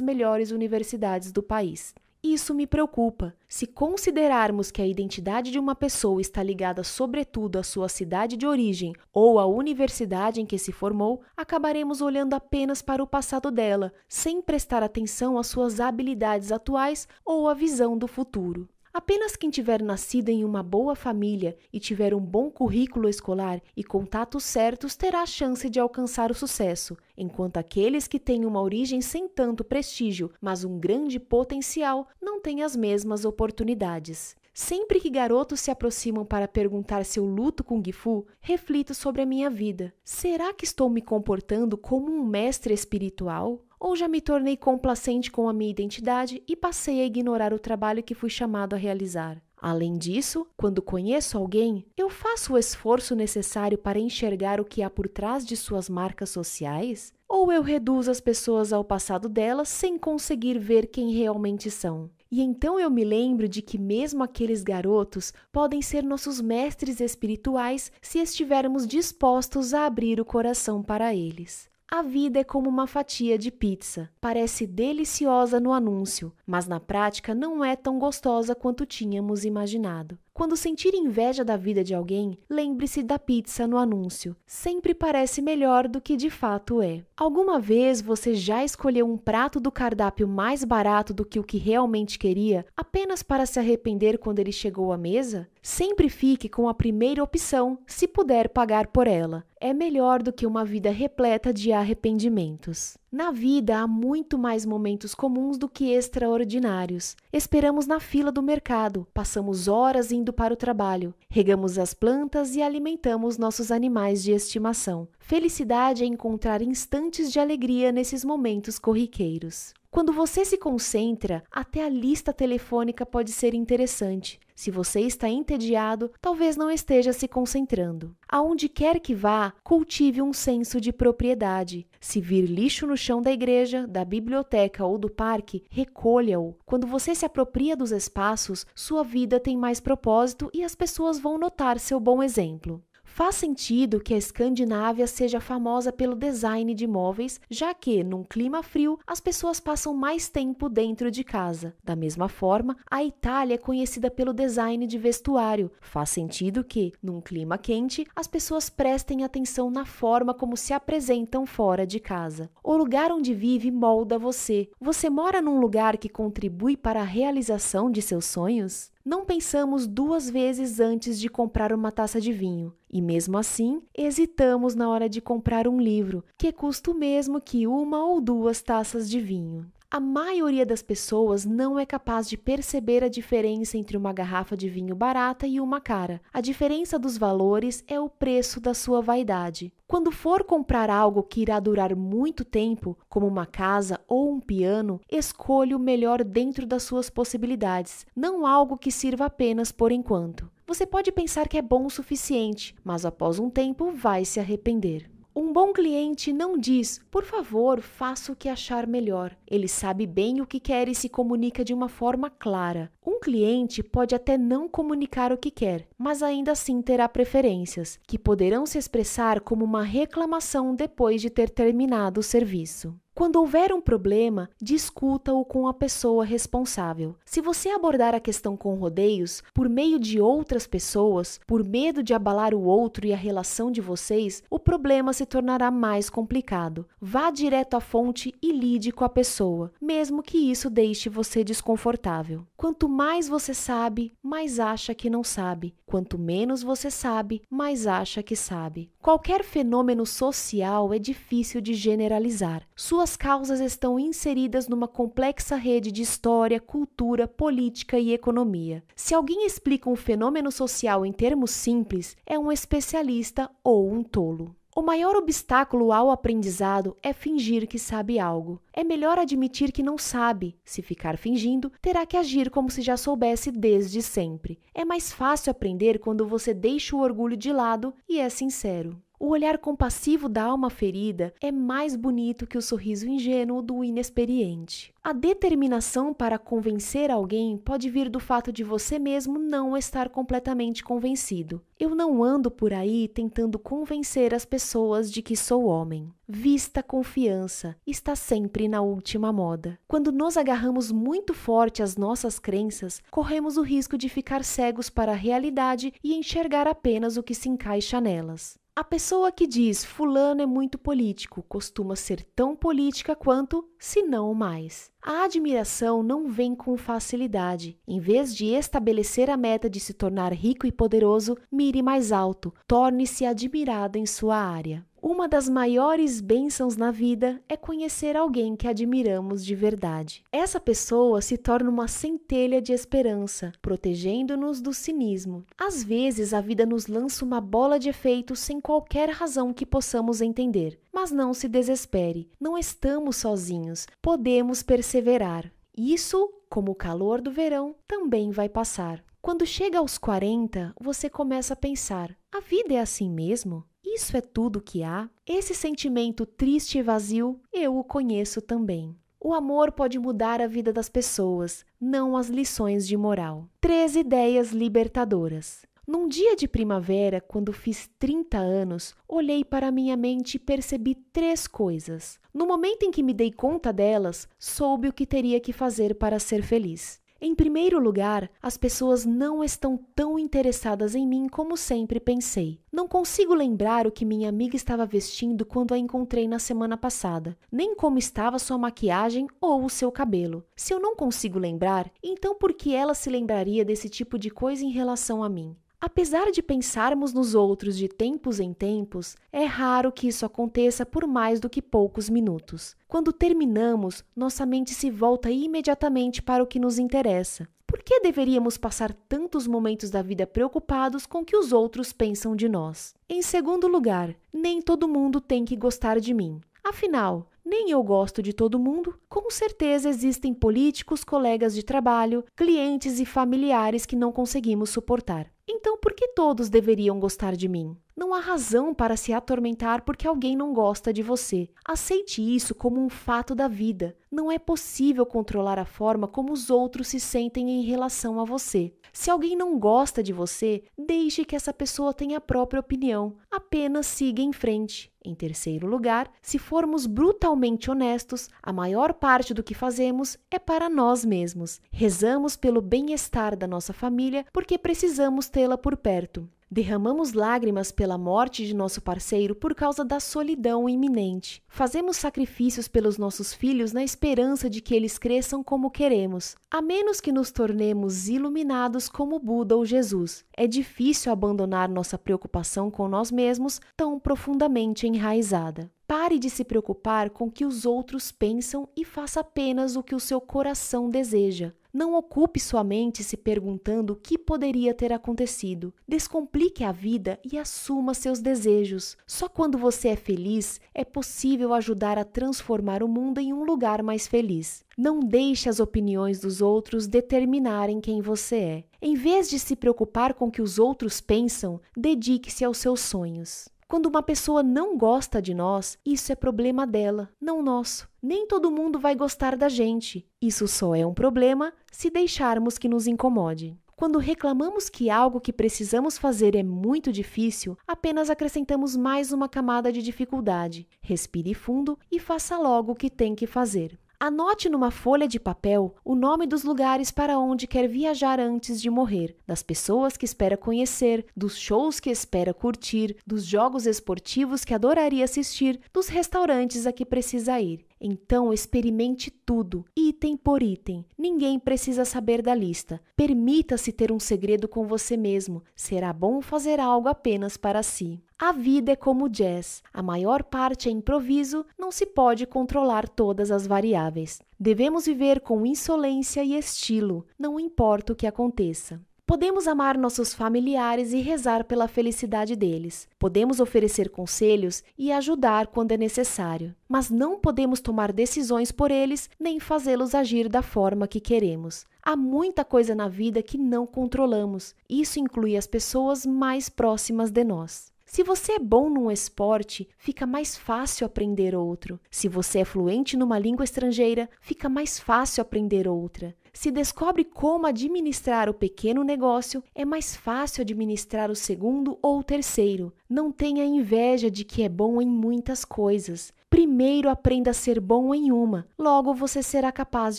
melhores universidades do país. Isso me preocupa. Se considerarmos que a identidade de uma pessoa está ligada sobretudo à sua cidade de origem ou à universidade em que se formou, acabaremos olhando apenas para o passado dela, sem prestar atenção às suas habilidades atuais ou à visão do futuro. Apenas quem tiver nascido em uma boa família e tiver um bom currículo escolar e contatos certos terá a chance de alcançar o sucesso, enquanto aqueles que têm uma origem sem tanto prestígio, mas um grande potencial, não têm as mesmas oportunidades. Sempre que garotos se aproximam para perguntar se eu luto com Gifu, reflito sobre a minha vida. Será que estou me comportando como um mestre espiritual? Ou já me tornei complacente com a minha identidade e passei a ignorar o trabalho que fui chamado a realizar? Além disso, quando conheço alguém, eu faço o esforço necessário para enxergar o que há por trás de suas marcas sociais? Ou eu reduzo as pessoas ao passado delas sem conseguir ver quem realmente são? E então eu me lembro de que mesmo aqueles garotos podem ser nossos mestres espirituais se estivermos dispostos a abrir o coração para eles. A vida é como uma fatia de pizza. Parece deliciosa no anúncio, mas na prática não é tão gostosa quanto tínhamos imaginado. Quando sentir inveja da vida de alguém, lembre-se da pizza no anúncio. Sempre parece melhor do que de fato é. Alguma vez você já escolheu um prato do cardápio mais barato do que o que realmente queria, apenas para se arrepender quando ele chegou à mesa? Sempre fique com a primeira opção, se puder pagar por ela. É melhor do que uma vida repleta de arrependimentos. Na vida há muito mais momentos comuns do que extraordinários. Esperamos na fila do mercado, passamos horas indo para o trabalho, regamos as plantas e alimentamos nossos animais de estimação. Felicidade é encontrar instantes de alegria nesses momentos corriqueiros. Quando você se concentra, até a lista telefônica pode ser interessante. Se você está entediado, talvez não esteja se concentrando. Aonde quer que vá, cultive um senso de propriedade. Se vir lixo no chão da igreja, da biblioteca ou do parque, recolha-o. Quando você se apropria dos espaços, sua vida tem mais propósito e as pessoas vão notar seu bom exemplo. Faz sentido que a Escandinávia seja famosa pelo design de móveis, já que, num clima frio, as pessoas passam mais tempo dentro de casa. Da mesma forma, a Itália é conhecida pelo design de vestuário. Faz sentido que, num clima quente, as pessoas prestem atenção na forma como se apresentam fora de casa. O lugar onde vive molda você. Você mora num lugar que contribui para a realização de seus sonhos? Não pensamos duas vezes antes de comprar uma taça de vinho, e mesmo assim hesitamos na hora de comprar um livro, que custa o mesmo que uma ou duas taças de vinho. A maioria das pessoas não é capaz de perceber a diferença entre uma garrafa de vinho barata e uma cara. A diferença dos valores é o preço da sua vaidade. Quando for comprar algo que irá durar muito tempo, como uma casa ou um piano, escolha o melhor dentro das suas possibilidades, não algo que sirva apenas por enquanto. Você pode pensar que é bom o suficiente, mas após um tempo vai se arrepender. Um bom cliente não diz, por favor, faça o que achar melhor. Ele sabe bem o que quer e se comunica de uma forma clara. Um cliente pode até não comunicar o que quer, mas ainda assim terá preferências, que poderão se expressar como uma reclamação depois de ter terminado o serviço. Quando houver um problema, discuta-o com a pessoa responsável. Se você abordar a questão com rodeios, por meio de outras pessoas, por medo de abalar o outro e a relação de vocês, o problema se tornará mais complicado. Vá direto à fonte e lide com a pessoa, mesmo que isso deixe você desconfortável. Quanto mais você sabe, mais acha que não sabe. Quanto menos você sabe, mais acha que sabe. Qualquer fenômeno social é difícil de generalizar. Suas causas estão inseridas numa complexa rede de história, cultura, política e economia. Se alguém explica um fenômeno social em termos simples, é um especialista ou um tolo. O maior obstáculo ao aprendizado é fingir que sabe algo. É melhor admitir que não sabe. Se ficar fingindo, terá que agir como se já soubesse desde sempre. É mais fácil aprender quando você deixa o orgulho de lado e é sincero. O olhar compassivo da alma ferida é mais bonito que o sorriso ingênuo do inexperiente. A determinação para convencer alguém pode vir do fato de você mesmo não estar completamente convencido. Eu não ando por aí tentando convencer as pessoas de que sou homem. Vista confiança está sempre na última moda. Quando nos agarramos muito forte às nossas crenças, corremos o risco de ficar cegos para a realidade e enxergar apenas o que se encaixa nelas. A pessoa que diz fulano é muito político costuma ser tão política quanto, se não mais. A admiração não vem com facilidade. Em vez de estabelecer a meta de se tornar rico e poderoso, mire mais alto, torne-se admirado em sua área. Uma das maiores bênçãos na vida é conhecer alguém que admiramos de verdade. Essa pessoa se torna uma centelha de esperança, protegendo-nos do cinismo. Às vezes, a vida nos lança uma bola de efeito sem qualquer razão que possamos entender. Mas não se desespere, não estamos sozinhos, podemos perseverar. Isso, como o calor do verão, também vai passar. Quando chega aos 40, você começa a pensar: a vida é assim mesmo? Isso é tudo que há? Esse sentimento triste e vazio, eu o conheço também. O amor pode mudar a vida das pessoas, não as lições de moral. Três ideias libertadoras. Num dia de primavera, quando fiz 30 anos, olhei para minha mente e percebi três coisas. No momento em que me dei conta delas, soube o que teria que fazer para ser feliz. Em primeiro lugar, as pessoas não estão tão interessadas em mim como sempre pensei. Não consigo lembrar o que minha amiga estava vestindo quando a encontrei na semana passada, nem como estava sua maquiagem ou o seu cabelo. Se eu não consigo lembrar, então por que ela se lembraria desse tipo de coisa em relação a mim? Apesar de pensarmos nos outros de tempos em tempos, é raro que isso aconteça por mais do que poucos minutos. Quando terminamos, nossa mente se volta imediatamente para o que nos interessa. Por que deveríamos passar tantos momentos da vida preocupados com o que os outros pensam de nós? Em segundo lugar, nem todo mundo tem que gostar de mim. Afinal, Nem eu gosto de todo mundo. Com certeza existem políticos, colegas de trabalho, clientes e familiares que não conseguimos suportar. Então, por que todos deveriam gostar de mim? Não há razão para se atormentar porque alguém não gosta de você. Aceite isso como um fato da vida. Não é possível controlar a forma como os outros se sentem em relação a você. Se alguém não gosta de você, deixe que essa pessoa tenha a própria opinião. Apenas siga em frente. Em terceiro lugar, se formos brutalmente honestos, a maior parte do que fazemos é para nós mesmos. Rezamos pelo bem-estar da nossa família porque precisamos tê-la por perto. Derramamos lágrimas pela morte de nosso parceiro por causa da solidão iminente. Fazemos sacrifícios pelos nossos filhos na esperança de que eles cresçam como queremos, a menos que nos tornemos iluminados como Buda ou Jesus. É difícil abandonar nossa preocupação com nós mesmos tão profundamente enraizada. Pare de se preocupar com o que os outros pensam e faça apenas o que o seu coração deseja. Não ocupe sua mente se perguntando o que poderia ter acontecido. Descomplique a vida e assuma seus desejos. Só quando você é feliz é possível ajudar a transformar o mundo em um lugar mais feliz. Não deixe as opiniões dos outros determinarem quem você é. Em vez de se preocupar com o que os outros pensam, dedique-se aos seus sonhos. Quando uma pessoa não gosta de nós, isso é problema dela, não nosso. Nem todo mundo vai gostar da gente. Isso só é um problema se deixarmos que nos incomode. Quando reclamamos que algo que precisamos fazer é muito difícil, apenas acrescentamos mais uma camada de dificuldade. Respire fundo e faça logo o que tem que fazer. Anote numa folha de papel o nome dos lugares para onde quer viajar antes de morrer, das pessoas que espera conhecer, dos shows que espera curtir, dos jogos esportivos que adoraria assistir, dos restaurantes a que precisa ir. Então experimente tudo, item por item. Ninguém precisa saber da lista. Permita-se ter um segredo com você mesmo. Será bom fazer algo apenas para si. A vida é como jazz. A maior parte é improviso, não se pode controlar todas as variáveis. Devemos viver com insolência e estilo, não importa o que aconteça. Podemos amar nossos familiares e rezar pela felicidade deles. Podemos oferecer conselhos e ajudar quando é necessário, mas não podemos tomar decisões por eles nem fazê-los agir da forma que queremos. Há muita coisa na vida que não controlamos. Isso inclui as pessoas mais próximas de nós. Se você é bom num esporte, fica mais fácil aprender outro. Se você é fluente numa língua estrangeira, fica mais fácil aprender outra. Se descobre como administrar o pequeno negócio, é mais fácil administrar o segundo ou o terceiro. Não tenha inveja de que é bom em muitas coisas. Primeiro aprenda a ser bom em uma, logo você será capaz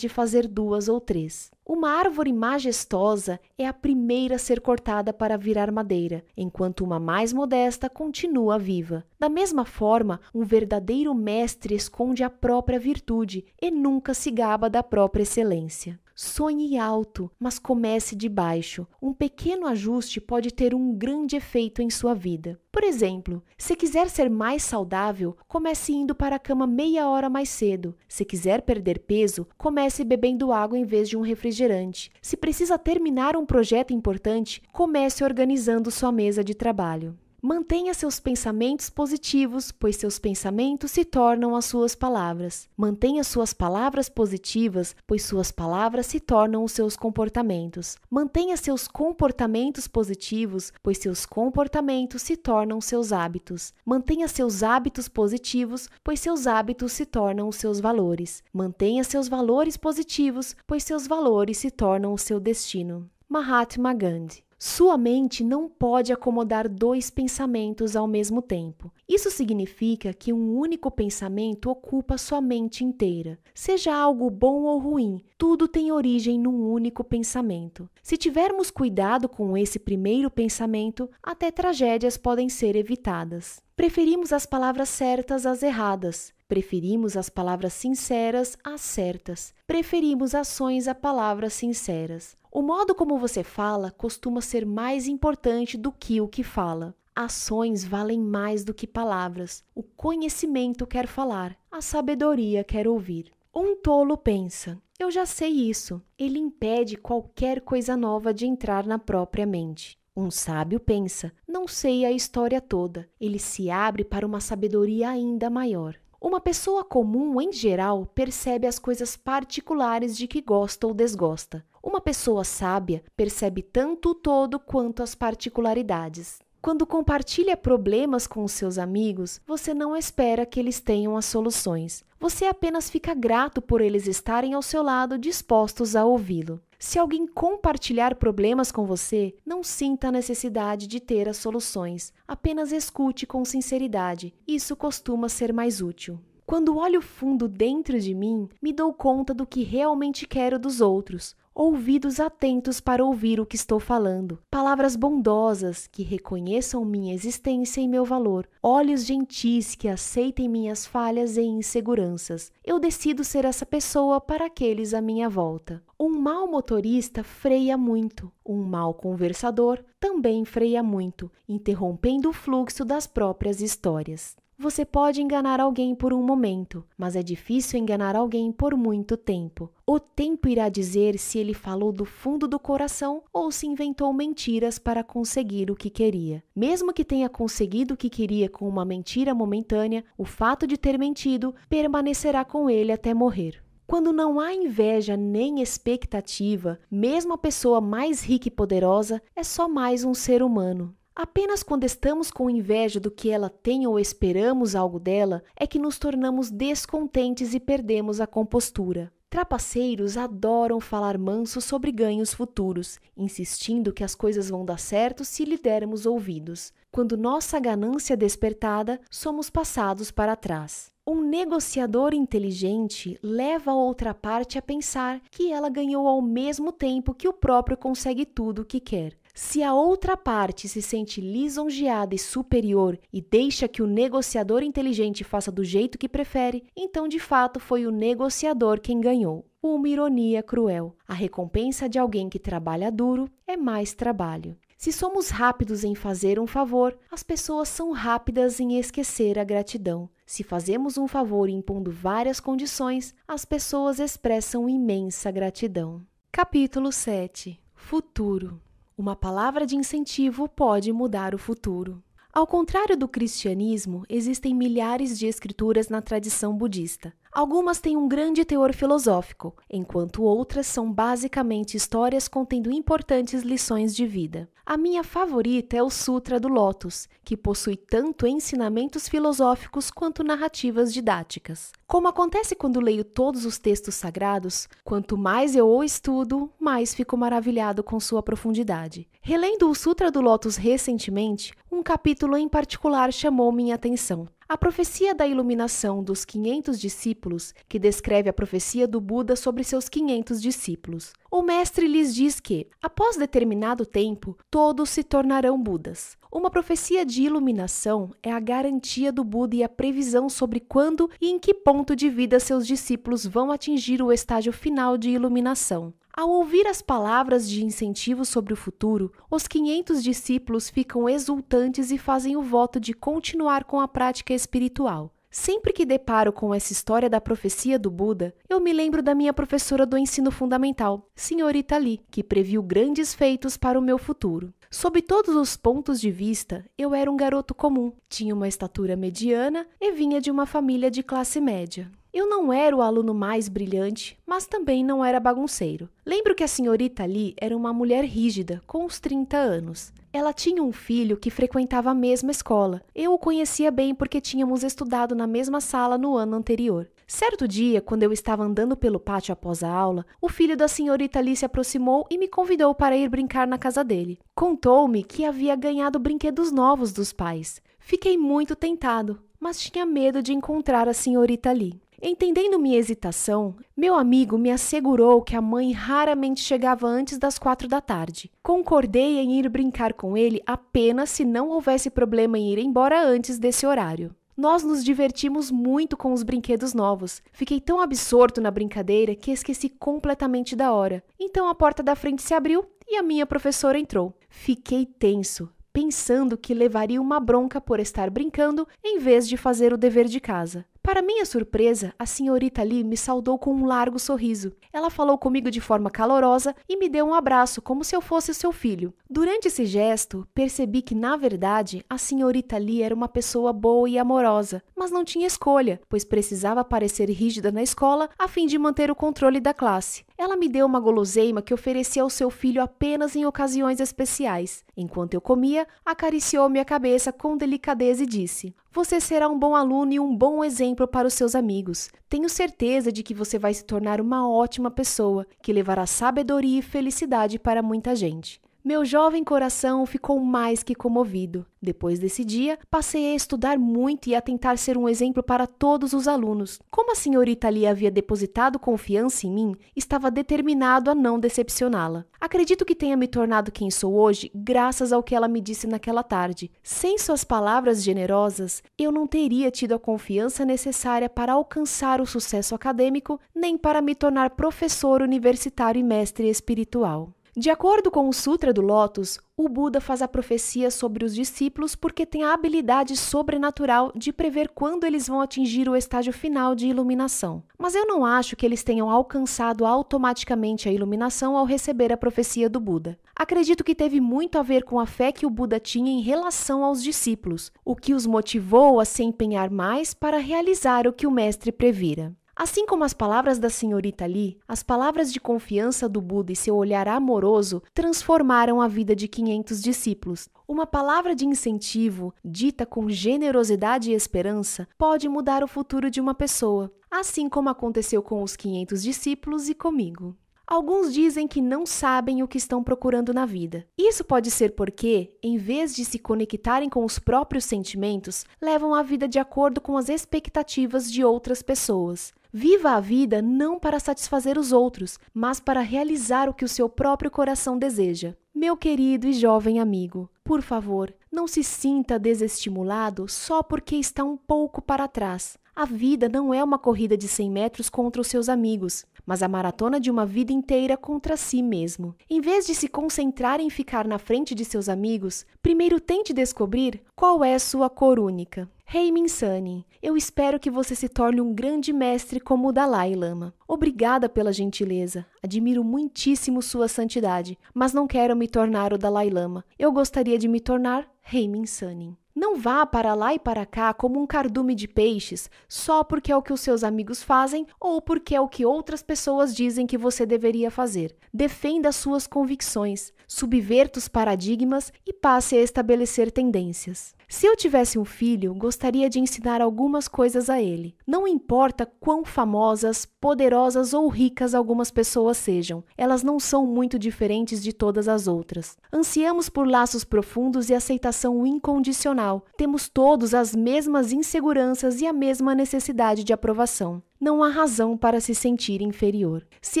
de fazer duas ou três. Uma árvore majestosa é a primeira a ser cortada para virar madeira, enquanto uma mais modesta continua viva. Da mesma forma, um verdadeiro mestre esconde a própria virtude e nunca se gaba da própria excelência. Sonhe alto, mas comece de baixo. Um pequeno ajuste pode ter um grande efeito em sua vida. Por exemplo, se quiser ser mais saudável, comece indo para a cama meia hora mais cedo. Se quiser perder peso, comece bebendo água em vez de um refrigerante. Se precisa terminar um projeto importante, comece organizando sua mesa de trabalho. Mantenha seus pensamentos positivos, pois seus pensamentos se tornam as suas palavras. Mantenha suas palavras positivas, pois suas palavras se tornam os seus comportamentos. Mantenha seus comportamentos positivos, pois seus comportamentos se tornam seus hábitos. Mantenha seus hábitos positivos, pois seus hábitos se tornam os seus valores. Mantenha seus valores positivos, pois seus valores se tornam o seu destino. Mahatma Gandhi sua mente não pode acomodar dois pensamentos ao mesmo tempo. Isso significa que um único pensamento ocupa sua mente inteira. Seja algo bom ou ruim, tudo tem origem num único pensamento. Se tivermos cuidado com esse primeiro pensamento, até tragédias podem ser evitadas. Preferimos as palavras certas às erradas. Preferimos as palavras sinceras às certas. Preferimos ações a palavras sinceras. O modo como você fala costuma ser mais importante do que o que fala. Ações valem mais do que palavras. O conhecimento quer falar, a sabedoria quer ouvir. Um tolo pensa: eu já sei isso. Ele impede qualquer coisa nova de entrar na própria mente. Um sábio pensa: não sei a história toda. Ele se abre para uma sabedoria ainda maior. Uma pessoa comum, em geral, percebe as coisas particulares de que gosta ou desgosta. Uma pessoa sábia percebe tanto o todo quanto as particularidades. Quando compartilha problemas com os seus amigos, você não espera que eles tenham as soluções. Você apenas fica grato por eles estarem ao seu lado dispostos a ouvi-lo. Se alguém compartilhar problemas com você, não sinta a necessidade de ter as soluções. Apenas escute com sinceridade. Isso costuma ser mais útil. Quando olho fundo dentro de mim, me dou conta do que realmente quero dos outros ouvidos atentos para ouvir o que estou falando, palavras bondosas que reconheçam minha existência e meu valor, olhos gentis que aceitem minhas falhas e inseguranças. Eu decido ser essa pessoa para aqueles à minha volta. Um mau motorista freia muito, um mau conversador também freia muito, interrompendo o fluxo das próprias histórias. Você pode enganar alguém por um momento, mas é difícil enganar alguém por muito tempo. O tempo irá dizer se ele falou do fundo do coração ou se inventou mentiras para conseguir o que queria. Mesmo que tenha conseguido o que queria com uma mentira momentânea, o fato de ter mentido permanecerá com ele até morrer. Quando não há inveja nem expectativa, mesmo a pessoa mais rica e poderosa é só mais um ser humano. Apenas quando estamos com inveja do que ela tem ou esperamos algo dela é que nos tornamos descontentes e perdemos a compostura. Trapaceiros adoram falar manso sobre ganhos futuros, insistindo que as coisas vão dar certo se lhe dermos ouvidos. Quando nossa ganância é despertada, somos passados para trás. Um negociador inteligente leva a outra parte a pensar que ela ganhou ao mesmo tempo que o próprio consegue tudo o que quer. Se a outra parte se sente lisonjeada e superior e deixa que o negociador inteligente faça do jeito que prefere, então de fato foi o negociador quem ganhou. Uma ironia cruel. A recompensa de alguém que trabalha duro é mais trabalho. Se somos rápidos em fazer um favor, as pessoas são rápidas em esquecer a gratidão. Se fazemos um favor impondo várias condições, as pessoas expressam imensa gratidão. Capítulo 7 Futuro uma palavra de incentivo pode mudar o futuro. Ao contrário do cristianismo, existem milhares de escrituras na tradição budista. Algumas têm um grande teor filosófico, enquanto outras são basicamente histórias contendo importantes lições de vida. A minha favorita é o Sutra do Lótus, que possui tanto ensinamentos filosóficos quanto narrativas didáticas. Como acontece quando leio todos os textos sagrados, quanto mais eu o estudo, mais fico maravilhado com sua profundidade. Relendo o Sutra do Lótus recentemente, um capítulo em particular chamou minha atenção. A profecia da iluminação dos 500 discípulos, que descreve a profecia do Buda sobre seus 500 discípulos. O mestre lhes diz que, após determinado tempo, todos se tornarão Budas. Uma profecia de iluminação é a garantia do Buda e a previsão sobre quando e em que ponto de vida seus discípulos vão atingir o estágio final de iluminação. Ao ouvir as palavras de incentivo sobre o futuro, os 500 discípulos ficam exultantes e fazem o voto de continuar com a prática espiritual. Sempre que deparo com essa história da profecia do Buda, eu me lembro da minha professora do ensino fundamental, senhorita Lee, que previu grandes feitos para o meu futuro. Sob todos os pontos de vista, eu era um garoto comum, tinha uma estatura mediana e vinha de uma família de classe média. Eu não era o aluno mais brilhante, mas também não era bagunceiro. Lembro que a senhorita ali era uma mulher rígida, com uns 30 anos. Ela tinha um filho que frequentava a mesma escola. Eu o conhecia bem porque tínhamos estudado na mesma sala no ano anterior. Certo dia, quando eu estava andando pelo pátio após a aula, o filho da senhorita ali se aproximou e me convidou para ir brincar na casa dele. Contou-me que havia ganhado brinquedos novos dos pais. Fiquei muito tentado, mas tinha medo de encontrar a senhorita ali. Entendendo minha hesitação, meu amigo me assegurou que a mãe raramente chegava antes das quatro da tarde. Concordei em ir brincar com ele apenas se não houvesse problema em ir embora antes desse horário. Nós nos divertimos muito com os brinquedos novos. Fiquei tão absorto na brincadeira que esqueci completamente da hora. Então a porta da frente se abriu e a minha professora entrou. Fiquei tenso, pensando que levaria uma bronca por estar brincando em vez de fazer o dever de casa. Para minha surpresa, a senhorita Lee me saudou com um largo sorriso. Ela falou comigo de forma calorosa e me deu um abraço, como se eu fosse seu filho. Durante esse gesto, percebi que, na verdade, a senhorita Lee era uma pessoa boa e amorosa, mas não tinha escolha, pois precisava parecer rígida na escola a fim de manter o controle da classe. Ela me deu uma guloseima que oferecia ao seu filho apenas em ocasiões especiais. Enquanto eu comia, acariciou minha cabeça com delicadeza e disse: Você será um bom aluno e um bom exemplo para os seus amigos. Tenho certeza de que você vai se tornar uma ótima pessoa, que levará sabedoria e felicidade para muita gente. Meu jovem coração ficou mais que comovido. Depois desse dia, passei a estudar muito e a tentar ser um exemplo para todos os alunos. Como a senhorita ali havia depositado confiança em mim, estava determinado a não decepcioná-la. Acredito que tenha me tornado quem sou hoje graças ao que ela me disse naquela tarde. Sem suas palavras generosas, eu não teria tido a confiança necessária para alcançar o sucesso acadêmico, nem para me tornar professor universitário e mestre espiritual. De acordo com o Sutra do Lótus, o Buda faz a profecia sobre os discípulos porque tem a habilidade sobrenatural de prever quando eles vão atingir o estágio final de iluminação. Mas eu não acho que eles tenham alcançado automaticamente a iluminação ao receber a profecia do Buda. Acredito que teve muito a ver com a fé que o Buda tinha em relação aos discípulos, o que os motivou a se empenhar mais para realizar o que o mestre previra. Assim como as palavras da senhorita Li, as palavras de confiança do Buda e seu olhar amoroso transformaram a vida de 500 discípulos. Uma palavra de incentivo, dita com generosidade e esperança, pode mudar o futuro de uma pessoa, assim como aconteceu com os 500 discípulos e comigo. Alguns dizem que não sabem o que estão procurando na vida. Isso pode ser porque, em vez de se conectarem com os próprios sentimentos, levam a vida de acordo com as expectativas de outras pessoas. Viva a vida não para satisfazer os outros, mas para realizar o que o seu próprio coração deseja. Meu querido e jovem amigo, por favor, não se sinta desestimulado só porque está um pouco para trás. A vida não é uma corrida de 100 metros contra os seus amigos, mas a maratona de uma vida inteira contra si mesmo. Em vez de se concentrar em ficar na frente de seus amigos, primeiro tente descobrir qual é sua cor única. Rei hey Minsani, eu espero que você se torne um grande mestre como o Dalai Lama. Obrigada pela gentileza. Admiro muitíssimo sua santidade, mas não quero me tornar o Dalai Lama. Eu gostaria de me tornar Rei Minsani. Não vá para lá e para cá como um cardume de peixes só porque é o que os seus amigos fazem ou porque é o que outras pessoas dizem que você deveria fazer. Defenda suas convicções, subverta os paradigmas e passe a estabelecer tendências. Se eu tivesse um filho, gostaria de ensinar algumas coisas a ele. Não importa quão famosas, poderosas ou ricas algumas pessoas sejam, elas não são muito diferentes de todas as outras. Ansiamos por laços profundos e aceitação incondicional. Temos todos as mesmas inseguranças e a mesma necessidade de aprovação não há razão para se sentir inferior. Se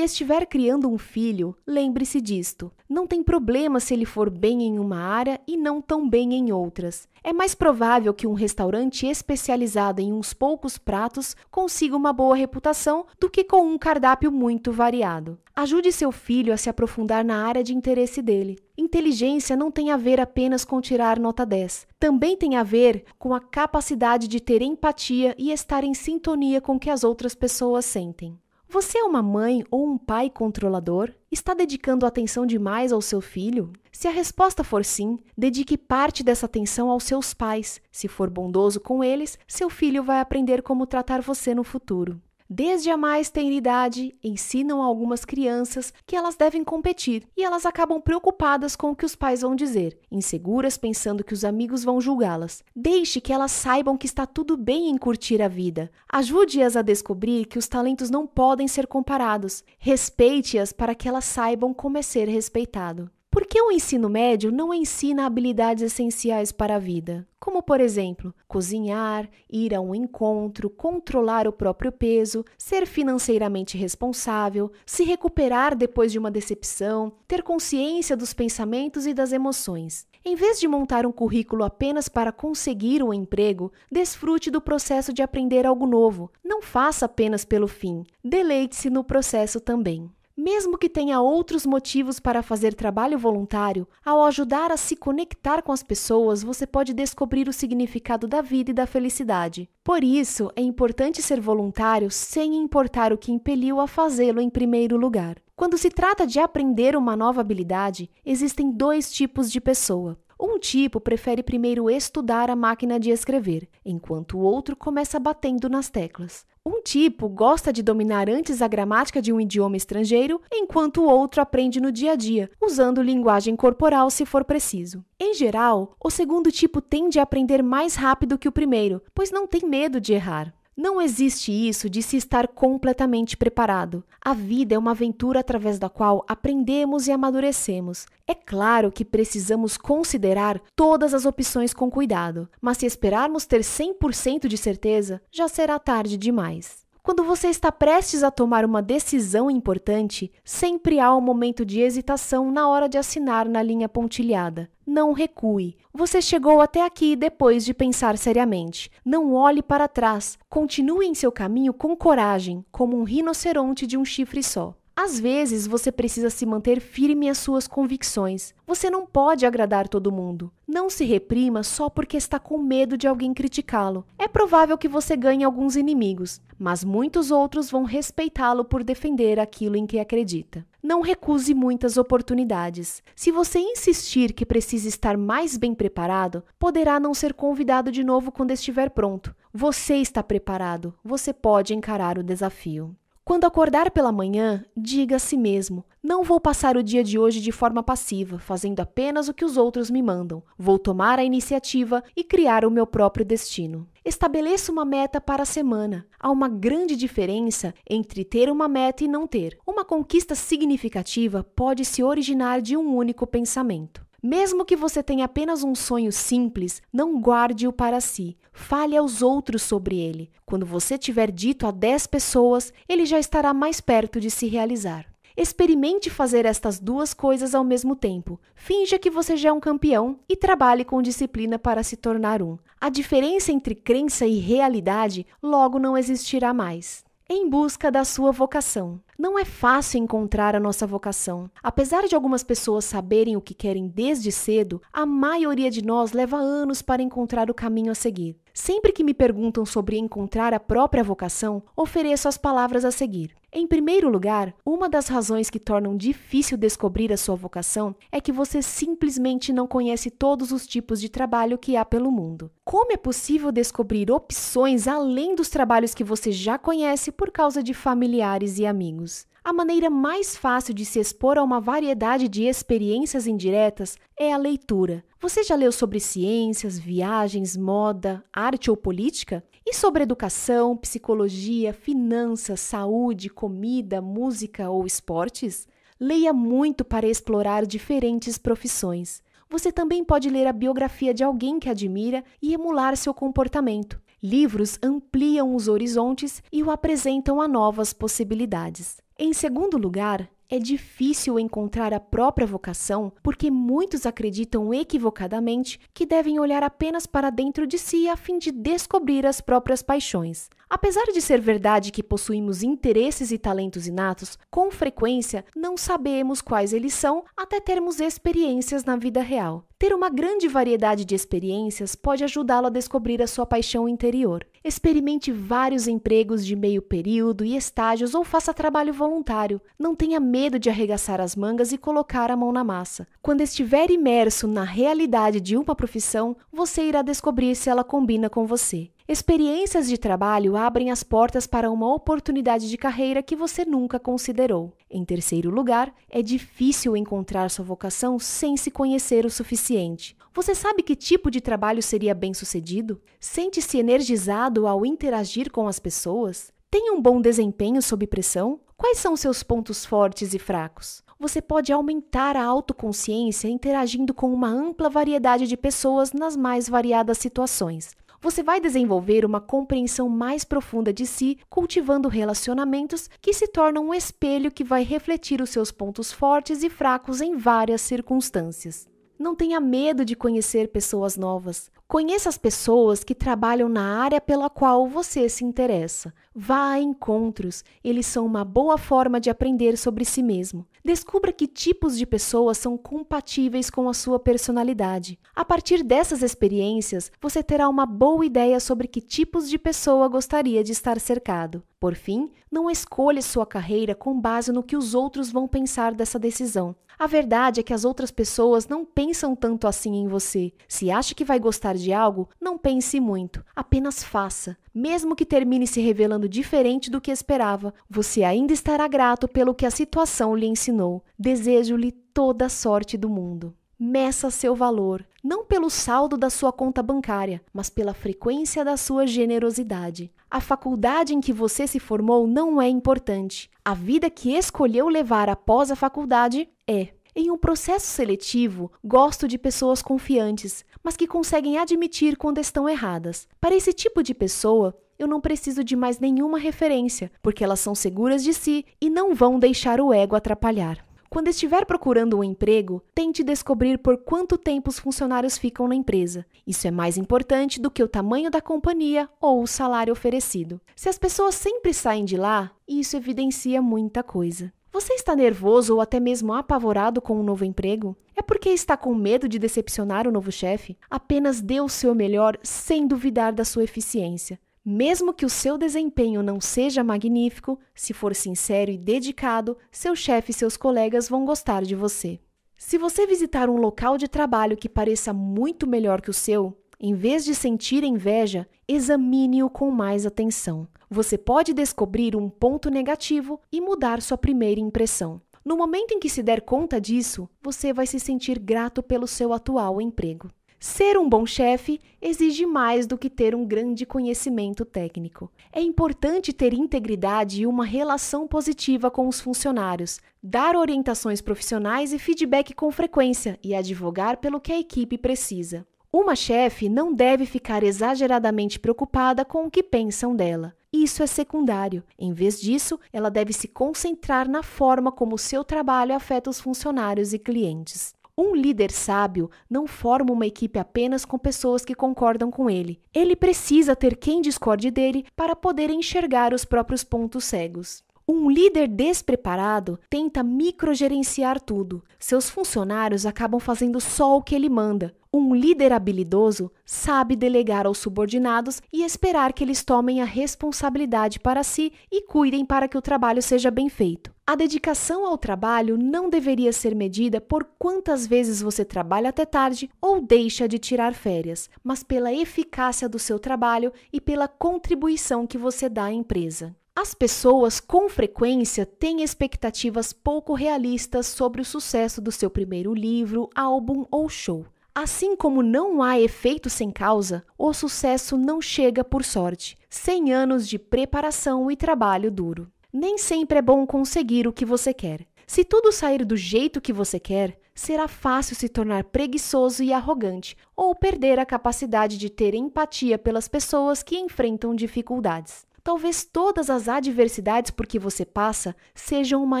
estiver criando um filho, lembre-se disto. Não tem problema se ele for bem em uma área e não tão bem em outras. É mais provável que um restaurante especializado em uns poucos pratos consiga uma boa reputação do que com um cardápio muito variado. Ajude seu filho a se aprofundar na área de interesse dele. Inteligência não tem a ver apenas com tirar nota 10. Também tem a ver com a capacidade de ter empatia e estar em sintonia com o que as outras pessoas sentem. Você é uma mãe ou um pai controlador? Está dedicando atenção demais ao seu filho? Se a resposta for sim, dedique parte dessa atenção aos seus pais. Se for bondoso com eles, seu filho vai aprender como tratar você no futuro. Desde a mais tenra idade, ensinam a algumas crianças que elas devem competir e elas acabam preocupadas com o que os pais vão dizer, inseguras pensando que os amigos vão julgá-las. Deixe que elas saibam que está tudo bem em curtir a vida. Ajude-as a descobrir que os talentos não podem ser comparados. Respeite-as para que elas saibam como é ser respeitado. Por que o ensino médio não ensina habilidades essenciais para a vida? Como, por exemplo, cozinhar, ir a um encontro, controlar o próprio peso, ser financeiramente responsável, se recuperar depois de uma decepção, ter consciência dos pensamentos e das emoções. Em vez de montar um currículo apenas para conseguir um emprego, desfrute do processo de aprender algo novo. Não faça apenas pelo fim, deleite-se no processo também. Mesmo que tenha outros motivos para fazer trabalho voluntário, ao ajudar a se conectar com as pessoas, você pode descobrir o significado da vida e da felicidade. Por isso, é importante ser voluntário sem importar o que impeliu a fazê-lo em primeiro lugar. Quando se trata de aprender uma nova habilidade, existem dois tipos de pessoa. Um tipo prefere primeiro estudar a máquina de escrever, enquanto o outro começa batendo nas teclas. Um tipo gosta de dominar antes a gramática de um idioma estrangeiro, enquanto o outro aprende no dia a dia, usando linguagem corporal se for preciso. Em geral, o segundo tipo tende a aprender mais rápido que o primeiro, pois não tem medo de errar. Não existe isso de se estar completamente preparado. A vida é uma aventura através da qual aprendemos e amadurecemos. É claro que precisamos considerar todas as opções com cuidado, mas se esperarmos ter 100% de certeza, já será tarde demais. Quando você está prestes a tomar uma decisão importante, sempre há um momento de hesitação na hora de assinar na linha pontilhada. Não recue. Você chegou até aqui depois de pensar seriamente. Não olhe para trás. Continue em seu caminho com coragem, como um rinoceronte de um chifre só. Às vezes você precisa se manter firme às suas convicções. Você não pode agradar todo mundo. Não se reprima só porque está com medo de alguém criticá-lo. É provável que você ganhe alguns inimigos, mas muitos outros vão respeitá-lo por defender aquilo em que acredita. Não recuse muitas oportunidades. Se você insistir que precisa estar mais bem preparado, poderá não ser convidado de novo quando estiver pronto. Você está preparado, você pode encarar o desafio. Quando acordar pela manhã, diga a si mesmo: Não vou passar o dia de hoje de forma passiva, fazendo apenas o que os outros me mandam. Vou tomar a iniciativa e criar o meu próprio destino. Estabeleça uma meta para a semana. Há uma grande diferença entre ter uma meta e não ter. Uma conquista significativa pode se originar de um único pensamento. Mesmo que você tenha apenas um sonho simples, não guarde-o para si. Fale aos outros sobre ele. Quando você tiver dito a 10 pessoas, ele já estará mais perto de se realizar. Experimente fazer estas duas coisas ao mesmo tempo. Finja que você já é um campeão e trabalhe com disciplina para se tornar um. A diferença entre crença e realidade logo não existirá mais em busca da sua vocação. Não é fácil encontrar a nossa vocação. Apesar de algumas pessoas saberem o que querem desde cedo, a maioria de nós leva anos para encontrar o caminho a seguir. Sempre que me perguntam sobre encontrar a própria vocação, ofereço as palavras a seguir. Em primeiro lugar, uma das razões que tornam difícil descobrir a sua vocação é que você simplesmente não conhece todos os tipos de trabalho que há pelo mundo. Como é possível descobrir opções além dos trabalhos que você já conhece por causa de familiares e amigos? A maneira mais fácil de se expor a uma variedade de experiências indiretas é a leitura. Você já leu sobre ciências, viagens, moda, arte ou política? E sobre educação, psicologia, finanças, saúde, comida, música ou esportes? Leia muito para explorar diferentes profissões. Você também pode ler a biografia de alguém que admira e emular seu comportamento. Livros ampliam os horizontes e o apresentam a novas possibilidades. Em segundo lugar, é difícil encontrar a própria vocação porque muitos acreditam equivocadamente que devem olhar apenas para dentro de si a fim de descobrir as próprias paixões. Apesar de ser verdade que possuímos interesses e talentos inatos, com frequência não sabemos quais eles são até termos experiências na vida real. Ter uma grande variedade de experiências pode ajudá-lo a descobrir a sua paixão interior. Experimente vários empregos de meio período e estágios ou faça trabalho voluntário. Não tenha medo de arregaçar as mangas e colocar a mão na massa. Quando estiver imerso na realidade de uma profissão, você irá descobrir se ela combina com você. Experiências de trabalho abrem as portas para uma oportunidade de carreira que você nunca considerou. Em terceiro lugar, é difícil encontrar sua vocação sem se conhecer o suficiente. Você sabe que tipo de trabalho seria bem-sucedido? Sente-se energizado ao interagir com as pessoas? Tem um bom desempenho sob pressão? Quais são seus pontos fortes e fracos? Você pode aumentar a autoconsciência interagindo com uma ampla variedade de pessoas nas mais variadas situações você vai desenvolver uma compreensão mais profunda de si, cultivando relacionamentos que se tornam um espelho que vai refletir os seus pontos fortes e fracos em várias circunstâncias. Não tenha medo de conhecer pessoas novas. Conheça as pessoas que trabalham na área pela qual você se interessa. Vá a encontros, eles são uma boa forma de aprender sobre si mesmo. Descubra que tipos de pessoas são compatíveis com a sua personalidade. A partir dessas experiências, você terá uma boa ideia sobre que tipos de pessoa gostaria de estar cercado. Por fim, não escolha sua carreira com base no que os outros vão pensar dessa decisão. A verdade é que as outras pessoas não pensam tanto assim em você. Se acha que vai gostar de algo, não pense muito, apenas faça. Mesmo que termine se revelando diferente do que esperava, você ainda estará grato pelo que a situação lhe ensinou. Desejo-lhe toda a sorte do mundo. Meça seu valor, não pelo saldo da sua conta bancária, mas pela frequência da sua generosidade. A faculdade em que você se formou não é importante. A vida que escolheu levar após a faculdade é. Em um processo seletivo, gosto de pessoas confiantes, mas que conseguem admitir quando estão erradas. Para esse tipo de pessoa, eu não preciso de mais nenhuma referência, porque elas são seguras de si e não vão deixar o ego atrapalhar. Quando estiver procurando um emprego, tente descobrir por quanto tempo os funcionários ficam na empresa. Isso é mais importante do que o tamanho da companhia ou o salário oferecido. Se as pessoas sempre saem de lá, isso evidencia muita coisa. Você está nervoso ou até mesmo apavorado com um novo emprego? É porque está com medo de decepcionar o novo chefe? Apenas dê o seu melhor sem duvidar da sua eficiência. Mesmo que o seu desempenho não seja magnífico, se for sincero e dedicado, seu chefe e seus colegas vão gostar de você. Se você visitar um local de trabalho que pareça muito melhor que o seu, em vez de sentir inveja, examine-o com mais atenção. Você pode descobrir um ponto negativo e mudar sua primeira impressão. No momento em que se der conta disso, você vai se sentir grato pelo seu atual emprego. Ser um bom chefe exige mais do que ter um grande conhecimento técnico. É importante ter integridade e uma relação positiva com os funcionários, dar orientações profissionais e feedback com frequência e advogar pelo que a equipe precisa. Uma chefe não deve ficar exageradamente preocupada com o que pensam dela. Isso é secundário. Em vez disso, ela deve se concentrar na forma como seu trabalho afeta os funcionários e clientes. Um líder sábio não forma uma equipe apenas com pessoas que concordam com ele. Ele precisa ter quem discorde dele para poder enxergar os próprios pontos cegos. Um líder despreparado tenta microgerenciar tudo. Seus funcionários acabam fazendo só o que ele manda. Um líder habilidoso sabe delegar aos subordinados e esperar que eles tomem a responsabilidade para si e cuidem para que o trabalho seja bem feito. A dedicação ao trabalho não deveria ser medida por quantas vezes você trabalha até tarde ou deixa de tirar férias, mas pela eficácia do seu trabalho e pela contribuição que você dá à empresa. As pessoas com frequência têm expectativas pouco realistas sobre o sucesso do seu primeiro livro, álbum ou show. Assim como não há efeito sem causa, o sucesso não chega por sorte, sem anos de preparação e trabalho duro. Nem sempre é bom conseguir o que você quer. Se tudo sair do jeito que você quer, será fácil se tornar preguiçoso e arrogante ou perder a capacidade de ter empatia pelas pessoas que enfrentam dificuldades. Talvez todas as adversidades por que você passa sejam uma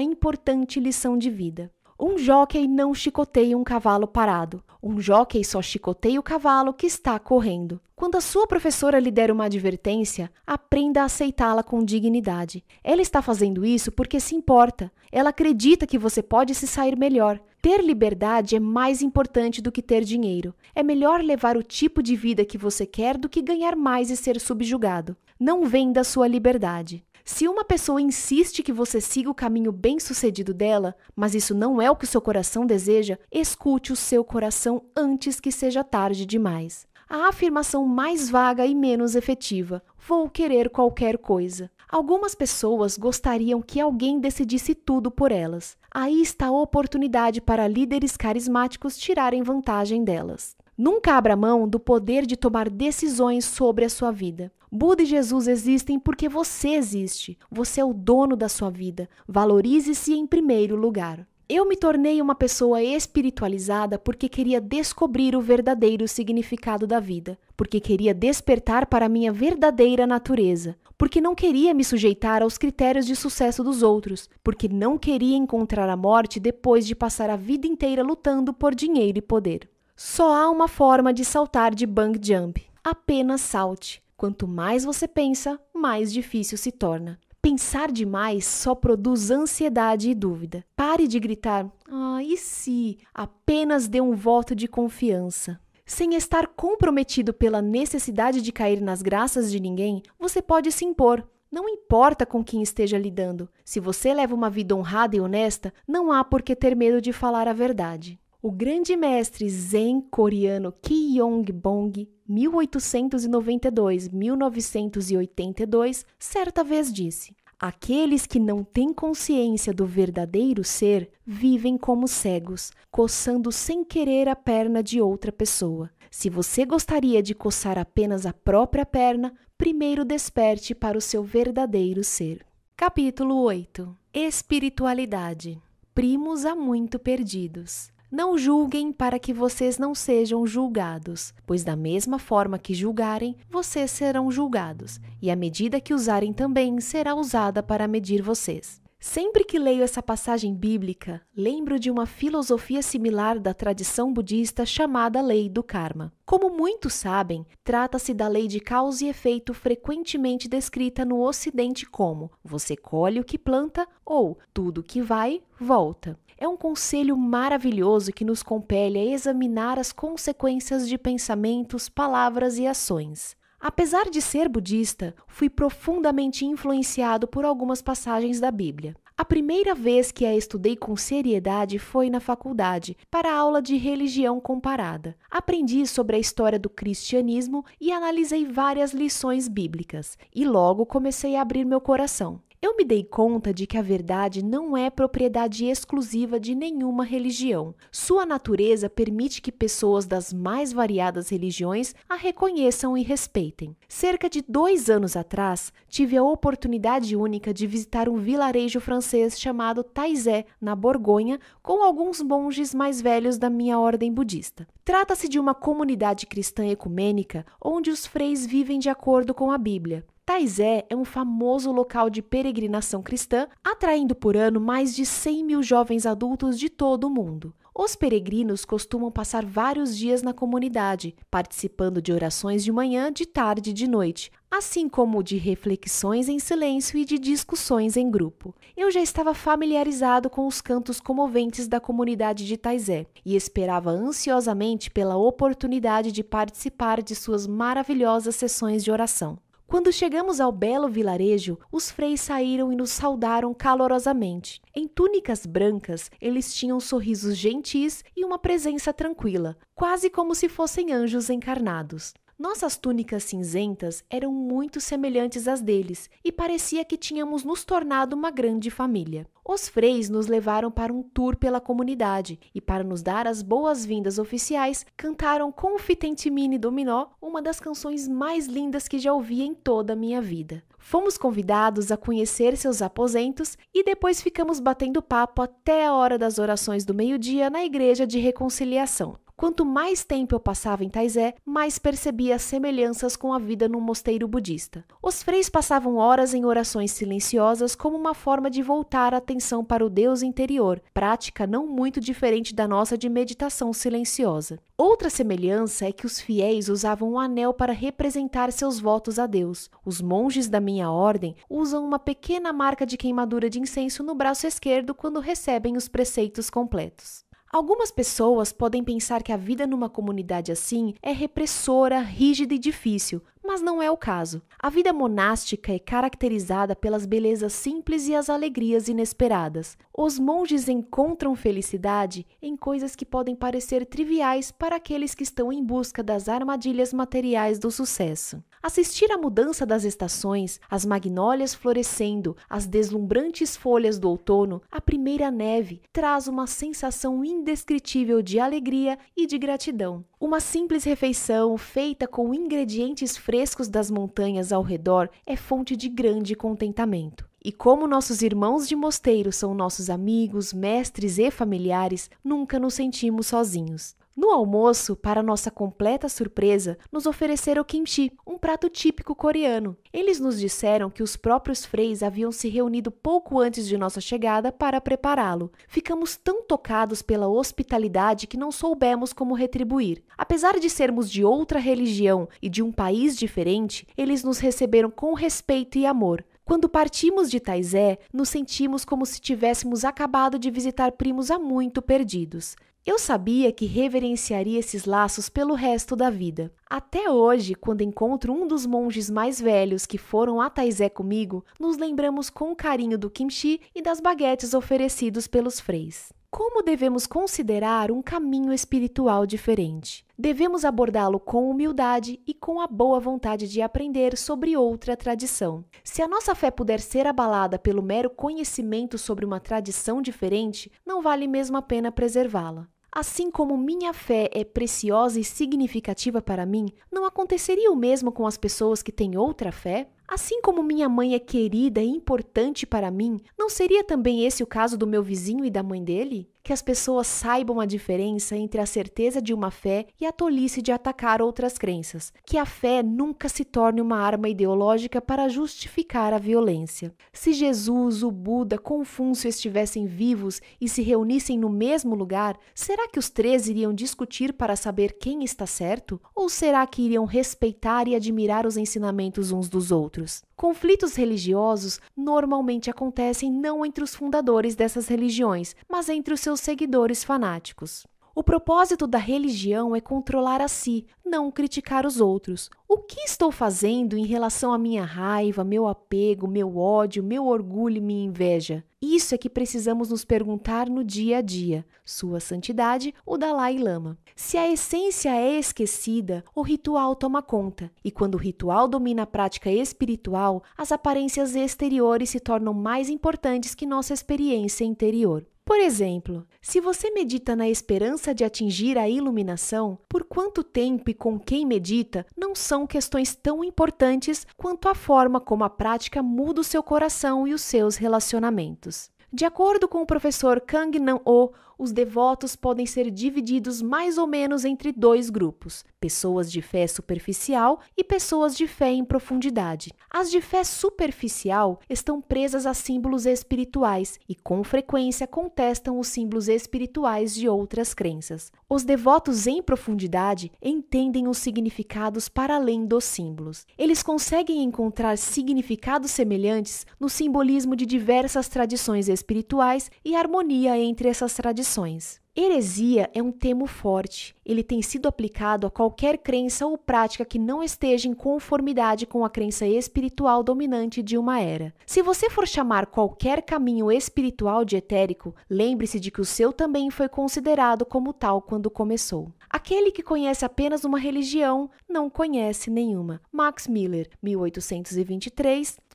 importante lição de vida. Um jockey não chicoteia um cavalo parado. Um jockey só chicoteia o cavalo que está correndo. Quando a sua professora lhe der uma advertência, aprenda a aceitá-la com dignidade. Ela está fazendo isso porque se importa. Ela acredita que você pode se sair melhor. Ter liberdade é mais importante do que ter dinheiro. É melhor levar o tipo de vida que você quer do que ganhar mais e ser subjugado. Não venda sua liberdade. Se uma pessoa insiste que você siga o caminho bem-sucedido dela, mas isso não é o que o seu coração deseja, escute o seu coração antes que seja tarde demais. A afirmação mais vaga e menos efetiva: vou querer qualquer coisa. Algumas pessoas gostariam que alguém decidisse tudo por elas. Aí está a oportunidade para líderes carismáticos tirarem vantagem delas. Nunca abra mão do poder de tomar decisões sobre a sua vida. Buda e Jesus existem porque você existe. Você é o dono da sua vida. Valorize-se em primeiro lugar. Eu me tornei uma pessoa espiritualizada porque queria descobrir o verdadeiro significado da vida, porque queria despertar para a minha verdadeira natureza, porque não queria me sujeitar aos critérios de sucesso dos outros, porque não queria encontrar a morte depois de passar a vida inteira lutando por dinheiro e poder. Só há uma forma de saltar de bang jump. Apenas salte. Quanto mais você pensa, mais difícil se torna. Pensar demais só produz ansiedade e dúvida. Pare de gritar, ah, e se? Apenas dê um voto de confiança. Sem estar comprometido pela necessidade de cair nas graças de ninguém, você pode se impor. Não importa com quem esteja lidando. Se você leva uma vida honrada e honesta, não há por que ter medo de falar a verdade. O grande mestre zen coreano Ki Yong Bong, 1892-1982, certa vez disse: Aqueles que não têm consciência do verdadeiro ser vivem como cegos, coçando sem querer a perna de outra pessoa. Se você gostaria de coçar apenas a própria perna, primeiro desperte para o seu verdadeiro ser. Capítulo 8 Espiritualidade Primos há muito perdidos. Não julguem para que vocês não sejam julgados, pois da mesma forma que julgarem, vocês serão julgados, e a medida que usarem também será usada para medir vocês. Sempre que leio essa passagem bíblica, lembro de uma filosofia similar da tradição budista chamada Lei do Karma. Como muitos sabem, trata-se da lei de causa e efeito frequentemente descrita no Ocidente como você colhe o que planta ou tudo que vai, volta. É um conselho maravilhoso que nos compele a examinar as consequências de pensamentos, palavras e ações. Apesar de ser budista, fui profundamente influenciado por algumas passagens da Bíblia. A primeira vez que a estudei com seriedade foi na faculdade, para a aula de religião comparada. Aprendi sobre a história do cristianismo e analisei várias lições bíblicas, e logo comecei a abrir meu coração. Eu me dei conta de que a verdade não é propriedade exclusiva de nenhuma religião. Sua natureza permite que pessoas das mais variadas religiões a reconheçam e respeitem. Cerca de dois anos atrás, tive a oportunidade única de visitar um vilarejo francês chamado Taizé, na Borgonha, com alguns monges mais velhos da minha ordem budista. Trata-se de uma comunidade cristã ecumênica onde os freis vivem de acordo com a Bíblia. Taizé é um famoso local de peregrinação cristã, atraindo por ano mais de 100 mil jovens adultos de todo o mundo. Os peregrinos costumam passar vários dias na comunidade, participando de orações de manhã, de tarde e de noite, assim como de reflexões em silêncio e de discussões em grupo. Eu já estava familiarizado com os cantos comoventes da comunidade de Taizé e esperava ansiosamente pela oportunidade de participar de suas maravilhosas sessões de oração. Quando chegamos ao belo vilarejo, os freis saíram e nos saudaram calorosamente. Em túnicas brancas, eles tinham sorrisos gentis e uma presença tranquila, quase como se fossem anjos encarnados. Nossas túnicas cinzentas eram muito semelhantes às deles e parecia que tínhamos nos tornado uma grande família. Os freis nos levaram para um tour pela comunidade e, para nos dar as boas-vindas oficiais, cantaram com o Fitentimini Dominó uma das canções mais lindas que já ouvi em toda a minha vida. Fomos convidados a conhecer seus aposentos e depois ficamos batendo papo até a hora das orações do meio-dia na igreja de reconciliação. Quanto mais tempo eu passava em Taizé, mais percebia semelhanças com a vida no mosteiro budista. Os freis passavam horas em orações silenciosas como uma forma de voltar a atenção para o Deus interior, prática não muito diferente da nossa de meditação silenciosa. Outra semelhança é que os fiéis usavam um anel para representar seus votos a Deus. Os monges da minha ordem usam uma pequena marca de queimadura de incenso no braço esquerdo quando recebem os preceitos completos. Algumas pessoas podem pensar que a vida numa comunidade assim é repressora, rígida e difícil, mas não é o caso. A vida monástica é caracterizada pelas belezas simples e as alegrias inesperadas. Os monges encontram felicidade em coisas que podem parecer triviais para aqueles que estão em busca das armadilhas materiais do sucesso. Assistir à mudança das estações, as magnólias florescendo, as deslumbrantes folhas do outono, a primeira neve, traz uma sensação indescritível de alegria e de gratidão. Uma simples refeição feita com ingredientes frescos das montanhas ao redor é fonte de grande contentamento. E como nossos irmãos de mosteiro são nossos amigos, mestres e familiares, nunca nos sentimos sozinhos. No almoço, para nossa completa surpresa, nos ofereceram kimchi, um prato típico coreano. Eles nos disseram que os próprios freis haviam se reunido pouco antes de nossa chegada para prepará-lo. Ficamos tão tocados pela hospitalidade que não soubemos como retribuir. Apesar de sermos de outra religião e de um país diferente, eles nos receberam com respeito e amor. Quando partimos de Taizé, nos sentimos como se tivéssemos acabado de visitar primos há muito perdidos. Eu sabia que reverenciaria esses laços pelo resto da vida. Até hoje, quando encontro um dos monges mais velhos que foram a Taizé comigo, nos lembramos com carinho do kimchi e das baguetes oferecidos pelos freis. Como devemos considerar um caminho espiritual diferente? Devemos abordá-lo com humildade e com a boa vontade de aprender sobre outra tradição. Se a nossa fé puder ser abalada pelo mero conhecimento sobre uma tradição diferente, não vale mesmo a pena preservá-la. Assim como minha fé é preciosa e significativa para mim, não aconteceria o mesmo com as pessoas que têm outra fé? Assim como minha mãe é querida e importante para mim, não seria também esse o caso do meu vizinho e da mãe dele? que as pessoas saibam a diferença entre a certeza de uma fé e a tolice de atacar outras crenças, que a fé nunca se torne uma arma ideológica para justificar a violência. Se Jesus, o Buda, Confúcio estivessem vivos e se reunissem no mesmo lugar, será que os três iriam discutir para saber quem está certo? Ou será que iriam respeitar e admirar os ensinamentos uns dos outros? Conflitos religiosos normalmente acontecem não entre os fundadores dessas religiões, mas entre os seus seguidores fanáticos. O propósito da religião é controlar a si, não criticar os outros. O que estou fazendo em relação à minha raiva, meu apego, meu ódio, meu orgulho e minha inveja? Isso é que precisamos nos perguntar no dia a dia. Sua Santidade, o Dalai Lama. Se a essência é esquecida, o ritual toma conta, e quando o ritual domina a prática espiritual, as aparências exteriores se tornam mais importantes que nossa experiência interior. Por exemplo, se você medita na esperança de atingir a iluminação, por quanto tempo e com quem medita não são questões tão importantes quanto a forma como a prática muda o seu coração e os seus relacionamentos. De acordo com o professor Kang Nan-o, os devotos podem ser divididos mais ou menos entre dois grupos: pessoas de fé superficial e pessoas de fé em profundidade. As de fé superficial estão presas a símbolos espirituais e, com frequência, contestam os símbolos espirituais de outras crenças. Os devotos em profundidade entendem os significados para além dos símbolos. Eles conseguem encontrar significados semelhantes no simbolismo de diversas tradições espirituais e harmonia entre essas tradições tradições. Heresia é um termo forte. Ele tem sido aplicado a qualquer crença ou prática que não esteja em conformidade com a crença espiritual dominante de uma era. Se você for chamar qualquer caminho espiritual de etérico, lembre-se de que o seu também foi considerado como tal quando começou. Aquele que conhece apenas uma religião não conhece nenhuma. Max Miller,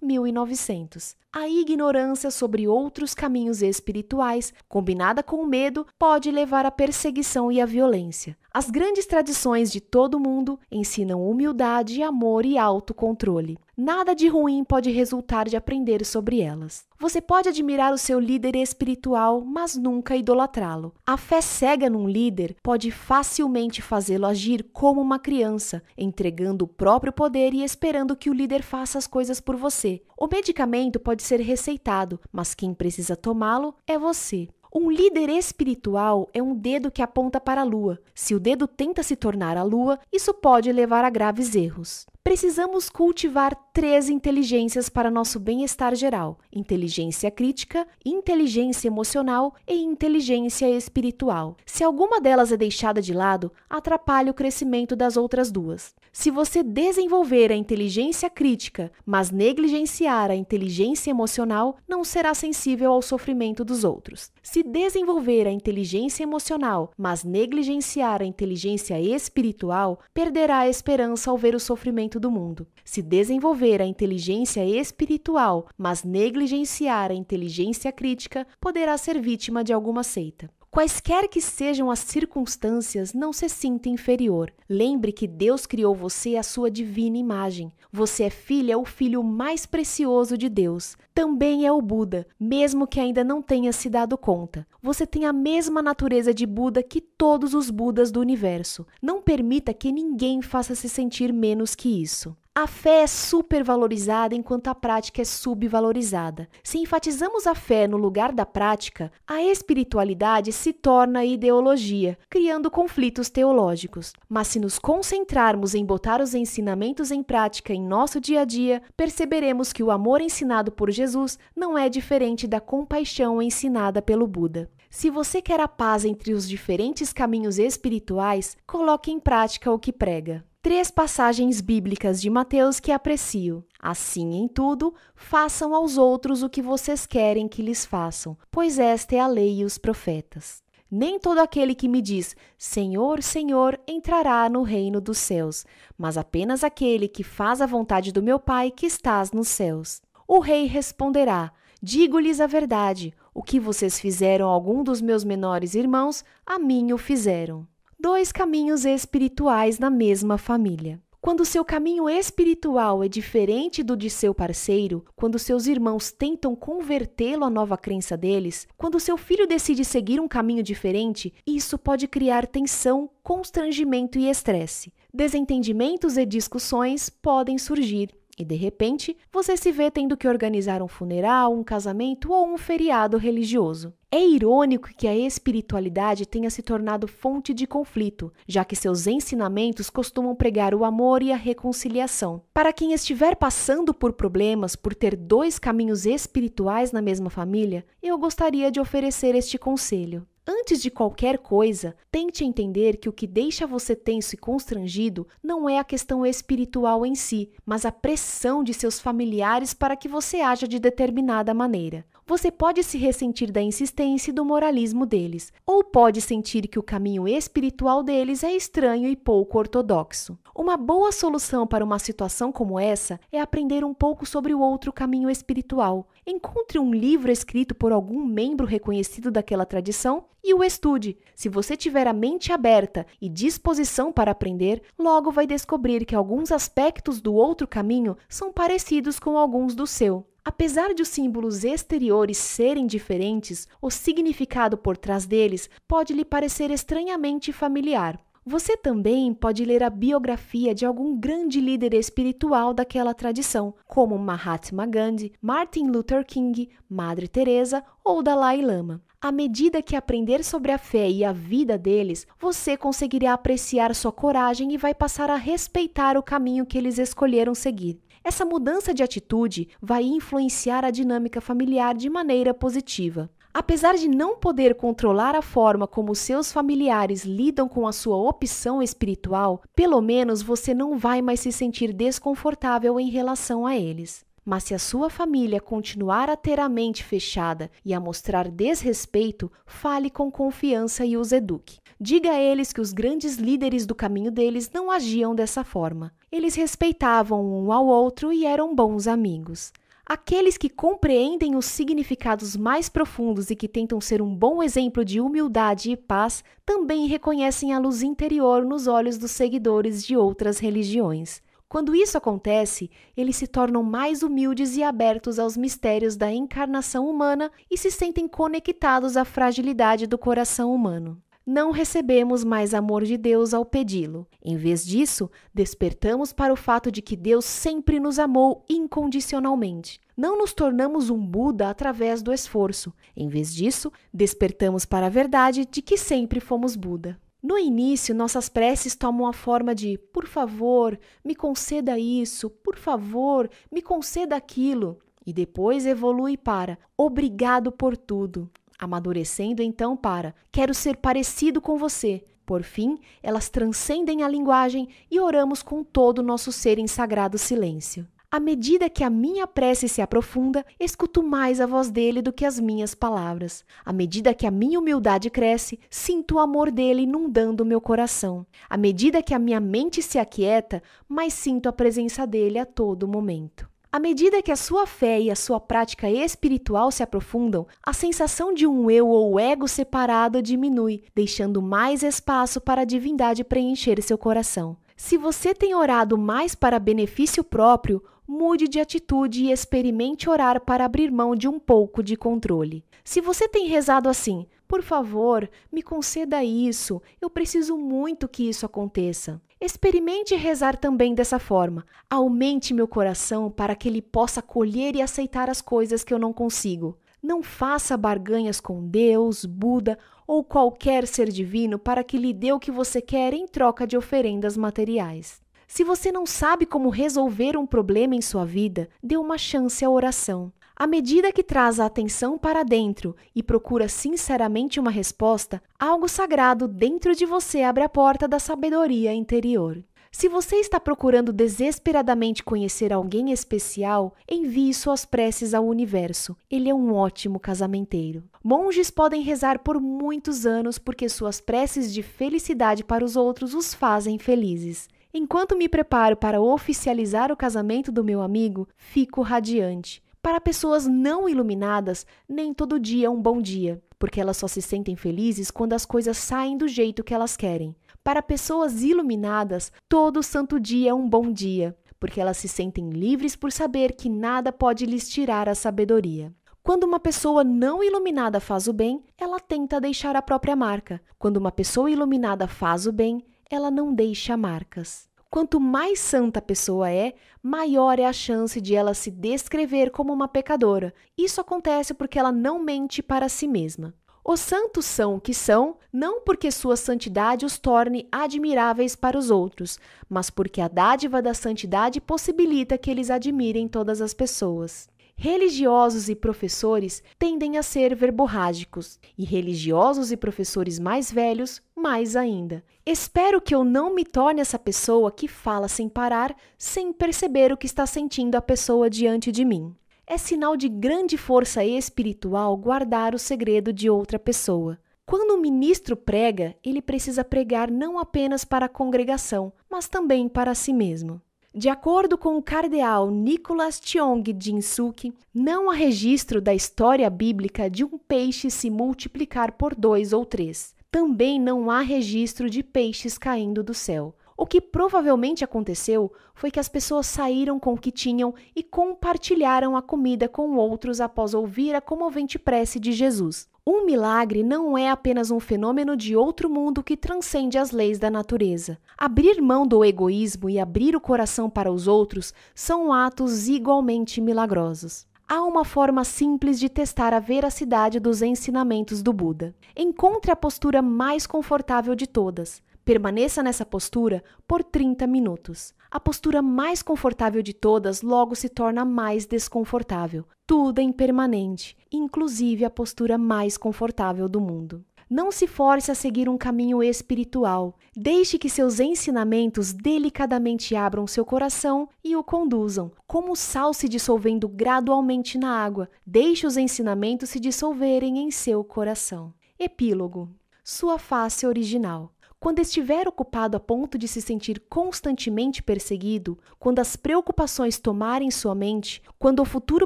1823-1900. A ignorância sobre outros caminhos espirituais, combinada com o medo, pode levar à perseguição e à violência. As grandes tradições de todo o mundo ensinam humildade, amor e autocontrole. Nada de ruim pode resultar de aprender sobre elas. Você pode admirar o seu líder espiritual, mas nunca idolatrá-lo. A fé cega num líder pode facilmente fazê-lo agir como uma criança, entregando o próprio poder e esperando que o líder faça as coisas por você. O medicamento pode ser receitado, mas quem precisa tomá-lo é você. Um líder espiritual é um dedo que aponta para a lua. Se o dedo tenta se tornar a lua, isso pode levar a graves erros. Precisamos cultivar três inteligências para nosso bem-estar geral: inteligência crítica, inteligência emocional e inteligência espiritual. Se alguma delas é deixada de lado, atrapalha o crescimento das outras duas. Se você desenvolver a inteligência crítica, mas negligenciar a inteligência emocional, não será sensível ao sofrimento dos outros. Se desenvolver a inteligência emocional, mas negligenciar a inteligência espiritual, perderá a esperança ao ver o sofrimento do mundo. Se desenvolver a inteligência espiritual, mas negligenciar a inteligência crítica, poderá ser vítima de alguma seita. Quaisquer que sejam as circunstâncias, não se sinta inferior. Lembre que Deus criou você à sua divina imagem. Você é filha ou filho mais precioso de Deus. Também é o Buda, mesmo que ainda não tenha se dado conta. Você tem a mesma natureza de Buda que todos os Budas do universo. Não permita que ninguém faça se sentir menos que isso. A fé é supervalorizada enquanto a prática é subvalorizada. Se enfatizamos a fé no lugar da prática, a espiritualidade se torna ideologia, criando conflitos teológicos. Mas se nos concentrarmos em botar os ensinamentos em prática em nosso dia a dia, perceberemos que o amor ensinado por Jesus não é diferente da compaixão ensinada pelo Buda. Se você quer a paz entre os diferentes caminhos espirituais, coloque em prática o que prega três passagens bíblicas de Mateus que aprecio. Assim em tudo, façam aos outros o que vocês querem que lhes façam, pois esta é a lei e os profetas. Nem todo aquele que me diz Senhor, Senhor entrará no reino dos céus, mas apenas aquele que faz a vontade do meu Pai que estás nos céus. O rei responderá: Digo-lhes a verdade, o que vocês fizeram a algum dos meus menores irmãos, a mim o fizeram dois caminhos espirituais na mesma família. Quando seu caminho espiritual é diferente do de seu parceiro, quando seus irmãos tentam convertê-lo à nova crença deles, quando seu filho decide seguir um caminho diferente, isso pode criar tensão, constrangimento e estresse. Desentendimentos e discussões podem surgir e de repente você se vê tendo que organizar um funeral, um casamento ou um feriado religioso. É irônico que a espiritualidade tenha se tornado fonte de conflito, já que seus ensinamentos costumam pregar o amor e a reconciliação. Para quem estiver passando por problemas por ter dois caminhos espirituais na mesma família, eu gostaria de oferecer este conselho. Antes de qualquer coisa, tente entender que o que deixa você tenso e constrangido não é a questão espiritual em si, mas a pressão de seus familiares para que você haja de determinada maneira. Você pode se ressentir da insistência e do moralismo deles, ou pode sentir que o caminho espiritual deles é estranho e pouco ortodoxo. Uma boa solução para uma situação como essa é aprender um pouco sobre o outro caminho espiritual. Encontre um livro escrito por algum membro reconhecido daquela tradição e o estude. Se você tiver a mente aberta e disposição para aprender, logo vai descobrir que alguns aspectos do outro caminho são parecidos com alguns do seu. Apesar de os símbolos exteriores serem diferentes, o significado por trás deles pode lhe parecer estranhamente familiar. Você também pode ler a biografia de algum grande líder espiritual daquela tradição, como Mahatma Gandhi, Martin Luther King, Madre Teresa ou Dalai Lama. À medida que aprender sobre a fé e a vida deles, você conseguirá apreciar sua coragem e vai passar a respeitar o caminho que eles escolheram seguir. Essa mudança de atitude vai influenciar a dinâmica familiar de maneira positiva. Apesar de não poder controlar a forma como seus familiares lidam com a sua opção espiritual, pelo menos você não vai mais se sentir desconfortável em relação a eles. Mas se a sua família continuar a ter a mente fechada e a mostrar desrespeito, fale com confiança e os eduque. Diga a eles que os grandes líderes do caminho deles não agiam dessa forma. Eles respeitavam um ao outro e eram bons amigos. Aqueles que compreendem os significados mais profundos e que tentam ser um bom exemplo de humildade e paz também reconhecem a luz interior nos olhos dos seguidores de outras religiões. Quando isso acontece, eles se tornam mais humildes e abertos aos mistérios da encarnação humana e se sentem conectados à fragilidade do coração humano não recebemos mais amor de Deus ao pedi-lo. Em vez disso, despertamos para o fato de que Deus sempre nos amou incondicionalmente. Não nos tornamos um Buda através do esforço. Em vez disso, despertamos para a verdade de que sempre fomos Buda. No início, nossas preces tomam a forma de por favor, me conceda isso, por favor, me conceda aquilo, e depois evolui para obrigado por tudo, amadurecendo então para quero ser parecido com você. Por fim, elas transcendem a linguagem e oramos com todo o nosso ser em sagrado silêncio. À medida que a minha prece se aprofunda, escuto mais a voz dele do que as minhas palavras. À medida que a minha humildade cresce, sinto o amor dele inundando meu coração. À medida que a minha mente se aquieta, mais sinto a presença dele a todo momento. À medida que a sua fé e a sua prática espiritual se aprofundam, a sensação de um eu ou ego separado diminui, deixando mais espaço para a divindade preencher seu coração. Se você tem orado mais para benefício próprio, mude de atitude e experimente orar para abrir mão de um pouco de controle. Se você tem rezado assim, por favor, me conceda isso, eu preciso muito que isso aconteça. Experimente rezar também dessa forma. Aumente meu coração para que ele possa colher e aceitar as coisas que eu não consigo. Não faça barganhas com Deus, Buda ou qualquer ser divino para que lhe dê o que você quer em troca de oferendas materiais. Se você não sabe como resolver um problema em sua vida, dê uma chance à oração. À medida que traz a atenção para dentro e procura sinceramente uma resposta, algo sagrado dentro de você abre a porta da sabedoria interior. Se você está procurando desesperadamente conhecer alguém especial, envie suas preces ao universo. Ele é um ótimo casamenteiro. Monges podem rezar por muitos anos porque suas preces de felicidade para os outros os fazem felizes. Enquanto me preparo para oficializar o casamento do meu amigo, fico radiante. Para pessoas não iluminadas, nem todo dia é um bom dia, porque elas só se sentem felizes quando as coisas saem do jeito que elas querem. Para pessoas iluminadas, todo santo dia é um bom dia, porque elas se sentem livres por saber que nada pode lhes tirar a sabedoria. Quando uma pessoa não iluminada faz o bem, ela tenta deixar a própria marca. Quando uma pessoa iluminada faz o bem, ela não deixa marcas. Quanto mais santa a pessoa é, maior é a chance de ela se descrever como uma pecadora. Isso acontece porque ela não mente para si mesma. Os santos são o que são, não porque sua santidade os torne admiráveis para os outros, mas porque a dádiva da santidade possibilita que eles admirem todas as pessoas. Religiosos e professores tendem a ser verborrágicos, e religiosos e professores mais velhos, mais ainda. Espero que eu não me torne essa pessoa que fala sem parar, sem perceber o que está sentindo a pessoa diante de mim. É sinal de grande força espiritual guardar o segredo de outra pessoa. Quando o ministro prega, ele precisa pregar não apenas para a congregação, mas também para si mesmo. De acordo com o cardeal Nicholas Cheong Jinsuk, não há registro da história bíblica de um peixe se multiplicar por dois ou três. Também não há registro de peixes caindo do céu. O que provavelmente aconteceu foi que as pessoas saíram com o que tinham e compartilharam a comida com outros após ouvir a comovente prece de Jesus. Um milagre não é apenas um fenômeno de outro mundo que transcende as leis da natureza. Abrir mão do egoísmo e abrir o coração para os outros são atos igualmente milagrosos. Há uma forma simples de testar a veracidade dos ensinamentos do Buda. Encontre a postura mais confortável de todas. Permaneça nessa postura por 30 minutos. A postura mais confortável de todas logo se torna mais desconfortável. Tudo é impermanente, inclusive a postura mais confortável do mundo. Não se force a seguir um caminho espiritual. Deixe que seus ensinamentos delicadamente abram seu coração e o conduzam, como o sal se dissolvendo gradualmente na água. Deixe os ensinamentos se dissolverem em seu coração. Epílogo. Sua face original. Quando estiver ocupado a ponto de se sentir constantemente perseguido, quando as preocupações tomarem sua mente, quando o futuro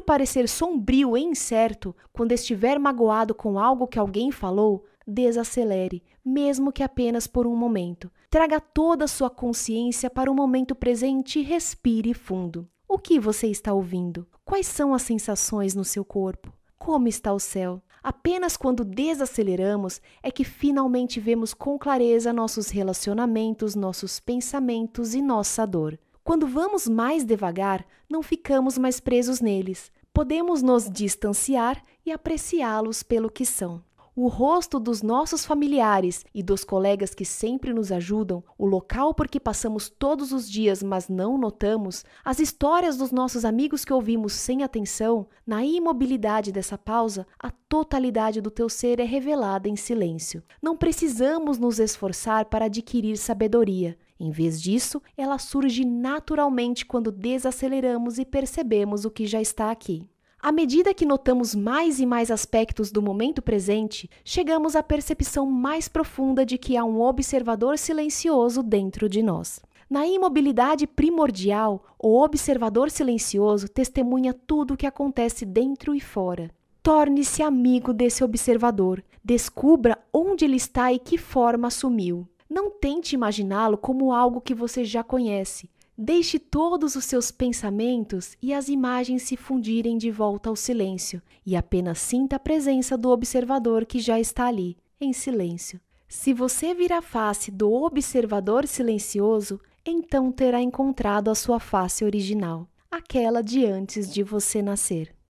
parecer sombrio e incerto, quando estiver magoado com algo que alguém falou, desacelere, mesmo que apenas por um momento. Traga toda a sua consciência para o momento presente e respire fundo. O que você está ouvindo? Quais são as sensações no seu corpo? Como está o céu? Apenas quando desaceleramos é que finalmente vemos com clareza nossos relacionamentos, nossos pensamentos e nossa dor. Quando vamos mais devagar, não ficamos mais presos neles. Podemos nos distanciar e apreciá-los pelo que são o rosto dos nossos familiares e dos colegas que sempre nos ajudam, o local por que passamos todos os dias, mas não notamos, as histórias dos nossos amigos que ouvimos sem atenção, na imobilidade dessa pausa, a totalidade do teu ser é revelada em silêncio. Não precisamos nos esforçar para adquirir sabedoria. Em vez disso, ela surge naturalmente quando desaceleramos e percebemos o que já está aqui. À medida que notamos mais e mais aspectos do momento presente, chegamos à percepção mais profunda de que há um observador silencioso dentro de nós. Na imobilidade primordial, o observador silencioso testemunha tudo o que acontece dentro e fora. Torne-se amigo desse observador, descubra onde ele está e que forma assumiu. Não tente imaginá-lo como algo que você já conhece. Deixe todos os seus pensamentos e as imagens se fundirem de volta ao silêncio e apenas sinta a presença do observador que já está ali, em silêncio. Se você vir a face do observador silencioso, então terá encontrado a sua face original, aquela de antes de você nascer.